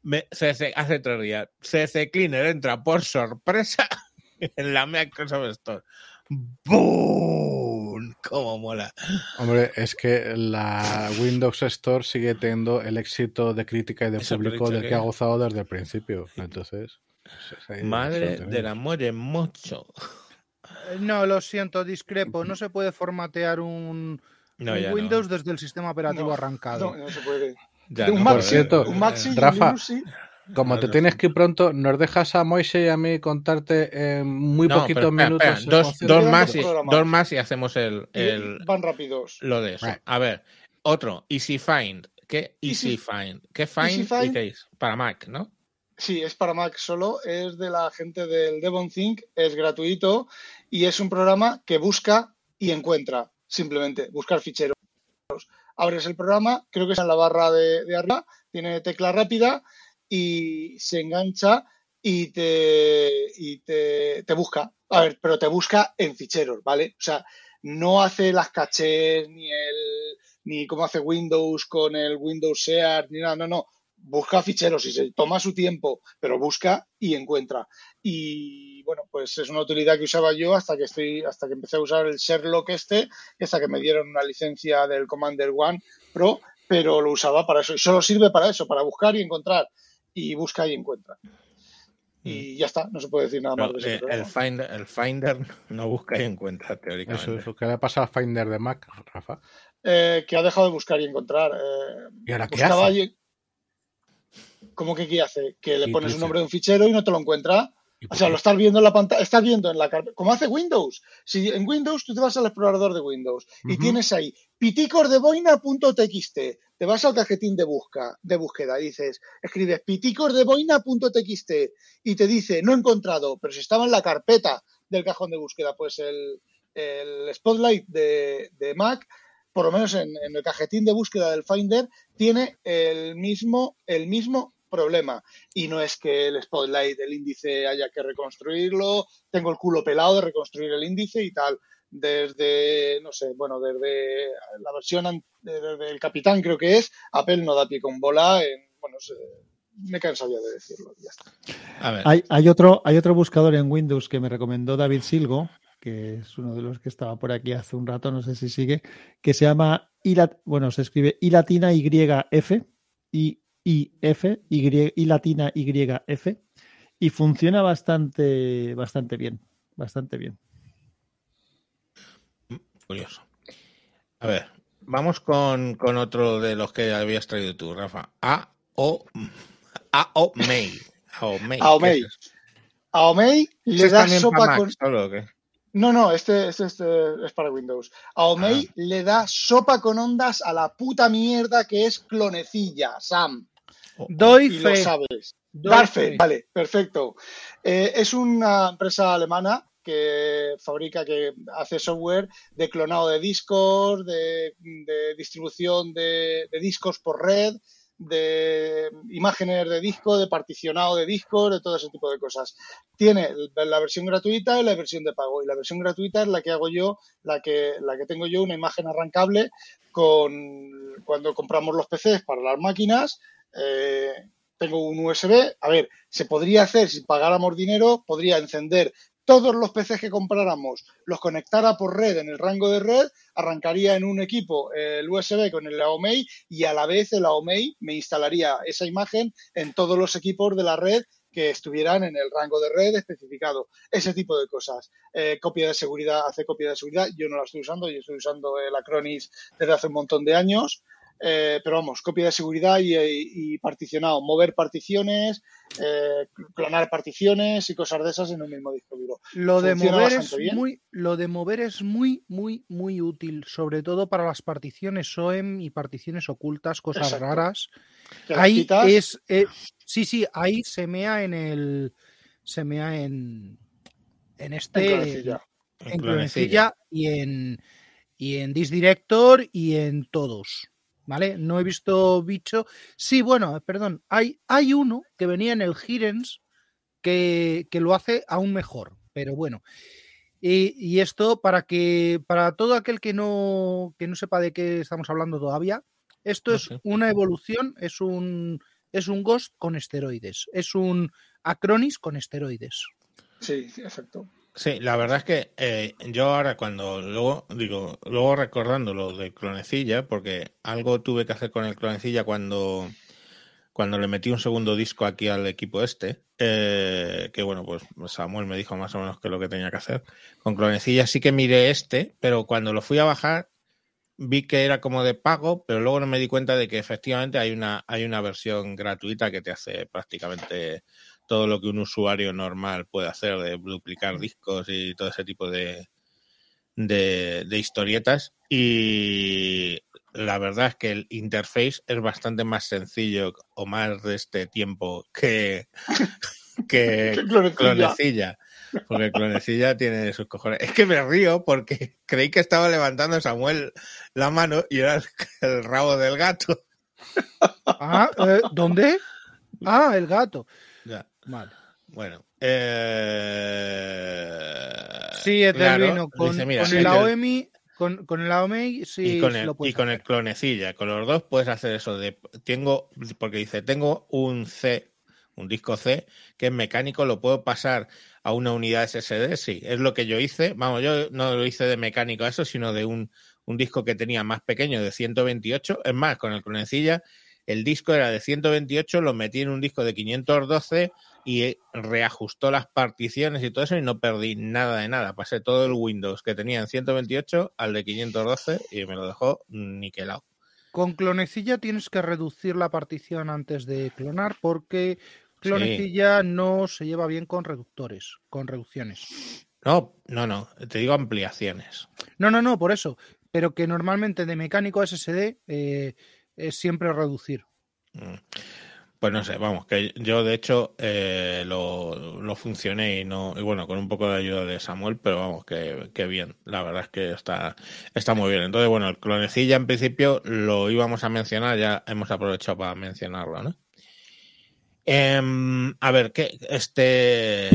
me- CC, hace tres días. CC Cleaner entra por sorpresa *laughs* en la Microsoft Store. ¡Boom! ¡Cómo mola! Hombre, es que la Windows Store sigue teniendo el éxito de crítica y de público del que- que ha gozado desde el principio. Entonces, Madre sostenible. del amor mucho. Eh, No, lo siento, discrepo. *laughs* No se puede formatear un, No, un ya no. Windows desde el sistema operativo No, arrancado. No, no se puede. Ya un sí, cierto, un y Rafa. Como te tienes que ir pronto, ¿nos dejas a Moise y a mí contarte en muy No, poquitos pero minutos? espera, Dos, más y, programas. dos más y hacemos el, el, van rápidos. lo de eso. Right. A ver, otro, Easy Find. ¿Qué Easy, Easy- Find? ¿Qué Find, Easy y Find. qué es? Para Mac, ¿no? Sí, es para Mac solo, es de la gente del DevonThink, es gratuito y es un programa que busca y encuentra, simplemente, buscar ficheros. Abres el programa, creo que es en la barra de, arriba, tiene tecla rápida y se engancha y te, y te, te busca. A ver, pero te busca en ficheros, ¿vale? O sea, no hace las cachés ni el ni como hace Windows con el Windows Share ni nada, no, no. Busca ficheros y se toma su tiempo, pero busca y encuentra. Y bueno, pues es una utilidad que usaba yo hasta que estoy, hasta que empecé a usar el Sherlock este, hasta que me dieron una licencia del Commander One Pro, pero lo usaba para eso. Y solo sirve para eso, para buscar y encontrar. Y busca y encuentra. Y ya está, no se puede decir nada más de ese eh, programa. el, Finder, el Finder *laughs* no busca y encuentra, teóricamente. Eso, eso. ¿Qué le pasa al Finder de Mac, Rafa? Eh, que ha dejado de buscar y encontrar. Eh, ¿Y ahora qué hace? y- ¿Cómo que qué hace? Que le pones un nombre de un fichero y no te lo encuentra. ¿Y O sea, lo estás viendo en la pantalla, estás viendo en la carpeta, como hace Windows. Si en Windows tú te vas al explorador de Windows y tienes ahí piticordeboina.txt, te vas al cajetín de busca, de búsqueda, y dices, escribes piticordeboina.txt y te dice, no he encontrado, pero si estaba en la carpeta del cajón de búsqueda, pues el, el Spotlight de, de Mac, por lo menos en, en el cajetín de búsqueda del Finder, tiene el mismo, el mismo problema. Y no es que el Spotlight del índice haya que reconstruirlo, tengo el culo pelado de reconstruir el índice y tal. Desde, no sé, bueno, desde la versión, an- desde el Capitán creo que es, Apple no da pie con bola en, bueno, se- me he cansado ya de decirlo, ya está. A ver, Hay, hay otro, hay otro buscador en Windows que me recomendó David Silgo, que es uno de los que estaba por aquí hace un rato, no sé si sigue, que se llama I bueno, se escribe I latina Y F, I, Y, I latina Y F, y funciona bastante, bastante bien, bastante bien. curioso. A ver, vamos con, con otro de los que habías traído tú, Rafa. A o A o. Aomei. ¿qué es eso? Aomei le ¿Ese es da sopa Mac con... solo o qué? No, no, este, este, este es para Windows. Aomei Ah. le da sopa con ondas a la puta mierda que es clonecilla, Sam. Doy Y lo fe. sabes. doy Dar fe, fe. vale, perfecto. Eh, es una empresa alemana que fabrica, que hace software de clonado de discos, de, de distribución de, de discos por red, de imágenes de disco, de particionado de discos, de todo ese tipo de cosas. Tiene la versión gratuita y la versión de pago. Y la versión gratuita es la que hago yo, la que, la que tengo yo, una imagen arrancable con cuando compramos los PCs para las máquinas. Eh, tengo un USB. A ver, se podría hacer si pagáramos dinero, podría encender todos los PCs que compráramos, los conectara por red en el rango de red, arrancaría en un equipo el USB con el AOMEI y a la vez el AOMEI me instalaría esa imagen en todos los equipos de la red que estuvieran en el rango de red especificado. Ese tipo de cosas. Eh, copia de seguridad, hace copia de seguridad. Yo no la estoy usando, yo estoy usando el Acronis desde hace un montón de años. Eh, pero vamos, copia de seguridad y, y- y particionado, mover particiones, eh, clonar particiones y cosas de esas en un mismo disco duro. Lo de mover es bien. muy, lo de mover es muy, muy, muy útil, sobre todo para las particiones SOEM y particiones ocultas, cosas Exacto. raras. Ahí quitas, es, eh, sí, sí, ahí se mea en el, se mea en, en este, en clonecilla. En en clonecilla. Y en, y en Disk Director y en todos. ¿Vale? No he visto bicho. Sí, bueno, perdón. Hay, hay uno que venía en el Hirens que, que lo hace aún mejor. Pero bueno. Y, y esto para que para todo aquel que no, que no sepa de qué estamos hablando todavía, esto es una evolución, es un, es un Ghost con esteroides. Es un Acronis con esteroides. Sí, exacto. Sí, la verdad es que eh, yo ahora cuando luego digo, luego recordando lo de clonecilla, porque algo tuve que hacer con el clonecilla cuando, cuando le metí un segundo disco aquí al equipo este, eh, que bueno, pues Samuel me dijo más o menos que lo que tenía que hacer. Con clonecilla sí que miré este, pero cuando lo fui a bajar vi que era como de pago, pero luego no me di cuenta de que efectivamente hay una, hay una versión gratuita que te hace prácticamente todo lo que un usuario normal puede hacer, de duplicar discos y todo ese tipo de, de, de historietas. Y la verdad es que el interface es bastante más sencillo o más de este tiempo que, *laughs* que clonecilla. Clonecilla. Porque Clonecilla tiene sus cojones. Es que me río porque *laughs* creí que estaba levantando Samuel la mano y era el, el rabo del gato. Ah, eh, ¿Dónde? *laughs* Ah, el gato. Ya. Vale. Bueno. Eh... Sí, claro, con, dice, mira, con el AOMI, con, con el AOMI sí y con el, lo puedes y con el clonecilla, con los dos puedes hacer eso de tengo, porque dice, tengo un C, un disco C, que es mecánico, lo puedo pasar a una unidad SSD, sí, es lo que yo hice, vamos, yo no lo hice de mecánico a eso, sino de un, un disco que tenía más pequeño de 128, es más, con el clonecilla, el disco era de 128, lo metí en un disco de 512 y reajustó las particiones y todo eso y no perdí nada de nada. Pasé todo el Windows que tenía en 128 al de 512 y me lo dejó niquelado. Con clonecilla tienes que reducir la partición antes de clonar porque Clonecilla no se lleva bien con reductores, con reducciones. No, no, no. Te digo ampliaciones. No, no, no, por eso. Pero que normalmente de mecánico SSD eh, es siempre reducir. Mm. Pues no sé, vamos, que yo de hecho eh, lo, lo funcioné y no, y bueno, con un poco de ayuda de Samuel, pero vamos, que, que bien, la verdad es que está, está muy bien. Entonces, bueno, el clonecilla en principio lo íbamos a mencionar, ya hemos aprovechado para mencionarlo, ¿no? Em, a ver, ¿qué? Este.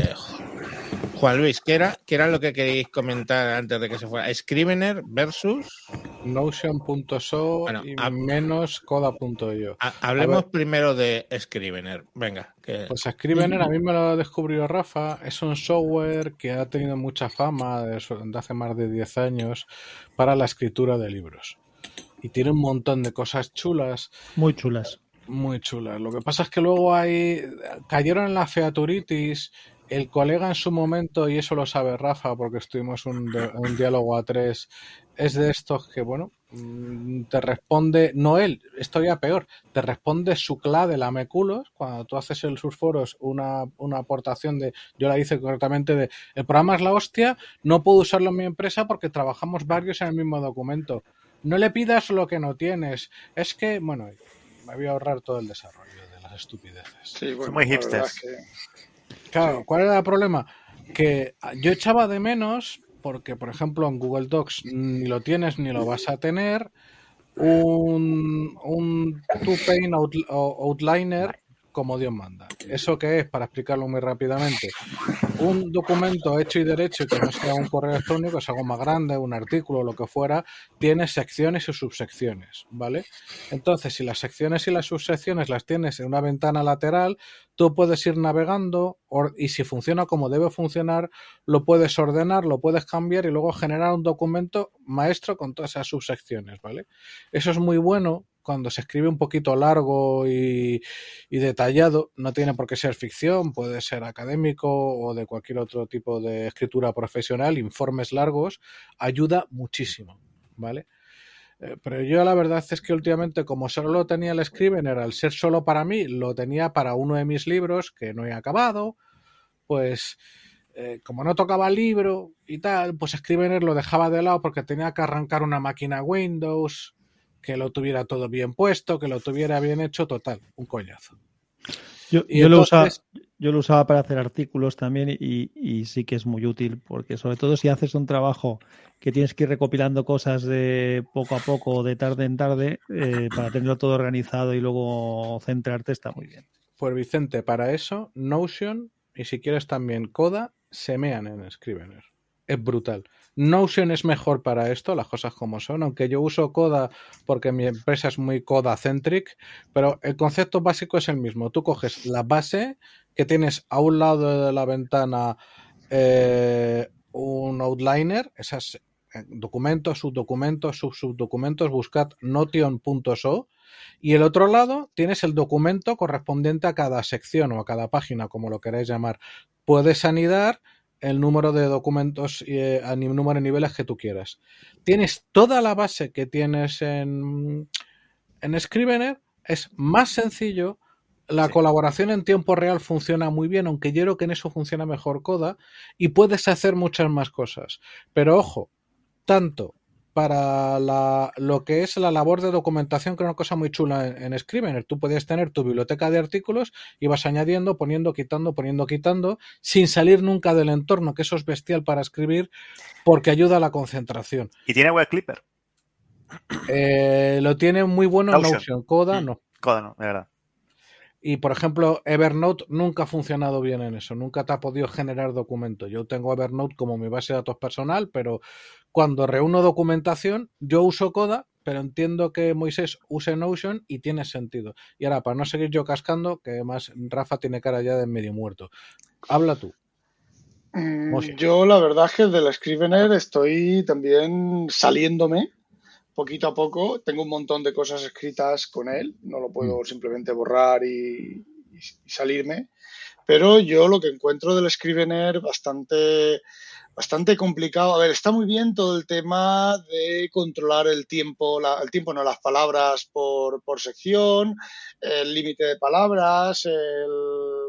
Juan Luis, ¿qué era, ¿qué era lo que queréis comentar antes de que se fuera? Scrivener versus. Notion.so Bueno, y hab- menos coda.io. Ha- hablemos A ver. primero de Scrivener. Venga, que. Pues Scrivener a mí me lo descubrió Rafa. Es un software que ha tenido mucha fama de, su- de hace más de 10 años para la escritura de libros. Y tiene un montón de cosas chulas, Muy chulas. muy chulas. Lo que pasa es que luego hay cayeron en la featuritis. El colega en su momento, y eso lo sabe Rafa, porque estuvimos un, de- un diálogo a tres, es de estos que, bueno, mm, te responde, no él, esto ya peor, te responde su CLA de la Meculos, cuando tú haces en sus foros una, una aportación de, yo la hice correctamente, de, el programa es la hostia, no puedo usarlo en mi empresa porque trabajamos varios en el mismo documento. No le pidas lo que no tienes. Es que, bueno, me voy a ahorrar todo el desarrollo de las estupideces. Sí, bueno, muy hipsters. Claro, ¿cuál era el problema? Que yo echaba de menos, porque por ejemplo en Google Docs ni lo tienes ni lo vas a tener, un, un two-pane out- outliner como Dios manda. ¿Eso qué es? Para explicarlo muy rápidamente. Un documento hecho y derecho que no sea un correo electrónico, es algo más grande, un artículo, lo que fuera, tiene secciones y subsecciones, ¿vale? Entonces, si las secciones y las subsecciones las tienes en una ventana lateral, tú puedes ir navegando y si funciona como debe funcionar, lo puedes ordenar, lo puedes cambiar y luego generar un documento maestro con todas esas subsecciones, ¿vale? Eso es muy bueno cuando se escribe un poquito largo y, detallado. No tiene por qué ser ficción, puede ser académico o de cualquier otro tipo de escritura profesional, informes largos, ayuda muchísimo, ¿vale? Eh, Pero yo la verdad es que últimamente, como solo lo tenía el Scrivener, al ser solo para mí, lo tenía para uno de mis libros que no he acabado, pues eh, como no tocaba libro y tal, pues Scrivener lo dejaba de lado porque tenía que arrancar una máquina Windows, que lo tuviera todo bien puesto, que lo tuviera bien hecho, total, un coñazo. Yo, Y yo lo usaba, entonces- yo lo usaba para hacer artículos también y, y sí que es muy útil porque sobre todo si haces un trabajo que tienes que ir recopilando cosas de poco a poco, de tarde en tarde, eh, para tenerlo todo organizado y luego centrarte está muy bien. Pues Vicente, para eso, Notion y si quieres también Coda, se mean en Scrivener. Es brutal. Notion es mejor para esto, las cosas como son, aunque yo uso Coda porque mi empresa es muy Coda-centric, pero el concepto básico es el mismo. Tú coges la base que tienes a un lado de la ventana eh, un outliner, esas eh, documentos, subdocumentos, sub subdocumentos, buscad notion.so y el otro lado tienes el documento correspondiente a cada sección o a cada página, como lo queráis llamar. Puedes anidar el número de documentos y eh, a ni- número de niveles que tú quieras. Tienes toda la base que tienes en, en Scrivener, es más sencillo. La Sí. colaboración en tiempo real funciona muy bien, aunque yo creo que en eso funciona mejor Coda, y puedes hacer muchas más cosas. Pero ojo, tanto para la- lo que es la labor de documentación, que es una cosa muy chula en, en Scrivener. Tú puedes tener tu biblioteca de artículos y vas añadiendo, poniendo, quitando, poniendo, quitando, sin salir nunca del entorno, que eso es bestial para escribir porque ayuda a la concentración. Y tiene web clipper. Eh, lo tiene muy bueno en Notion. Notion, Coda Mm. no. Coda, no, de verdad. Y por ejemplo, Evernote nunca ha funcionado bien en eso, nunca te ha podido generar documento. Yo tengo Evernote como mi base de datos personal, pero cuando reúno documentación, yo uso Coda, pero entiendo que Moisés use Notion y tiene sentido. Y ahora, para no seguir yo cascando, que además Rafa tiene cara ya de medio muerto. Habla tú. Mm. Yo la verdad es que del Scrivener estoy también saliéndome poquito a poco. Tengo un montón de cosas escritas con él, no lo puedo simplemente borrar y, y- y salirme. pero yo lo que encuentro del Scrivener bastante bastante complicado. A ver, está muy bien todo el tema de controlar el tiempo, la- el tiempo, no las palabras por, por sección, el límite de palabras, el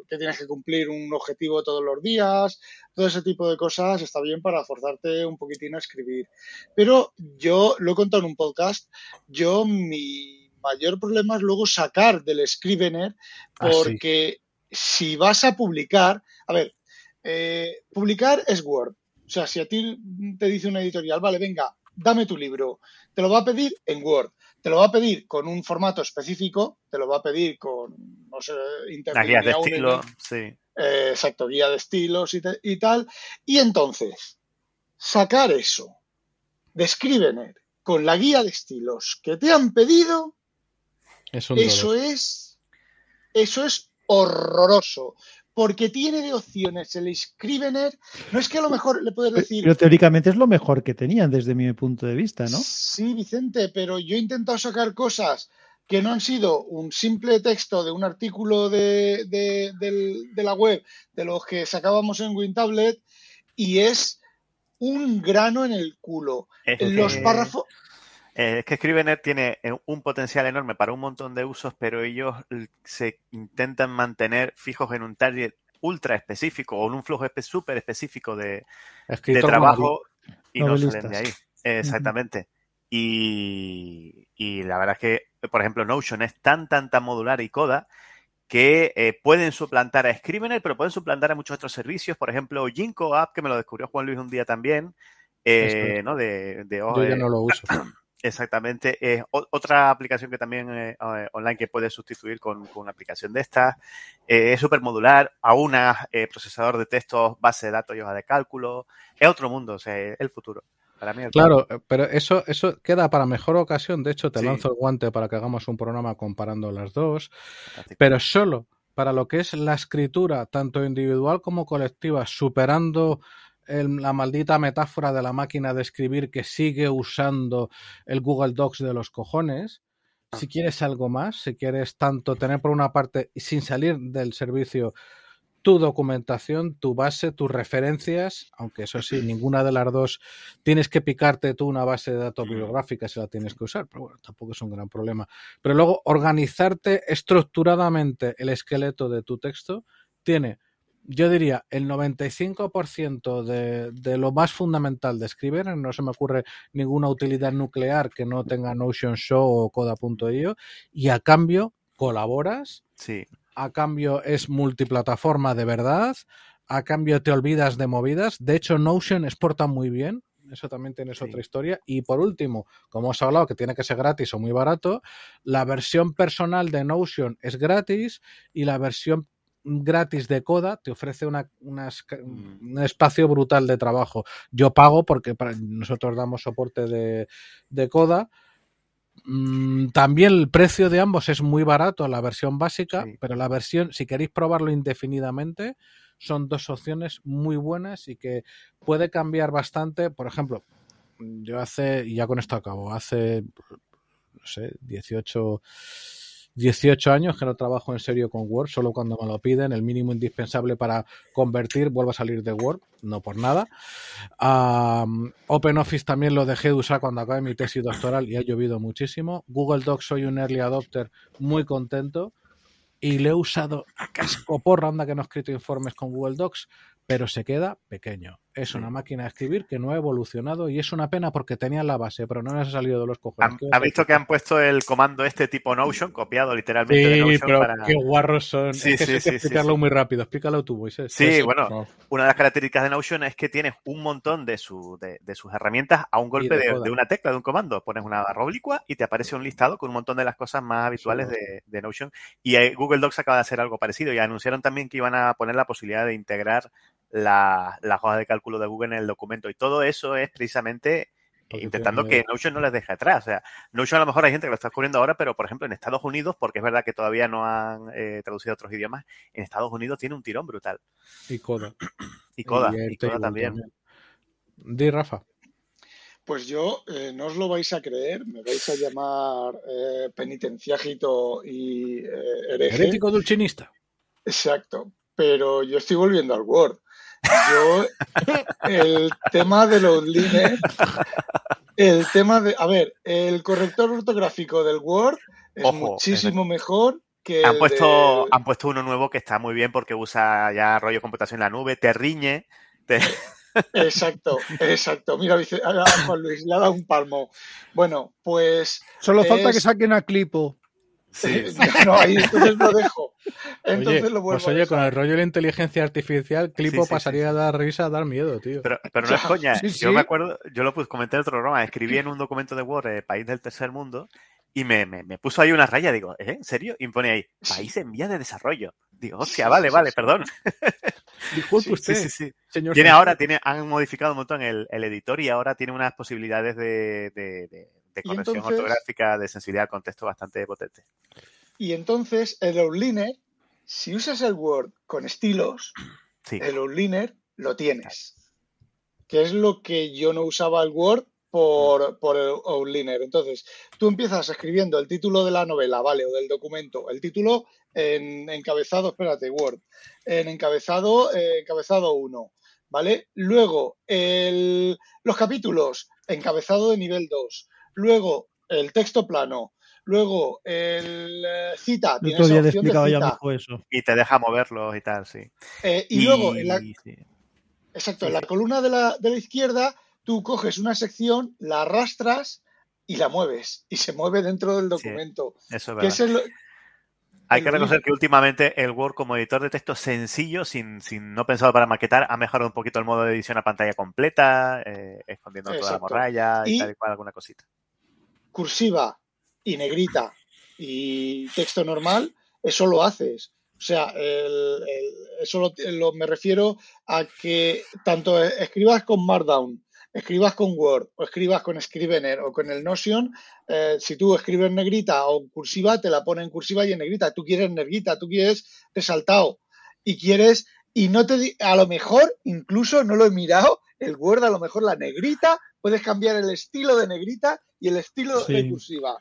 que tienes que cumplir un objetivo todos los días, todo ese tipo de cosas está bien para forzarte un poquitín a escribir. Pero yo lo he contado en un podcast, yo mi mayor problema es luego sacar del Scrivener Ah, sí. porque si vas a publicar, a ver, eh, publicar es Word. O sea, si a ti te dice una editorial, vale, venga, dame tu libro, te lo va a pedir en Word, te lo va a pedir con un formato específico, te lo va a pedir con, no sé, Las guías de estilo, sí. eh, exacto, guía de estilos y, te- y tal. Y entonces, sacar eso de Scrivener con la guía de estilos que te han pedido, Es un eso dolor. es, eso es horroroso. Porque tiene de opciones el Scrivener. No es que a lo mejor le puedes decir, Pero teóricamente es lo mejor que tenían desde mi punto de vista, ¿no? Sí, Vicente, pero yo he intentado sacar cosas que no han sido un simple texto de un artículo de, de- la web, de los que sacábamos en WinTablet, y es un grano en el culo. Es Los que- párrafos. Eh, es que Scrivener tiene eh, un potencial enorme para un montón de usos, pero ellos se intentan mantener fijos en un target ultra específico o en un flujo súper específico de, trabajo y no salen de ahí. Exactamente. Y, y la verdad es que, por ejemplo, Notion es tan, tan, tan modular y coda que eh, pueden suplantar a Scrivener, pero pueden suplantar a muchos otros servicios. Por ejemplo, Ginkgo App, que me lo descubrió Juan Luis un día también, eh, ¿no? De, de Yo ya no lo uso. *clears throat* Exactamente. Es otra aplicación que también eh, eh, online que puedes sustituir con, con una aplicación de estas. Eh, es súper modular, a una procesador de textos, base de datos y hoja de cálculo. Es otro mundo, o sea, es el futuro. Para mí, el Claro, pero eso, eso queda para mejor ocasión. De hecho, te Sí. lanzo el guante para que hagamos un programa comparando las dos. fantástico. pero solo para lo que es la escritura, tanto individual como colectiva, superando el- la maldita metáfora de la máquina de escribir que sigue usando el Google Docs de los cojones. Si quieres algo más, si quieres tanto tener por una parte, sin salir del servicio, tu documentación, tu base, tus referencias, aunque eso sí, ninguna de las dos tienes que picarte tú una base de datos bibliográfica si la tienes que usar, pero bueno, tampoco es un gran problema. Pero luego organizarte estructuradamente el esqueleto de tu texto tiene, yo diría, el 95% de, de lo más fundamental de escribir, no se me ocurre ninguna utilidad nuclear que no tenga Notion Show o Coda.io, y a cambio colaboras Sí, a cambio es multiplataforma de verdad, a cambio te olvidas de movidas. De hecho, Notion exporta muy bien. Eso también tienes Sí. otra historia. Y por último, como os he hablado que tiene que ser gratis o muy barato, la versión personal de Notion es gratis y la versión gratis de Coda te ofrece una, unas ca- Mm. un espacio brutal de trabajo. Yo pago porque para- nosotros damos soporte de, de Coda. Mm, También el precio de ambos es muy barato, la versión básica, Sí. pero la versión, si queréis probarlo indefinidamente, son dos opciones muy buenas y que puede cambiar bastante. Por ejemplo, yo hace, y ya con esto acabo, hace, no sé, 18, 18 años que no trabajo en serio con Word, solo cuando me lo piden, el mínimo indispensable para convertir, vuelvo a salir de Word, no por nada. OpenOffice también lo dejé de usar cuando acabé mi tesis doctoral y ha llovido muchísimo. Google Docs soy un early adopter muy contento y le he usado a casco porra, anda que no he escrito informes con Google Docs, pero se queda pequeño. Es una máquina de escribir que no ha evolucionado y es una pena porque tenía la base, pero no les ha salido de los cojones. ¿Han, ¿Qué ha visto que han puesto el comando este tipo Notion, copiado literalmente de Notion pero para... qué guarros son. Sí, es que sí, hay que explicarlo muy rápido. Explícalo tú, Moisés. Sí, bueno, no. Una de las características de Notion es que tienes un montón de, su- de, de sus herramientas a un golpe de de una tecla, de un comando. Pones una barra oblicua y te aparece un listado con un montón de las cosas más habituales de, de Notion. Y eh, Google Docs acaba de hacer algo parecido y anunciaron también que iban a poner la posibilidad de integrar la, la hoja de cálculo de Google en el documento. Y todo eso es precisamente Porque intentando tiene- que Notion no les deje atrás. O sea, Notion a lo mejor hay gente que lo está descubriendo ahora, pero por ejemplo en Estados Unidos, porque es verdad que todavía no han eh, traducido a otros idiomas, en Estados Unidos tiene un tirón brutal. Y Coda. *clears throat* Y Coda, Y y Coda también. Di, Rafa. Pues yo, eh, no os lo vais a creer, me vais a llamar eh, penitenciágito y eh, hereje. Herético dulcinista. Exacto. pero yo estoy volviendo al Word. Yo, el tema de los líneas, el tema de, a ver, el corrector ortográfico del Word es Ojo, muchísimo mejor que Han el puesto, de- han puesto uno nuevo que está muy bien porque usa ya rollo computación en la nube, te riñe, te- *laughs* Exacto, exacto. Mira, dice, Juan Luis, le ha dado un palmo. Bueno, pues Solo falta que saquen a Clipo. *laughs* no, ahí entonces lo dejo. Entonces Oye, lo vuelvo pues a oye, con el rollo de la inteligencia artificial, Clipo Sí, sí, pasaría sí, a dar risa, a dar miedo, tío. Pero, pero no *laughs* es coña. Sí, Yo sí. me acuerdo, yo lo puse, comenté en otro programa, escribí en un documento de Word, eh, País del Tercer Mundo, y me, me, me puso ahí una raya. Digo, ¿eh? ¿En serio? Y me pone ahí, País en vía de desarrollo. Digo, hostia, Sí, vale, sí, vale, sí. perdón. *laughs* Disculpe Sí, usted, Sí, sí, sí. señor. Tiene ahora, tiene, han modificado un montón el, el editor y ahora tiene unas posibilidades de, de, de- de corrección entonces- ortográfica, de sensibilidad al contexto bastante potente. Y entonces el outliner, si usas el Word con estilos, Sí. el outliner lo tienes. Que es lo que yo no usaba el Word por, por el outliner. Entonces, tú empiezas escribiendo el título de la novela, ¿vale? O del documento. El título en encabezado, espérate, Word. En encabezado, eh, encabezado 1, ¿vale? Luego, el- los capítulos, encabezado de nivel 2. Luego, el texto plano. Luego, el eh, cita. El otro día le opción de explicaba yo a mi cita. hijo eso. Y te deja moverlos y tal, sí. Eh, y, luego, en la, sí. Exacto, en la columna de la, de la izquierda tú coges una sección, la arrastras y la mueves y se mueve dentro del documento. Eso es verdad. es Hay que reconocer que últimamente el Word como editor de texto sencillo, sin, sin no pensado para maquetar, ha mejorado un poquito el modo de edición a pantalla completa, eh, escondiendo toda la morralla y, Y- tal y cual, alguna cosita. Cursiva y negrita y texto normal, eso lo haces. O sea, eso lo, me refiero a que tanto escribas con Markdown, escribas con Word o escribas con Scrivener o con el Notion, eh, si tú escribes negrita o cursiva, te la pone en cursiva y en negrita. Tú quieres negrita, tú quieres resaltado y quieres, y no te, a lo mejor, incluso no lo he mirado, el Word a lo mejor la negrita, puedes cambiar el estilo de negrita y el estilo de cursiva.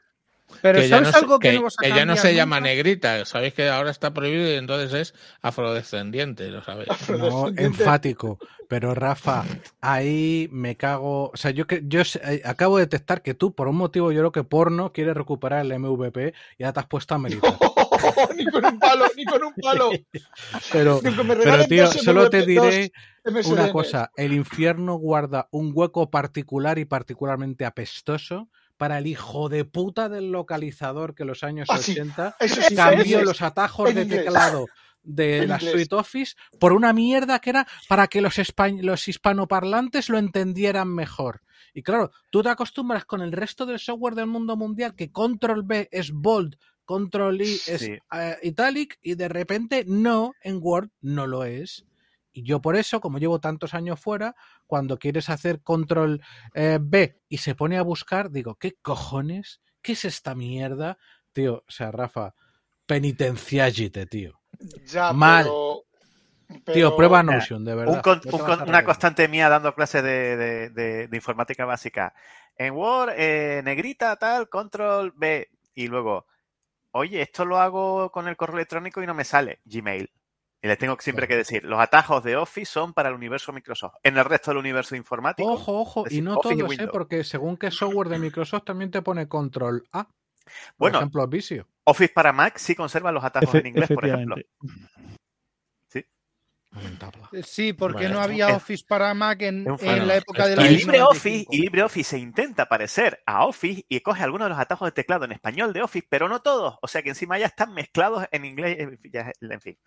Pero que ¿sabes no, se- algo que, que- no ya no se llama negrita. Sabéis que ahora está prohibido y entonces es afrodescendiente, lo sabéis. No, enfático. Pero Rafa, ahí me cago. O sea, yo que yo eh, acabo de detectar que tú, por un motivo, yo creo que porno, quieres recuperar el MVP y ya te has puesto a meditar. *laughs* ni con un palo, ni con un palo. *laughs* Pero, tío, solo te diré una cosa: el infierno guarda un hueco particular y particularmente apestoso para el hijo de puta del localizador que en los años Ah, sí. 80 Eso sí, cambió los atajos de teclado de la. Suite Office por una mierda que era para que los, los hispanoparlantes lo entendieran mejor. Y claro, tú te acostumbras con el resto del software del mundo mundial que Control B es bold, Control I es Sí. eh, italic y de repente no, en Word no lo es. Y yo por eso, como llevo tantos años fuera, cuando quieres hacer control eh, B y se pone a buscar, digo, ¿qué cojones? ¿Qué es esta mierda? Tío, o sea, Rafa, penitenciágite, tío. Ya, Mal. pero- Tío, pero- prueba Notion, de verdad. Un con- un con- una constante mía dando clases de, de- de- de informática básica. En Word, eh, negrita, tal, control B. Y luego, oye, esto lo hago con el correo electrónico y no me sale. Gmail. Y les tengo siempre que decir, los atajos de Office son para el universo Microsoft. En el resto del universo informático, Ojo, ojo, y no Office y todos, ¿eh? Porque según qué software de Microsoft también te pone control A. Por Bueno, ejemplo, Visio. Office para Mac sí conserva los atajos Efe- en inglés, por ejemplo. Lamentable. Eh, Sí, porque no había es- Office para Mac en, la época de los Y. LibreOffice, 95. y LibreOffice se intenta parecer a Office y coge algunos de los atajos de teclado en español de Office, pero no todos. O sea que encima ya están mezclados en inglés. en fin.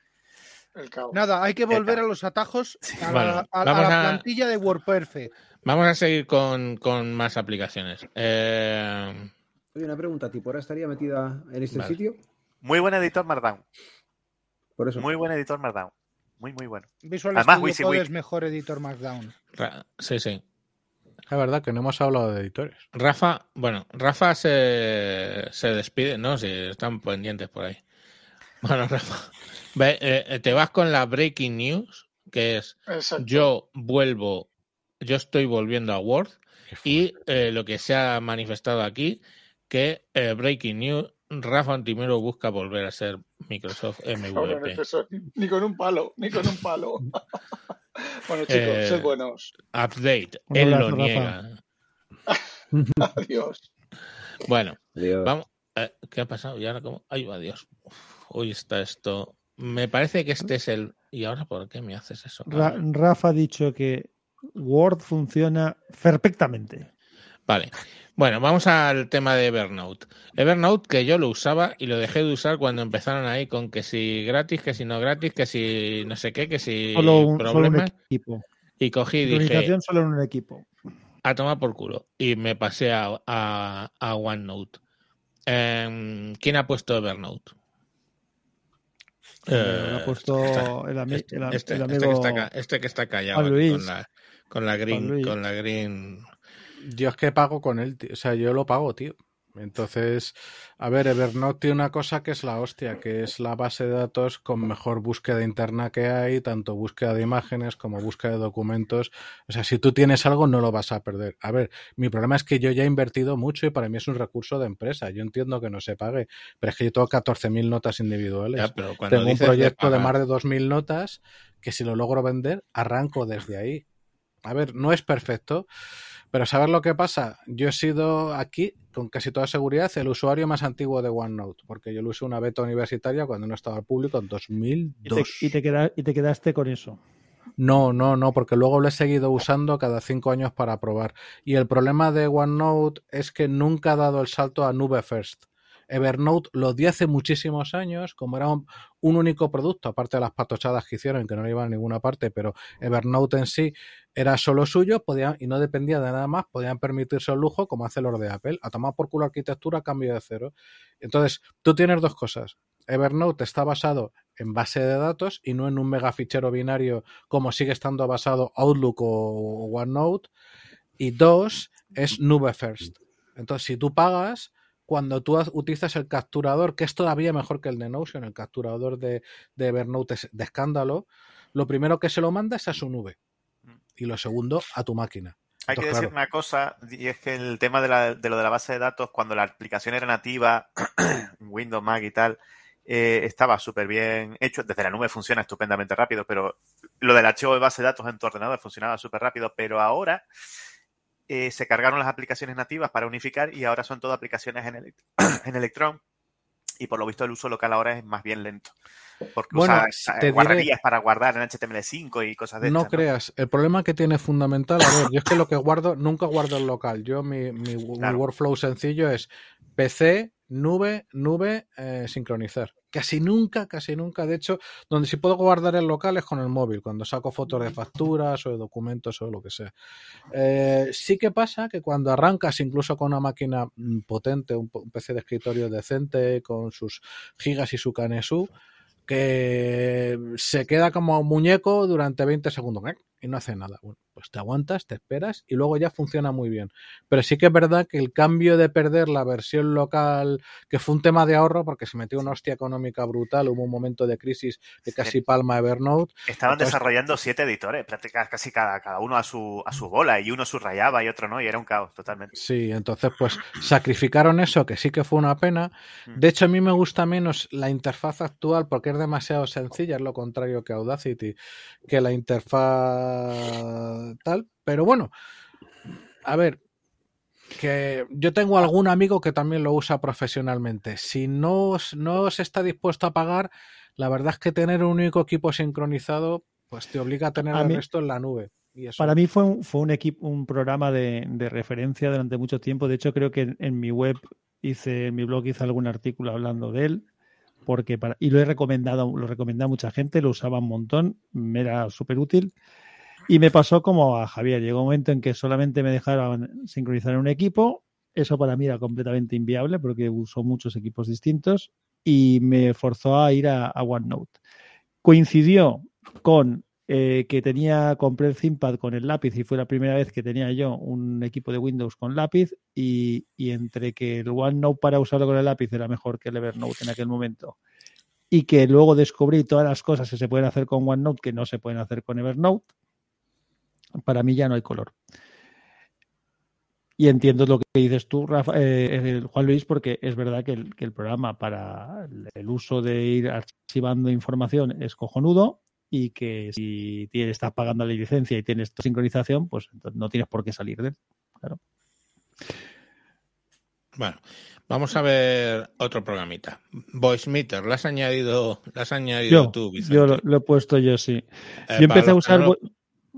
El. Nada, hay que volver a los atajos a, Bueno, la, a- a vamos la a- plantilla de WordPerfect. Vamos a seguir con, con más aplicaciones. Eh, Oye, una pregunta, ¿tipo ahora estaría metida en este Vale. sitio? Muy buen editor Markdown. Por eso. Muy buen editor Markdown. Muy, muy bueno. Visual Además, Studio. Code es mejor editor Markdown. Ra- sí, sí. Es verdad que no hemos hablado de editores. Rafa, bueno, Rafa se, se despide, ¿no? Si están pendientes por ahí. *laughs* Bueno, Rafa, ve, eh, te vas con la breaking news, que es Exacto. yo vuelvo, yo estoy volviendo a Word y eh, lo que se ha manifestado aquí, que eh, breaking news, Rafa Antimero busca volver a ser Microsoft MVP. *laughs* ni- con un palo, ni con un palo. *laughs* bueno, chicos, Eh, sed buenos. Update. Un Él abrazo, lo Rafa. niega. *laughs* Adiós. Bueno, vamos. eh, ¿Qué ha pasado? ¿Y ahora cómo? Ay. Uf, hoy está esto. Me parece que este es el. ¿Y ahora por qué me haces eso? Ra-? Rafa ha dicho que Word funciona perfectamente. Vale. Bueno, vamos al tema de Evernote. Evernote que yo lo usaba y lo dejé de usar cuando empezaron ahí con que si gratis, que si no gratis, que si no sé qué, que si Solo un, solo un problemas. equipo. Y cogí y dije, solo en un equipo. a tomar por culo. Y me pasé a, a, a OneNote. Em, ¿Quién ha puesto Evernote? Eh, Eh, ha puesto está- el, ami- este, el este- el este amigo que está, este que está callado con la, con la green, con la green. Yo es que pago con él, tío. o sea, yo lo pago, tío. Entonces, a ver, Evernote tiene una cosa que es la hostia, que es la base de datos con mejor búsqueda interna que hay, tanto búsqueda de imágenes como búsqueda de documentos. O sea, si tú tienes algo, no lo vas a perder. A ver, mi problema es que yo ya he invertido mucho y para mí es un recurso de empresa. Yo entiendo que no se pague, pero es que yo tengo 14.000 notas individuales. Ya, pero cuando Tengo un proyecto de, pagar- más de 2.000 notas que si lo logro vender, arranco desde ahí. A ver, no es perfecto, pero ¿sabes lo que pasa? Yo he sido aquí, con casi toda seguridad, el usuario más antiguo de OneNote, porque yo lo usé una beta universitaria cuando no estaba al público en y te, 2002. y te queda- y te quedaste con eso. No, no, no, porque luego lo he seguido usando cada cinco años para probar. Y el problema de OneNote es que nunca ha dado el salto a nube first. Evernote lo di hace muchísimos años, como era un, único producto, aparte de las patochadas que hicieron, que no iban a ninguna parte, pero Evernote en sí era solo suyo podían, y no dependía de nada más, podían permitirse el lujo como hace los de Apple, a tomar por culo arquitectura cambio de cero. Entonces, tú tienes dos cosas. Evernote está basado en base de datos y no en un megafichero binario como sigue estando basado Outlook o OneNote. Y dos, es nube first. Entonces, si tú pagas, cuando tú utilizas el capturador, que es todavía mejor que el de Notion, el capturador de, de Evernote es de escándalo, lo primero que se lo manda es a su nube. Y lo segundo, a tu máquina. Hay que decir claro. una cosa, y es que el tema de, la- de lo de la base de datos, cuando la aplicación era nativa, *clears throat* Windows, Mac y tal, eh, estaba súper bien hecho. Desde la nube funciona estupendamente rápido, pero lo del archivo de base de datos en tu ordenador funcionaba súper rápido, pero ahora eh, se cargaron las aplicaciones nativas para unificar y ahora son todas aplicaciones en, *clears throat* en Electron. Y por lo visto el uso local ahora es más bien lento. Porque Bueno, usa te eh, diré- guarderías para guardar en HTML5 y cosas de No estas, creas, el problema que tiene fundamental, a ver, yo es que lo que guardo, nunca guardo el local. Yo mi, mi, mi Claro. workflow sencillo es PC, nube, nube, eh, sincronizar. Casi nunca, casi nunca. De hecho, donde sí puedo guardar el local es con el móvil, cuando saco fotos de facturas o de documentos o lo que sea. Eh, sí que pasa que cuando arrancas incluso con una máquina mm, potente, un, un PC de escritorio decente, con sus gigas y su canesú, que se queda como muñeco durante 20 segundos. Y no hace nada. Bueno, pues te aguantas, te esperas y luego ya funciona muy bien. Pero sí que es verdad que el cambio de perder la versión local, que fue un tema de ahorro porque se metió una hostia económica brutal, hubo un momento de crisis que casi palma Evernote. Estaban Entonces- desarrollando siete editores, prácticamente casi cada, cada uno a su, a su bola, y uno subrayaba y otro no, y era un caos totalmente. Sí, entonces pues sacrificaron eso, que sí que fue una pena. Mm. De hecho, a mí me gusta menos la interfaz actual porque es demasiado sencilla, es lo contrario que Audacity, que la interfaz tal. Pero bueno, a ver, que yo tengo algún amigo que también lo usa profesionalmente. Si no, os- no se está dispuesto a pagar, la verdad es que tener un único equipo sincronizado, pues te obliga a tener A el mí- resto en la nube. Y eso, Para mí fue un, fue un equipo, un programa de, de referencia durante mucho tiempo. De hecho, creo que en, en mi web hice, en mi blog hice algún artículo hablando de él. Porque para, y lo he recomendado, lo recomendé a mucha gente, lo usaba un montón, me era súper útil. Y me pasó como a Javier, llegó un momento en que solamente me dejaron sincronizar en un equipo, eso para mí era completamente inviable porque uso muchos equipos distintos y me forzó a ir a, a OneNote. Coincidió con eh, que tenía, compré el ThinkPad con el lápiz y fue la primera vez que tenía yo un equipo de Windows con lápiz y, y entre que el OneNote para usarlo con el lápiz era mejor que el Evernote en aquel momento y que luego descubrí todas las cosas que se pueden hacer con OneNote que no se pueden hacer con Evernote, para mí ya no hay color. Y entiendo lo que dices tú, Rafa- eh, eh, Juan Luis, porque es verdad que el, que el programa para el- uso de ir archivando información es cojonudo y que si tienes, estás pagando la licencia y tienes tu sincronización, pues no tienes por qué salir de él. Bueno, vamos a ver otro programita. Voice Meter, ¿lo has añadido, lo has añadido Yo, tú, Vicente? yo lo, lo he puesto yo, sí. Eh, yo empecé a usar... no lo-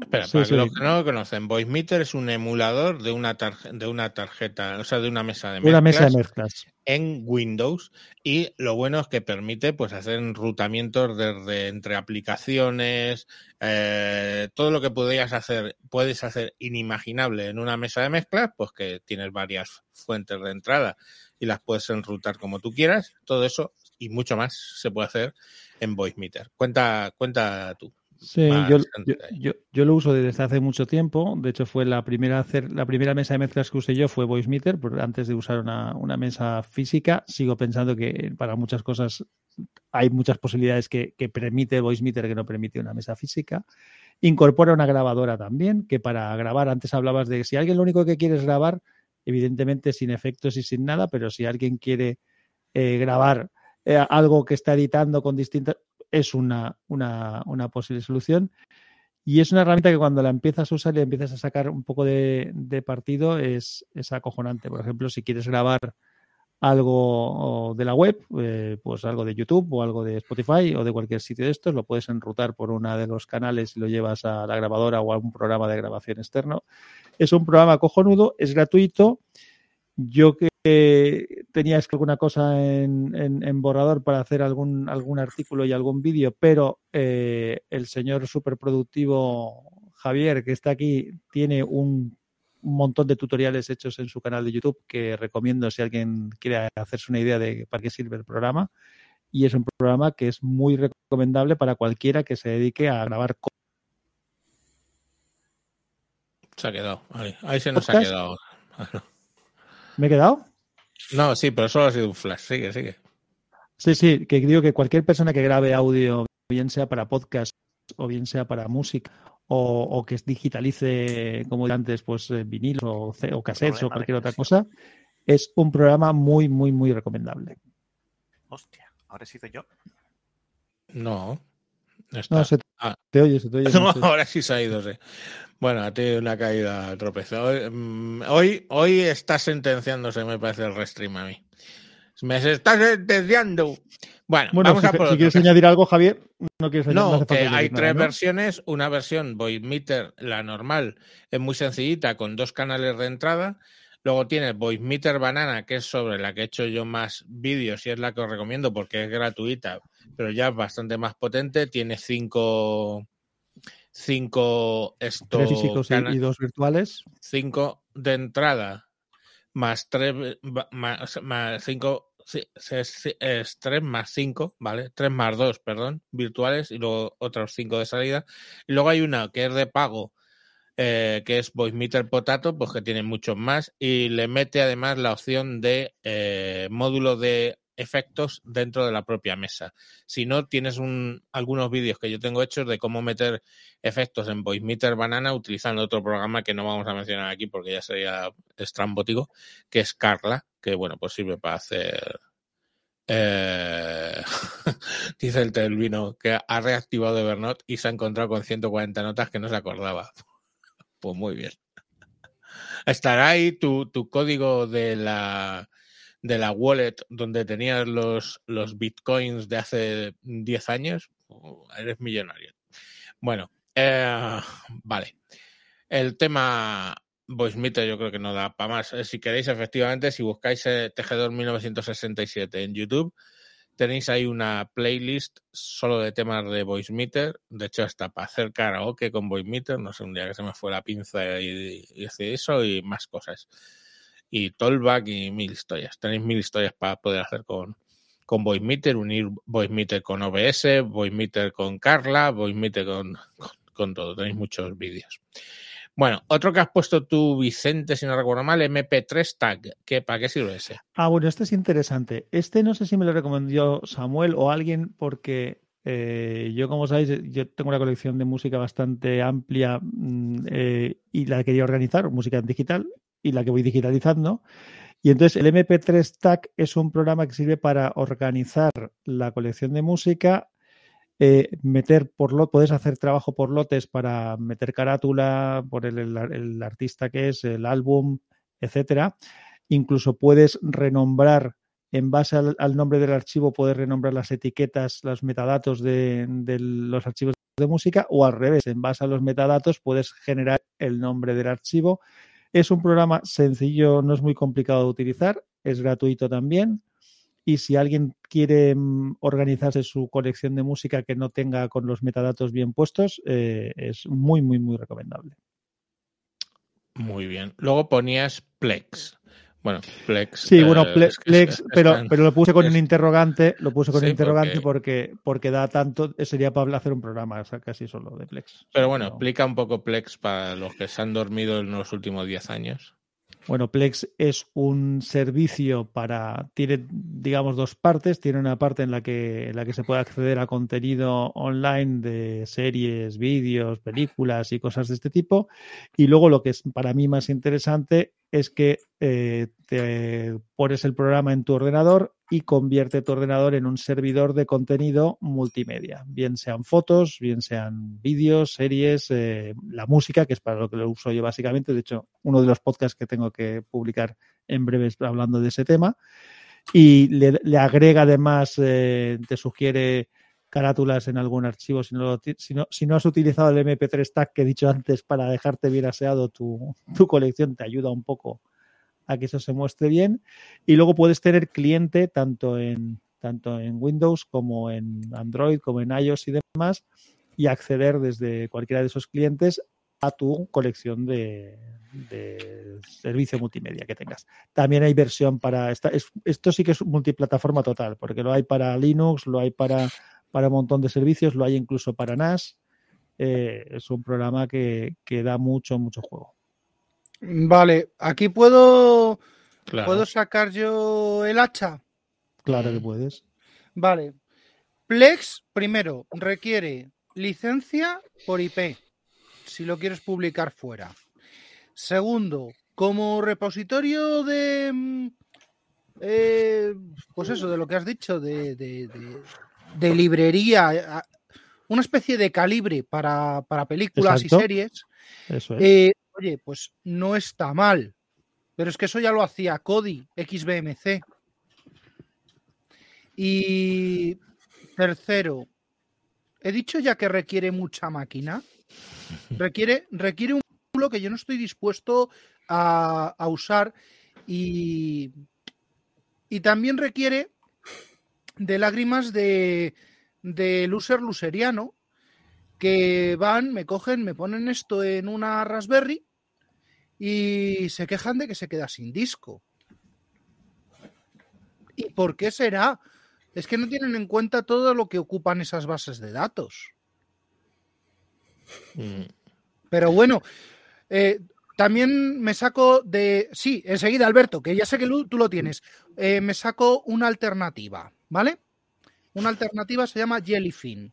Espera, Sí, para sí. los que no lo conocen, VoiceMeter es un emulador de una, tarje- de una tarjeta, o sea, de una mesa de mezclas una mesa de mezclas. en Windows y lo bueno es que permite pues hacer enrutamientos desde entre aplicaciones, eh, todo lo que podrías hacer, puedes hacer inimaginable en una mesa de mezclas, pues que tienes varias fuentes de entrada y las puedes enrutar como tú quieras, todo eso y mucho más se puede hacer en VoiceMeter. Cuenta, cuenta tú. Sí, yo, yo, yo- yo lo uso desde hace mucho tiempo. De hecho, fue la primera hacer, la primera mesa de mezclas que usé yo fue VoiceMeter, antes de usar una, una mesa física. Sigo pensando que para muchas cosas hay muchas posibilidades que, que permite VoiceMeter que no permite una mesa física. Incorpora una grabadora también, que para grabar, antes hablabas de si alguien lo único que quiere es grabar, evidentemente sin efectos y sin nada, pero si alguien quiere eh, grabar eh, algo que está editando con distintas, es una, una, posible solución. Y es una herramienta que cuando la empiezas a usar y empiezas a sacar un poco de, de partido es, es acojonante. Por ejemplo, si quieres grabar algo de la web, eh, pues algo de YouTube o algo de Spotify o de cualquier sitio de estos, lo puedes enrutar por uno de los canales y lo llevas a la grabadora o a un programa de grabación externo. Es un programa cojonudo, es gratuito. Yo que tenías alguna cosa en, en, en, borrador para hacer algún, algún artículo y algún vídeo, pero eh, el señor superproductivo Javier, que está aquí, tiene un, montón de tutoriales hechos en su canal de YouTube que recomiendo si alguien quiere hacerse una idea de para qué sirve el programa. Y es un programa que es muy recomendable para cualquiera que se dedique a grabar. Se ha quedado, ahí, ahí se nos ¿Podcast? ha quedado. *laughs* ¿Me he quedado? No, sí, pero solo ha sido un flash. Sigue, sigue. Sí, sí, que digo que cualquier persona que grabe audio, bien sea para podcast o bien sea para música, o, o que digitalice, como antes, pues vinilos o, o cassettes o cualquier otra cosa, es un programa muy, muy, muy recomendable. Hostia, ahora he sido yo. No. No, no se te, ah. te, oye, se te oye. No, no sé. ahora sí se ha ido, sí. Bueno, a ti una caída. Hoy, mm, hoy, hoy está sentenciándose, me parece, el restream a mí. Me está sentenciando. Bueno, bueno vamos si, a por si quieres caso. añadir algo, Javier, no quieres añadir No, no que hay nada, tres ¿no? versiones. Una versión VoiceMeter, la normal, es muy sencillita, con dos canales de entrada. Luego tiene VoiceMeter Banana, que es sobre la que he hecho yo más vídeos y es la que os recomiendo porque es gratuita, pero ya es bastante más potente. Tiene cinco, cinco estos tres físicos y, dos virtuales. Cinco de entrada, más tres, más, más cinco, es tres más cinco, ¿vale? Tres más dos, perdón, virtuales y luego otros cinco de salida. Y luego hay una que es de pago, eh, que es VoiceMeter Potato, pues que tiene muchos más y le mete además la opción de eh, módulo de efectos dentro de la propia mesa. Si no, tienes un, algunos vídeos que yo tengo hechos de cómo meter efectos en VoiceMeter Banana utilizando otro programa que no vamos a mencionar aquí porque ya sería estrambótico, que es Carla, que bueno, pues sirve para hacer... Eh... *laughs* dice el Telvino que ha reactivado Evernote y se ha encontrado con 140 notas que no se acordaba. *laughs* Pues muy bien. Estará ahí tu, tu código de la, de la wallet donde tenías los, los bitcoins de hace 10 años. Eres millonario. Bueno, eh, vale. El tema VoiceMeter yo creo que no da para más. Si queréis, efectivamente, si buscáis eh, Tejedor 1967 en YouTube, tenéis ahí una playlist solo de temas de VoiceMeter. De hecho, hasta para hacer karaoke con VoiceMeter. No sé, un día que se me fue la pinza y, y eso y más cosas. Y Tollback y mil historias. Tenéis mil historias para poder hacer con, con VoiceMeter, unir VoiceMeter con OBS, VoiceMeter con Carla, VoiceMeter con, con, todo. Tenéis muchos vídeos. Bueno, otro que has puesto tú, Vicente, si no recuerdo mal, MP3 Tag. ¿Qué, ¿Para qué sirve ese? Ah, bueno, este es interesante. Este no sé si me lo recomendó Samuel o alguien porque eh, yo, como sabéis, yo tengo una colección de música bastante amplia mm, eh, y la quería organizar, música digital. Y la que voy digitalizando. Y entonces el MP3 Stack es un programa que sirve para organizar la colección de música, eh, meter por lot, puedes hacer trabajo por lotes para meter carátula, por el, artista que es, el álbum, etcétera. Incluso puedes renombrar en base al, nombre del archivo, puedes renombrar las etiquetas, los metadatos de los archivos de música, o al revés, en base a los metadatos puedes generar el nombre del archivo. Es un programa sencillo, no es muy complicado de utilizar, es gratuito también. Y si alguien quiere mm, organizarse su colección de música que no tenga con los metadatos bien puestos, eh, es muy, muy, muy recomendable. Muy bien. Luego ponías Plex. Bueno, Plex. Sí, eh, bueno, que Plex, es- pero, están- pero lo puse con es- un interrogante, lo puse con Sí, un interrogante porque, porque da tanto, sería para hacer un programa, o sea, casi solo de Plex. Pero bueno, No. explica un poco Plex para los que se han dormido en los últimos 10 años. Bueno, Plex es un servicio para, tiene, digamos, dos partes. Tiene una parte en la que, en la que se puede acceder a contenido online de series, vídeos, películas y cosas de este tipo. Y luego lo que es para mí más interesante es que eh, te pones el programa en tu ordenador y convierte tu ordenador en un servidor de contenido multimedia, bien sean fotos, bien sean vídeos, series, eh, la música, que es para lo que lo uso yo básicamente. De hecho, uno de los podcasts que tengo que publicar en breves hablando de ese tema. Y le, le agrega además, eh, te sugiere carátulas en algún archivo si no, si, no, si no has utilizado el MP3 tag que he dicho antes para dejarte bien aseado tu, tu colección, te ayuda un poco a que eso se muestre bien. Y luego puedes tener cliente tanto en, tanto en Windows como en Android, como en iOS y demás, y acceder desde cualquiera de esos clientes a tu colección de, de servicio multimedia que tengas. También hay versión para. Esta, es- esto sí que es multiplataforma total, porque lo hay para Linux, lo hay para, para un montón de servicios, lo hay incluso para NAS. Eh, es un programa que, que da mucho, mucho juego. Vale, aquí puedo, Claro. puedo sacar yo el hacha. Claro que puedes. Vale. Plex, primero, requiere licencia por IP, si lo quieres publicar fuera. Segundo, como repositorio de... mm, eh, pues eso, de lo que has dicho, de, de- de- de librería, una especie de calibre para, para películas Exacto. y series, Eso es. eh, oye, pues no está mal. Pero es que eso ya lo hacía Kodi, XBMC. Y tercero, he dicho ya que requiere mucha máquina. *laughs* Requiere, requiere un que yo no estoy dispuesto a, a usar y, y también requiere de lágrimas de, de loser luseriano que van, me cogen, me ponen esto en una Raspberry y se quejan de que se queda sin disco. ¿Y por qué será? Es que no tienen en cuenta todo lo que ocupan esas bases de datos. Mm, Pero bueno, eh, también me saco de... Sí, enseguida, Alberto, que ya sé que tú lo tienes. Eh, me saco una alternativa, ¿vale? Una alternativa se llama Jellyfin.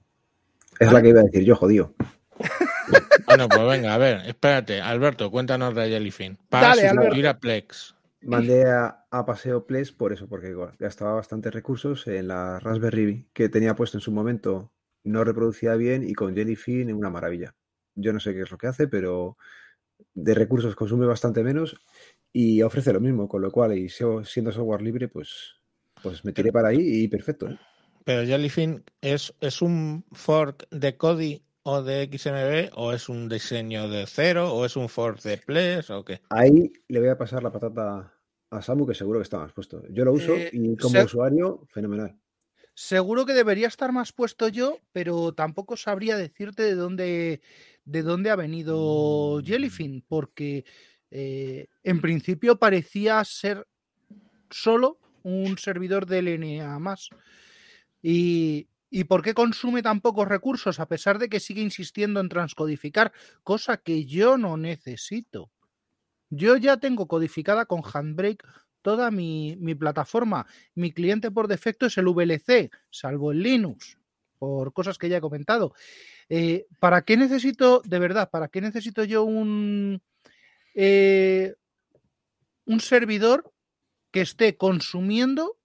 Es la que iba a decir yo, jodido. *laughs* Bueno, pues venga, a ver, espérate. Alberto, cuéntanos de Jellyfin. Para Dale, sustituir a Plex. Mandé a, a Paseo Plex por eso, porque gastaba bastantes recursos en la Raspberry que tenía puesto en su momento, no reproducía bien y con Jellyfin una maravilla. Yo no sé qué es lo que hace, pero de recursos consume bastante menos y ofrece lo mismo, con lo cual, y siendo software libre, pues, pues me tiré para ahí y perfecto. ¿eh? Pero Jellyfin es, es un fork de Kodi o de XMB o es un diseño de cero o es un fork de Plex o qué. Ahí le voy a pasar la patata a Samu, que seguro que está más puesto. Yo lo uso Eh, y como se- usuario, fenomenal. Seguro que debería estar más puesto yo, pero tampoco sabría decirte de dónde, de dónde ha venido Jellyfin, porque eh, en principio parecía ser solo un servidor de LNA más. Y, ¿Y por qué consume tan pocos recursos a pesar de que sigue insistiendo en transcodificar, cosa que yo no necesito? Yo ya tengo codificada con Handbrake toda mi, mi plataforma. Mi cliente por defecto es el VLC, salvo el Linux, por cosas que ya he comentado. Eh, ¿Para qué necesito, de verdad, para qué necesito yo un, eh, un servidor que esté consumiendo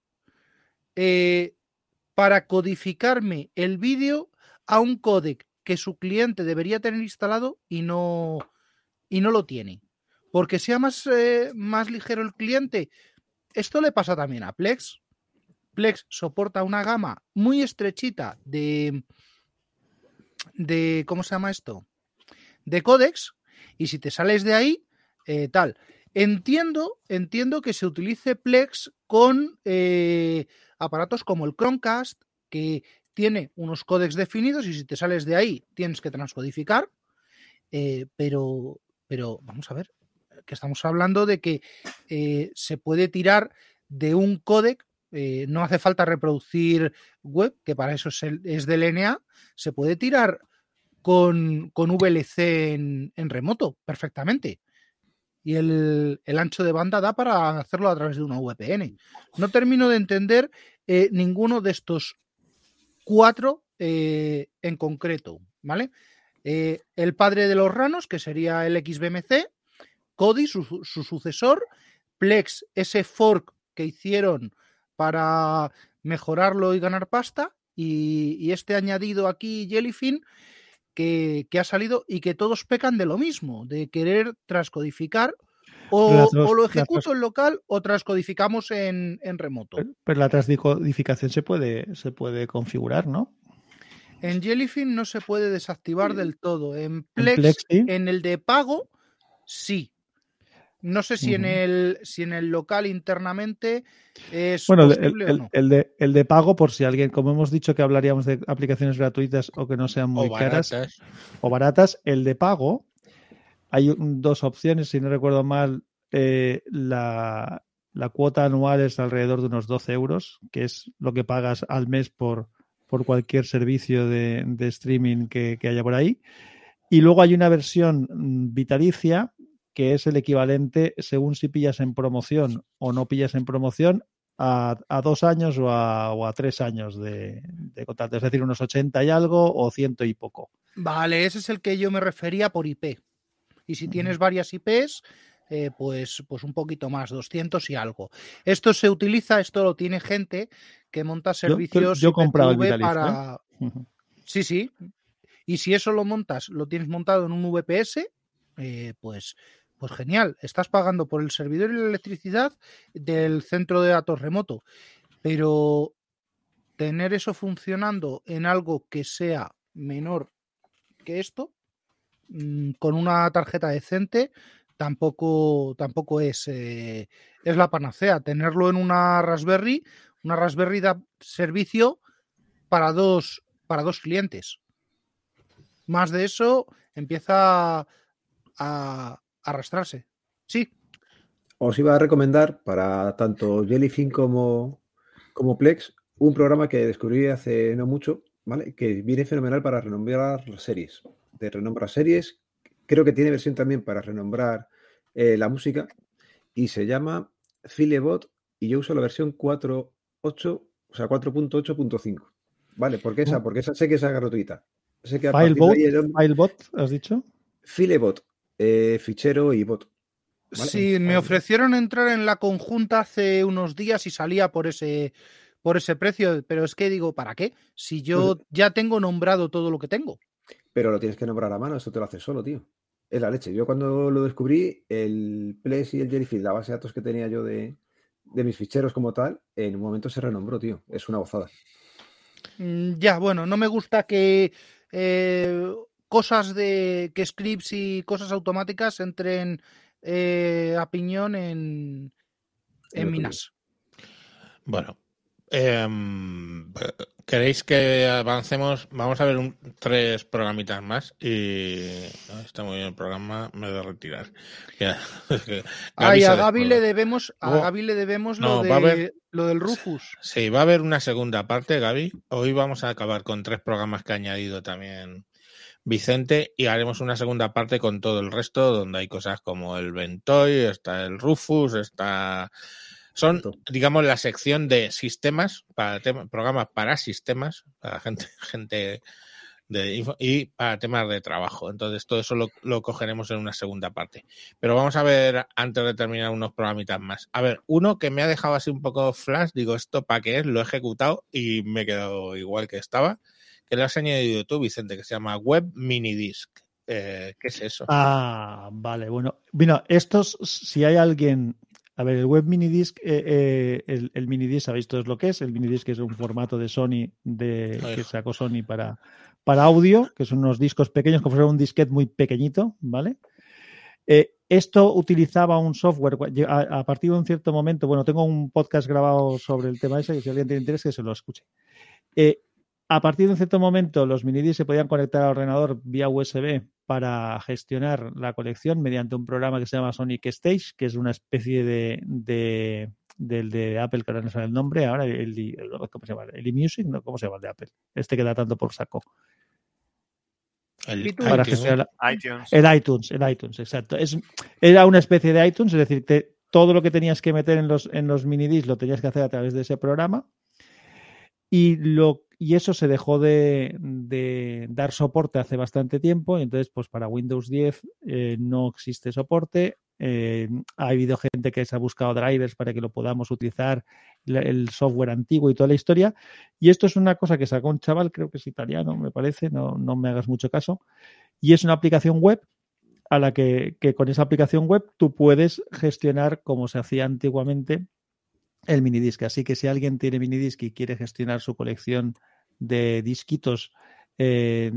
eh, para codificarme el vídeo a un códec que su cliente debería tener instalado y no, y no lo tiene. Porque sea más, eh, más ligero el cliente. Esto le pasa también a Plex. Plex soporta una gama muy estrechita de, de ¿cómo se llama esto? De códex. Y si te sales de ahí, eh, tal. Entiendo, entiendo que se utilice Plex con eh, aparatos como el Chromecast, que tiene unos códex definidos y si te sales de ahí tienes que transcodificar. Eh, pero, pero vamos a ver, que estamos hablando de que eh, se puede tirar de un códec, eh, no hace falta reproducir web, que para eso es, el, es del NA, se puede tirar con, con VLC en, remoto perfectamente. Y el, ancho de banda da para hacerlo a través de una VPN. No termino de entender eh, ninguno de estos cuatro eh, en concreto, ¿vale? Eh, el padre de los ranos, que sería el XBMC, su, su, sucesor, Plex, ese fork que hicieron para mejorarlo y ganar pasta, y, y este añadido aquí, Jellyfin, que, que, ha salido y que todos pecan de lo mismo, de querer transcodificar o, o, lo ejecuto en local o transcodificamos en, en remoto. Pero, pero, la transcodificación se puede, se puede configurar, ¿no? En Jellyfin no se puede desactivar del todo. En Plex, en, Plex, ¿sí? en el de pago, sí. No sé si, uh -huh. en el, si en el local internamente es bueno, posible el, el, o no. el, de, el de pago, por si alguien, como hemos dicho que hablaríamos de aplicaciones gratuitas o que no sean muy o caras baratas. o baratas, el de pago, hay un, dos opciones, si no recuerdo mal, eh, la, la, cuota anual es alrededor de unos 12 euros, que es lo que pagas al mes por, por cualquier servicio de, de streaming que, que, haya por ahí. Y luego hay una versión mm, vitalicia que es el equivalente, según si pillas en promoción o no pillas en promoción, a, a dos años o a, o a, tres años de, de contrato, es decir, unos 80 y algo o ciento y poco. Vale, ese es el que yo me refería por IP. Y si tienes varias IPs, eh, pues, pues un poquito más, 200 y algo. Esto se utiliza, esto lo tiene gente que monta servicios yo, yo, yo comprado el Vitaliz, para... ¿eh? Sí, sí. Y si eso lo montas, lo tienes montado en un VPS, eh, pues, pues genial. Estás pagando por el servidor y la electricidad del centro de datos remoto. Pero tener eso funcionando en algo que sea menor que esto, mmm, con una tarjeta decente, tampoco, tampoco es, eh, es la panacea. Tenerlo en una Raspberry, una Raspberry da servicio para dos, para dos clientes. Más de eso empieza a arrastrarse. Sí. Os iba a recomendar para tanto Jellyfin como, como Plex un programa que descubrí hace no mucho, ¿vale? Que viene fenomenal para renombrar series. De renombrar series, creo que tiene versión también para renombrar eh, la música y se llama Filebot y yo uso la versión 4.8, o sea, 4.8.5. ¿Vale? ¿Por qué esa? Porque esa sé que es gratuita. Sé que Filebot, el... Filebot, ¿has dicho? Filebot, eh, fichero y bot. ¿vale? Sí, me ofrecieron entrar en la conjunta hace unos días y salía por ese por ese precio, pero es que digo, ¿para qué? Si yo pues, ya tengo nombrado todo lo que tengo. Pero lo tienes que nombrar a mano, eso te lo haces solo, tío. Es la leche. Yo cuando lo descubrí, el Plex y el Jellyfish, la base de datos que tenía yo de, de mis ficheros como tal, en un momento se renombró, tío. Es una gozada. Mm, ya, bueno, no me gusta que eh, cosas de que scripts y cosas automáticas entren eh, a piñón en, en Minas. Bueno, eh, ¿Queréis que avancemos? Vamos a ver un, tres programitas más y no, está muy bien el programa, me voy a retirar. *laughs* Ya, Ay, a Gaby le debemos, a Gaby le debemos no, lo, de, haber, lo, del Rufus. Sí, va a haber una segunda parte, Gaby. Hoy vamos a acabar con tres programas que ha añadido también Vicente y haremos una segunda parte con todo el resto, donde hay cosas como el Ventoy, está el Rufus, está son, digamos, la sección de sistemas, para programas para sistemas, para gente, *laughs* gente de info- y para temas de trabajo. Entonces, todo eso lo, lo cogeremos en una segunda parte. Pero vamos a ver, antes de terminar, unos programitas más. A ver, uno que me ha dejado así un poco flash, digo, ¿esto para qué es? Lo he ejecutado y me he quedado igual que estaba, que lo has añadido YouTube, Vicente, que se llama Web Minidisc. Eh, ¿Qué es eso? Ah, vale, bueno. Bueno, estos, si hay alguien. A ver, el web minidisc, eh, eh, el, el minidisc, ¿sabéis todos lo que es? El minidisc es un formato de Sony de, que sacó Sony para, para audio, que son unos discos pequeños, como si fuera un disquete muy pequeñito, ¿vale? Eh, esto utilizaba un software a, a, partir de un cierto momento. Bueno, tengo un podcast grabado sobre el tema ese, que si alguien tiene interés, que se lo escuche. Eh, a partir de un cierto momento, los minidiscs se podían conectar al ordenador vía USB para gestionar la colección mediante un programa que se llama Sonic Stage, que es una especie de, de del de Apple, que ahora no sabe el nombre, ahora el, el ¿cómo se llama? El eMusic, ¿no? ¿Cómo se llama el de Apple? Este que da tanto por saco. El para iTunes. gestionar iTunes. el iTunes, el iTunes, exacto. Es, era una especie de iTunes, es decir, te, todo lo que tenías que meter en los, en los minidiscs lo tenías que hacer a través de ese programa. Y, lo, y eso se dejó de, dar soporte hace bastante tiempo. Y entonces, pues para Windows 10 eh, no existe soporte. Eh, ha habido gente que se ha buscado drivers para que lo podamos utilizar, el software antiguo y toda la historia. Y esto es una cosa que sacó un chaval, creo que es italiano, me parece, no, no me hagas mucho caso. Y es una aplicación web a la que, que con esa aplicación web tú puedes gestionar como se hacía antiguamente el minidisc. Así que si alguien tiene minidisc y quiere gestionar su colección de disquitos eh,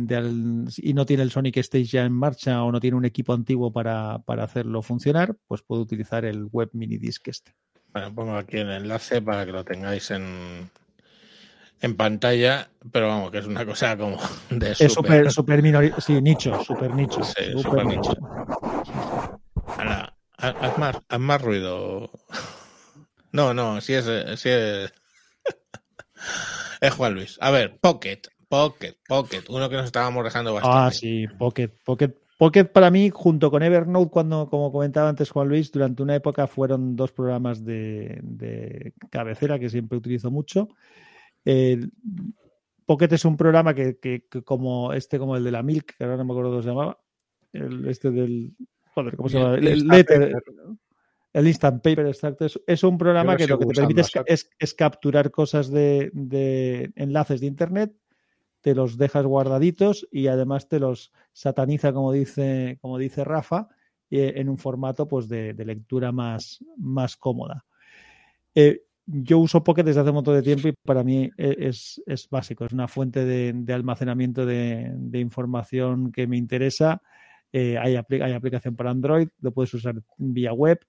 y no tiene el Sonic Stage ya en marcha o no tiene un equipo antiguo para, para hacerlo funcionar, pues puede utilizar el web minidisc este. Bueno, pongo aquí el enlace para que lo tengáis en, en pantalla, pero vamos, que es una cosa como *laughs* de Es súper minori... sí, nicho, súper nicho. Sí, super nicho. Ahora, haz más, haz más ruido. *laughs* No, no, sí es, sí es. *laughs* es Juan Luis. A ver, Pocket, Pocket, Pocket, uno que nos estábamos dejando bastante. Ah, sí, Pocket, Pocket. Pocket para mí, junto con Evernote, cuando, como comentaba antes Juan Luis, durante una época fueron dos programas de, de cabecera que siempre utilizo mucho. El Pocket es un programa que, que, que, como este, como el de la Milk, que ahora no me acuerdo cómo se llamaba, el, este del, joder, ¿cómo se llama? El, el letter, el Instant Paper, exacto. Es, es un programa que lo que te permite es, es, es, capturar cosas de, de, enlaces de Internet, te los dejas guardaditos y además te los sataniza, como dice, como dice Rafa, eh, en un formato pues, de, de lectura más, más cómoda. Eh, yo uso Pocket desde hace un montón de tiempo y para mí es, es básico, es una fuente de, de almacenamiento de, de, información que me interesa. Eh, hay, apl hay, aplicación para Android, lo puedes usar vía web.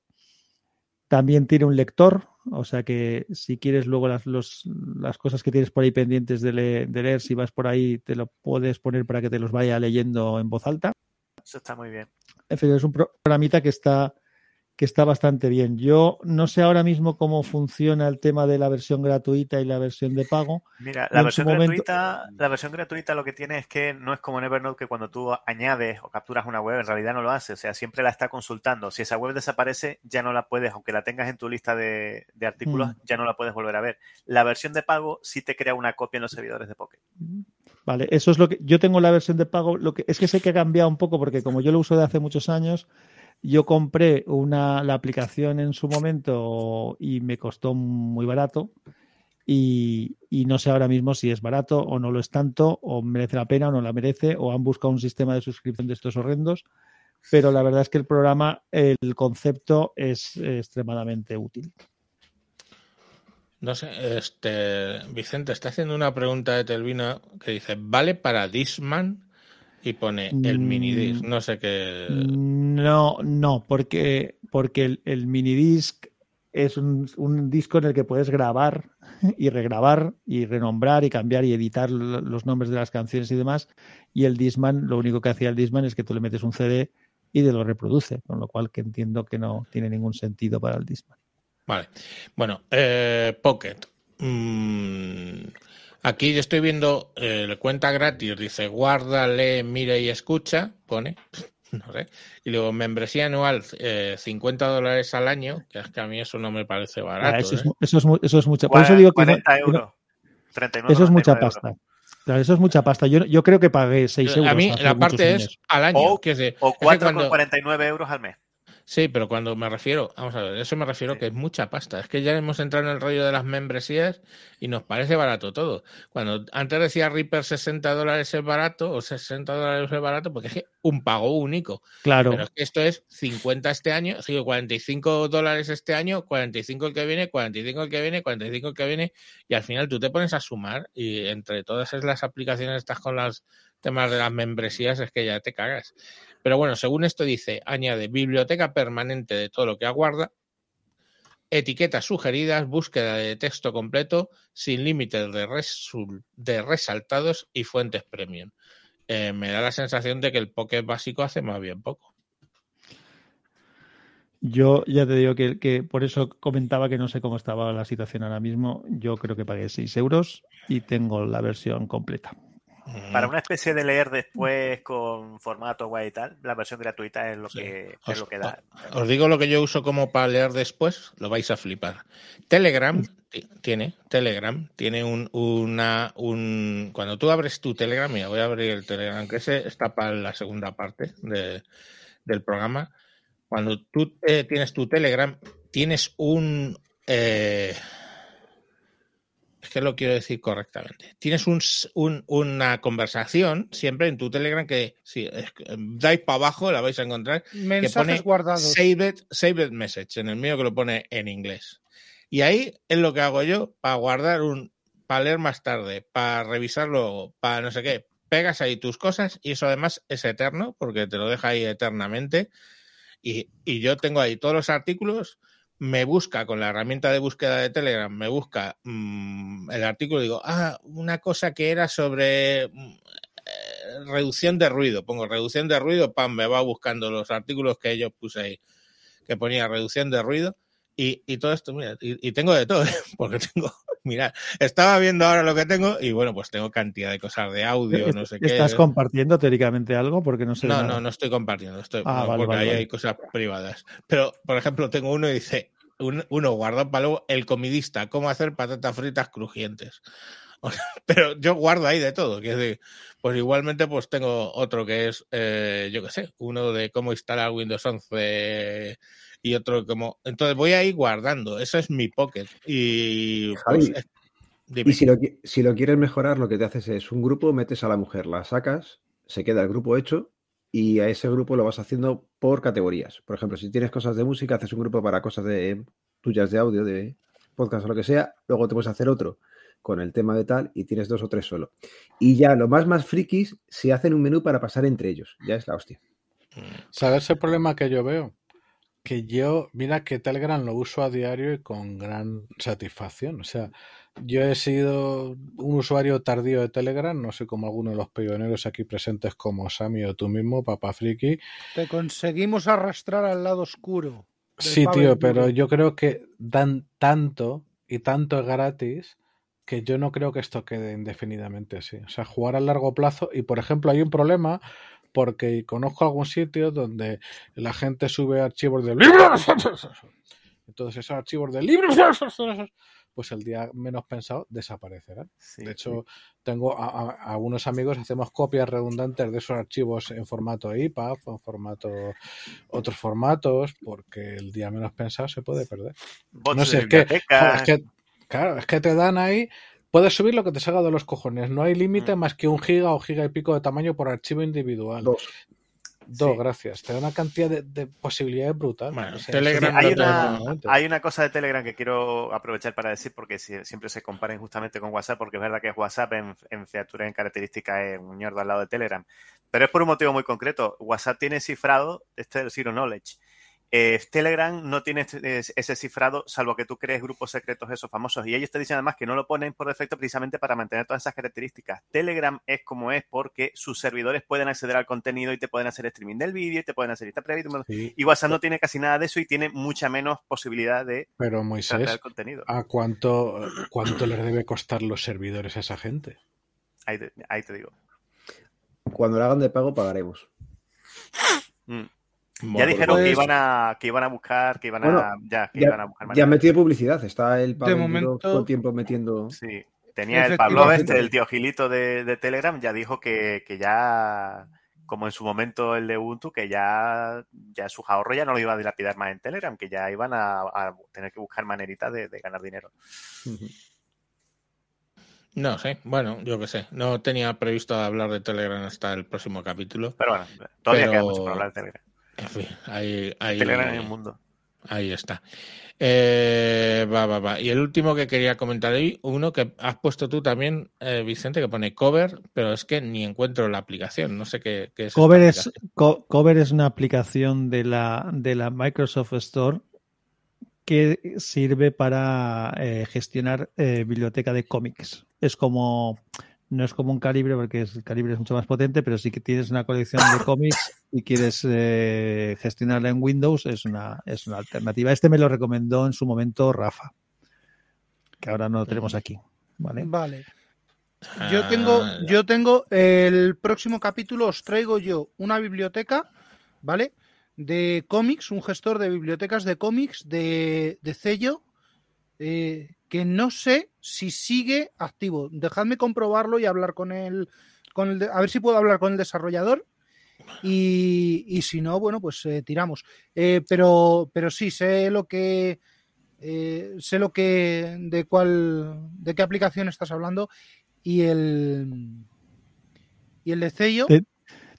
También tiene un lector, o sea que si quieres luego las, los, las cosas que tienes por ahí pendientes de, le, de, leer, si vas por ahí, te lo puedes poner para que te los vaya leyendo en voz alta. Eso está muy bien. En fin, es un programita que está que está bastante bien. Yo no sé ahora mismo cómo funciona el tema de la versión gratuita y la versión de pago. Mira, la versión momento... gratuita, la versión gratuita lo que tiene es que no es como en Evernote que cuando tú añades o capturas una web en realidad no lo hace, o sea, siempre la está consultando. Si esa web desaparece, ya no la puedes, aunque la tengas en tu lista de, de artículos, mm. ya no la puedes volver a ver. La versión de pago sí te crea una copia en los servidores de Pocket. Vale, eso es lo que yo tengo la versión de pago, lo que es que sé que ha cambiado un poco porque como yo lo uso de hace muchos años, yo compré una, la aplicación en su momento y me costó muy barato y, no sé ahora mismo si es barato o no lo es tanto o merece la pena o no la merece o han buscado un sistema de suscripción de estos horrendos. Pero la verdad es que el programa, el concepto es extremadamente útil. No sé, este Vicente está haciendo una pregunta de Telvina que dice, ¿vale para Disman? Y pone el minidisc, no sé qué. No, no, porque, porque el, el minidisc es un, un, disco en el que puedes grabar y regrabar y renombrar y cambiar y editar los nombres de las canciones y demás. Y el Disman, lo único que hacía el Disman es que tú le metes un CD y te lo reproduce, con lo cual que entiendo que no tiene ningún sentido para el Disman. Vale. Bueno, eh, Pocket. Mm, Aquí yo estoy viendo eh, cuenta gratis, dice guarda, lee, mira y escucha, pone, *laughs* no sé. Y luego membresía anual, eh, 50 dólares al año, que es que a mí eso no me parece barato. Ah, eso, ¿eh? es, eso, es, eso es mucha. Por eso digo que 40 no, euros. 39, eso es mucha pasta. Claro, eso es mucha pasta. Yo, yo creo que pagué 6 euros. A mí la parte es al año. O- que es de- O es que 4,49 euros al mes. Sí, pero cuando me refiero, vamos a ver, eso me refiero Sí. que es mucha pasta. Es que ya hemos entrado en el rollo de las membresías y nos parece barato todo. Cuando antes decía Reaper 60 dólares es barato o 60 dólares es barato, porque es que un pago único. Claro. Pero es que esto es 50 este año, digo, 45 dólares este año, 45 el que viene, 45 el que viene, 45 el que viene, y al final tú te pones a sumar y entre todas las aplicaciones estas con los temas de las membresías es que ya te cagas. Pero bueno, según esto dice, añade biblioteca permanente de todo lo que aguarda, etiquetas sugeridas, búsqueda de texto completo, sin límites de, resul- de resaltados y fuentes premium. Eh, me da la sensación de que el Pocket básico hace más bien poco. Yo ya te digo que, que por eso comentaba que no sé cómo estaba la situación ahora mismo. Yo creo que pagué 6 euros y tengo la versión completa. Para una especie de leer después con formato guay y tal, la versión gratuita es lo Sí. que, es lo que da. Os digo lo que yo uso como para leer después, lo vais a flipar. Telegram ti- tiene, Telegram tiene un, una, un, cuando tú abres tu Telegram, mira, voy a abrir el Telegram, que ese está para la segunda parte de- del programa. Cuando tú eh, tienes tu Telegram, tienes un, eh, es que lo quiero decir correctamente. Tienes un, una conversación siempre en tu Telegram que si que, dais para abajo la vais a encontrar Mensajes pone guardados. Saved, saved message, en el mío que lo pone en inglés. Y ahí es lo que hago yo para guardar un, para leer más tarde, para revisar luego, para no sé qué. Pegas ahí tus cosas y eso además es eterno porque te lo deja ahí eternamente. Y, y yo tengo ahí todos los artículos, me busca con la herramienta de búsqueda de Telegram, me busca mm, el artículo y digo, ah, una cosa que era sobre mm, eh, reducción de ruido. Pongo reducción de ruido, pam, me va buscando los artículos que yo puse ahí, que ponía reducción de ruido. Y, y todo esto, mira, y, y tengo de todo, *laughs* ¿eh? porque tengo, mirad, estaba viendo ahora lo que tengo y bueno, pues tengo cantidad de cosas de audio, no sé qué. ¿Estás compartiendo teóricamente algo? Porque no sé. No, nada. no, no estoy compartiendo, estoy, Ah, no, vale, porque vale, ahí vale. hay cosas privadas. Pero, por ejemplo, tengo uno y dice, un- uno guardado para luego, el comidista, cómo hacer patatas fritas crujientes. *laughs* O sea, Pero yo guardo ahí de todo, que es decir, pues igualmente pues tengo otro que es, eh, yo qué sé, uno de cómo instalar Windows 11 y otro como... Entonces voy ahí guardando, eso es mi pocket. Y pues, Javi, es- dime. Y si lo, qui- si lo quieres mejorar, lo que te haces es un grupo, metes a la mujer, la sacas, se queda el grupo hecho y a ese grupo lo vas haciendo por categorías. Por ejemplo, si tienes cosas de música, haces un grupo para cosas de tuyas de audio, de podcast o lo que sea, luego te puedes hacer otro con el tema de tal y tienes dos o tres solo. Y ya lo más más frikis se hacen un menú para pasar entre ellos. Ya es la hostia. ¿Sabes el problema que yo veo? Que yo, mira que Telegram lo uso a diario y con gran satisfacción. O sea, yo he sido un usuario tardío de Telegram, no sé como alguno de los pioneros aquí presentes como Sammy o tú mismo, Papá Friki. Te conseguimos arrastrar al lado oscuro. Sí, tío, pero yo creo que dan tanto y tanto es gratis que yo no creo que esto quede indefinidamente así. O sea, jugar a largo plazo y, por ejemplo, hay un problema porque conozco algún sitio donde la gente sube archivos de libros. Entonces esos archivos de libros, pues el día menos pensado desaparecerán. Sí. De hecho, tengo a, a- amigos, hacemos copias redundantes de esos archivos en formato EPUB, en formato otros formatos, porque el día menos pensado se puede perder. bots No sé, que, es que, claro, es que te dan ahí, puedes subir lo que te salga de los cojones, no hay límite Mm. más que un giga o giga y pico de tamaño por archivo individual. Dos. Dos, Sí. gracias. Te da una cantidad de, de posibilidades brutales. Bueno, O sea, Telegram hay, una, normalmente. hay una cosa de Telegram que quiero aprovechar para decir porque si- siempre se comparen justamente con WhatsApp, porque es verdad que WhatsApp en, en featura, en características es un ñordo al lado de Telegram. Pero es por un motivo muy concreto. WhatsApp tiene cifrado, este es el Zero Knowledge. Eh, Telegram no tiene es- ese cifrado, salvo que tú crees grupos secretos esos famosos. Y ellos te dicen además que no lo ponen por defecto precisamente para mantener todas esas características. Telegram es como es porque sus servidores pueden acceder al contenido y te pueden hacer streaming del vídeo y te pueden hacer esta previa. Sí, Y WhatsApp no tiene casi nada de eso y tiene mucha menos posibilidad de pero tratar Moisés, el contenido. ¿a cuánto, cuánto les debe costar los servidores a esa gente? Ahí te, ahí te digo. Cuando lo hagan de pago, pagaremos. Mm. Ya dijeron pues- que iban a que iban a buscar, que iban a Bueno, ya, que ya- iban a buscar Ya han metido publicidad. Está el Pablo momento- todo el tiempo metiendo. Sí. Tenía el Pablo este, el tío Gilito de, de Telegram, ya dijo que, que ya como en su momento el de Ubuntu, que ya, ya su ahorro ya no lo iba a dilapidar más en Telegram, que ya iban a, a tener que buscar maneritas de, de ganar dinero. No sé, bueno, yo qué sé. No tenía previsto hablar de Telegram hasta el próximo capítulo. Pero bueno, todavía Pero- queda mucho por hablar de Telegram. En fin, ahí, ahí, Telegram en el mundo. ahí está. Eh, va, va, va. Y el último que quería comentar hoy, uno que has puesto tú también, eh, Vicente, que pone cover, pero es que ni encuentro la aplicación. No sé qué, qué es. Cover es. Co- Cover es una aplicación de la, de la Microsoft Store que sirve para eh, gestionar eh, biblioteca de cómics. Es como, no es como un calibre, porque es- el calibre es mucho más potente, pero sí que tienes una colección de *laughs* cómics y quieres eh, gestionarla en Windows, es una, es una alternativa. Este me lo recomendó en su momento Rafa, que ahora no lo tenemos aquí. ¿vale? Vale. Yo tengo, Ah, yo tengo el próximo capítulo, os traigo yo una biblioteca, ¿vale? De cómics, un gestor de bibliotecas de cómics de, de sello, eh, que no sé si sigue activo. Dejadme comprobarlo y hablar con el, con el a ver si puedo hablar con el desarrollador. Y, y si no, bueno, pues eh, tiramos. Eh, pero, pero sí, sé lo que sé lo que de cuál de qué aplicación estás hablando y el y el de sello Te-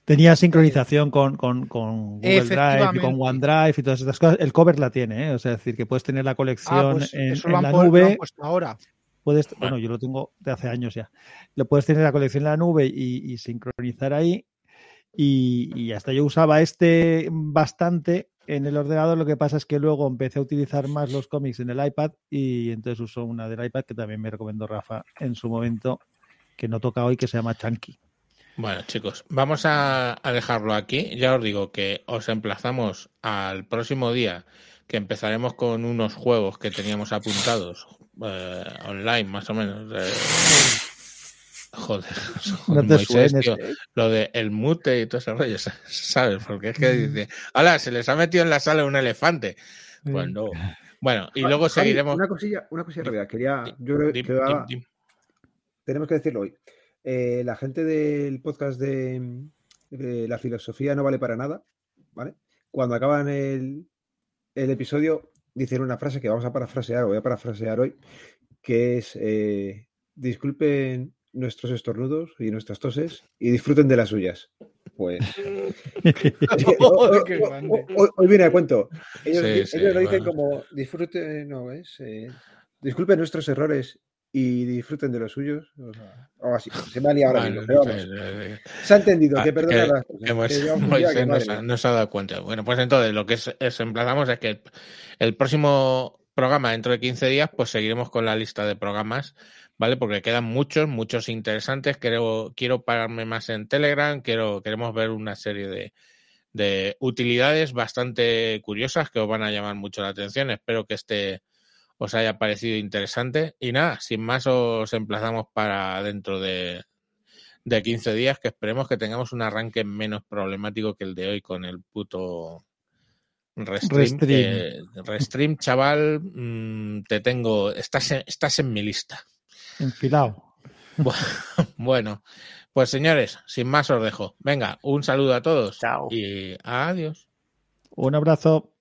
Tenía sincronización con, con, con Google Drive y con OneDrive y todas estas cosas. El cover la tiene, ¿eh? o sea, es decir, que puedes tener la Ah, colección pues en, eso en lo han, la pu- lo han nube. ahora. Puedes, bueno, yo lo tengo de hace años ya. Lo puedes tener la colección en la nube y, y sincronizar ahí. Y, y hasta yo usaba este bastante en el ordenador. Lo que pasa es que luego empecé a utilizar más los cómics en el iPad y entonces uso una del iPad que también me recomendó Rafa en su momento, que no toca hoy, que se llama Chunky. Bueno, chicos, vamos a, a dejarlo aquí. Ya os digo que os emplazamos al próximo día, que empezaremos con unos juegos que teníamos apuntados eh, online, más o menos. eh. joder, *laughs* No te Moisés, suenes, tío, ¿eh? lo de el mute y todo ese rollo, *laughs* ¿sabes? Porque es que dice, hola, se les ha metido en la sala un elefante. Pues no. Bueno, y luego Javi, seguiremos. Una cosilla, una cosilla rápida. Quería, yo creo que dim, va- dim. tenemos que decirlo hoy. Eh, la gente del podcast de, de La filosofía no vale para nada, ¿vale? Cuando acaban el, el episodio, dicen una frase que vamos a parafrasear, voy a parafrasear hoy, que es eh, disculpen nuestros estornudos y nuestras toses y disfruten de las suyas. Pues *laughs* Joder, *laughs* hoy- viene a cuento. Ellos, Sí, sí, lo dicen bueno. como disfruten, no es, eh, disculpen nuestros errores y disfruten de los suyos. O sea, algo así. Se me ha liado ahora Bueno, mismo, pero vamos. Se ha entendido, Ah, que perdona las cosas, Moisés *laughs* no, se, ha- mía. no se ha dado cuenta. Bueno, pues entonces lo que es, es emplazamos es que el, el próximo programa, dentro de 15 días, pues seguiremos con la lista de programas, ¿vale? Porque quedan muchos, muchos interesantes. Quiero, quiero pararme más en Telegram, quiero, queremos ver una serie de, de utilidades bastante curiosas que os van a llamar mucho la atención. Espero que este os haya parecido interesante. Y nada, sin más os emplazamos para dentro de, de 15 días, que esperemos que tengamos un arranque menos problemático que el de hoy con el puto Restream. Restream. Restream, chaval, mm, te tengo, estás en, estás en mi lista. Enfilado. *laughs* Bueno, pues señores, sin más os dejo. Venga, un saludo a todos Chao. y adiós. Un abrazo.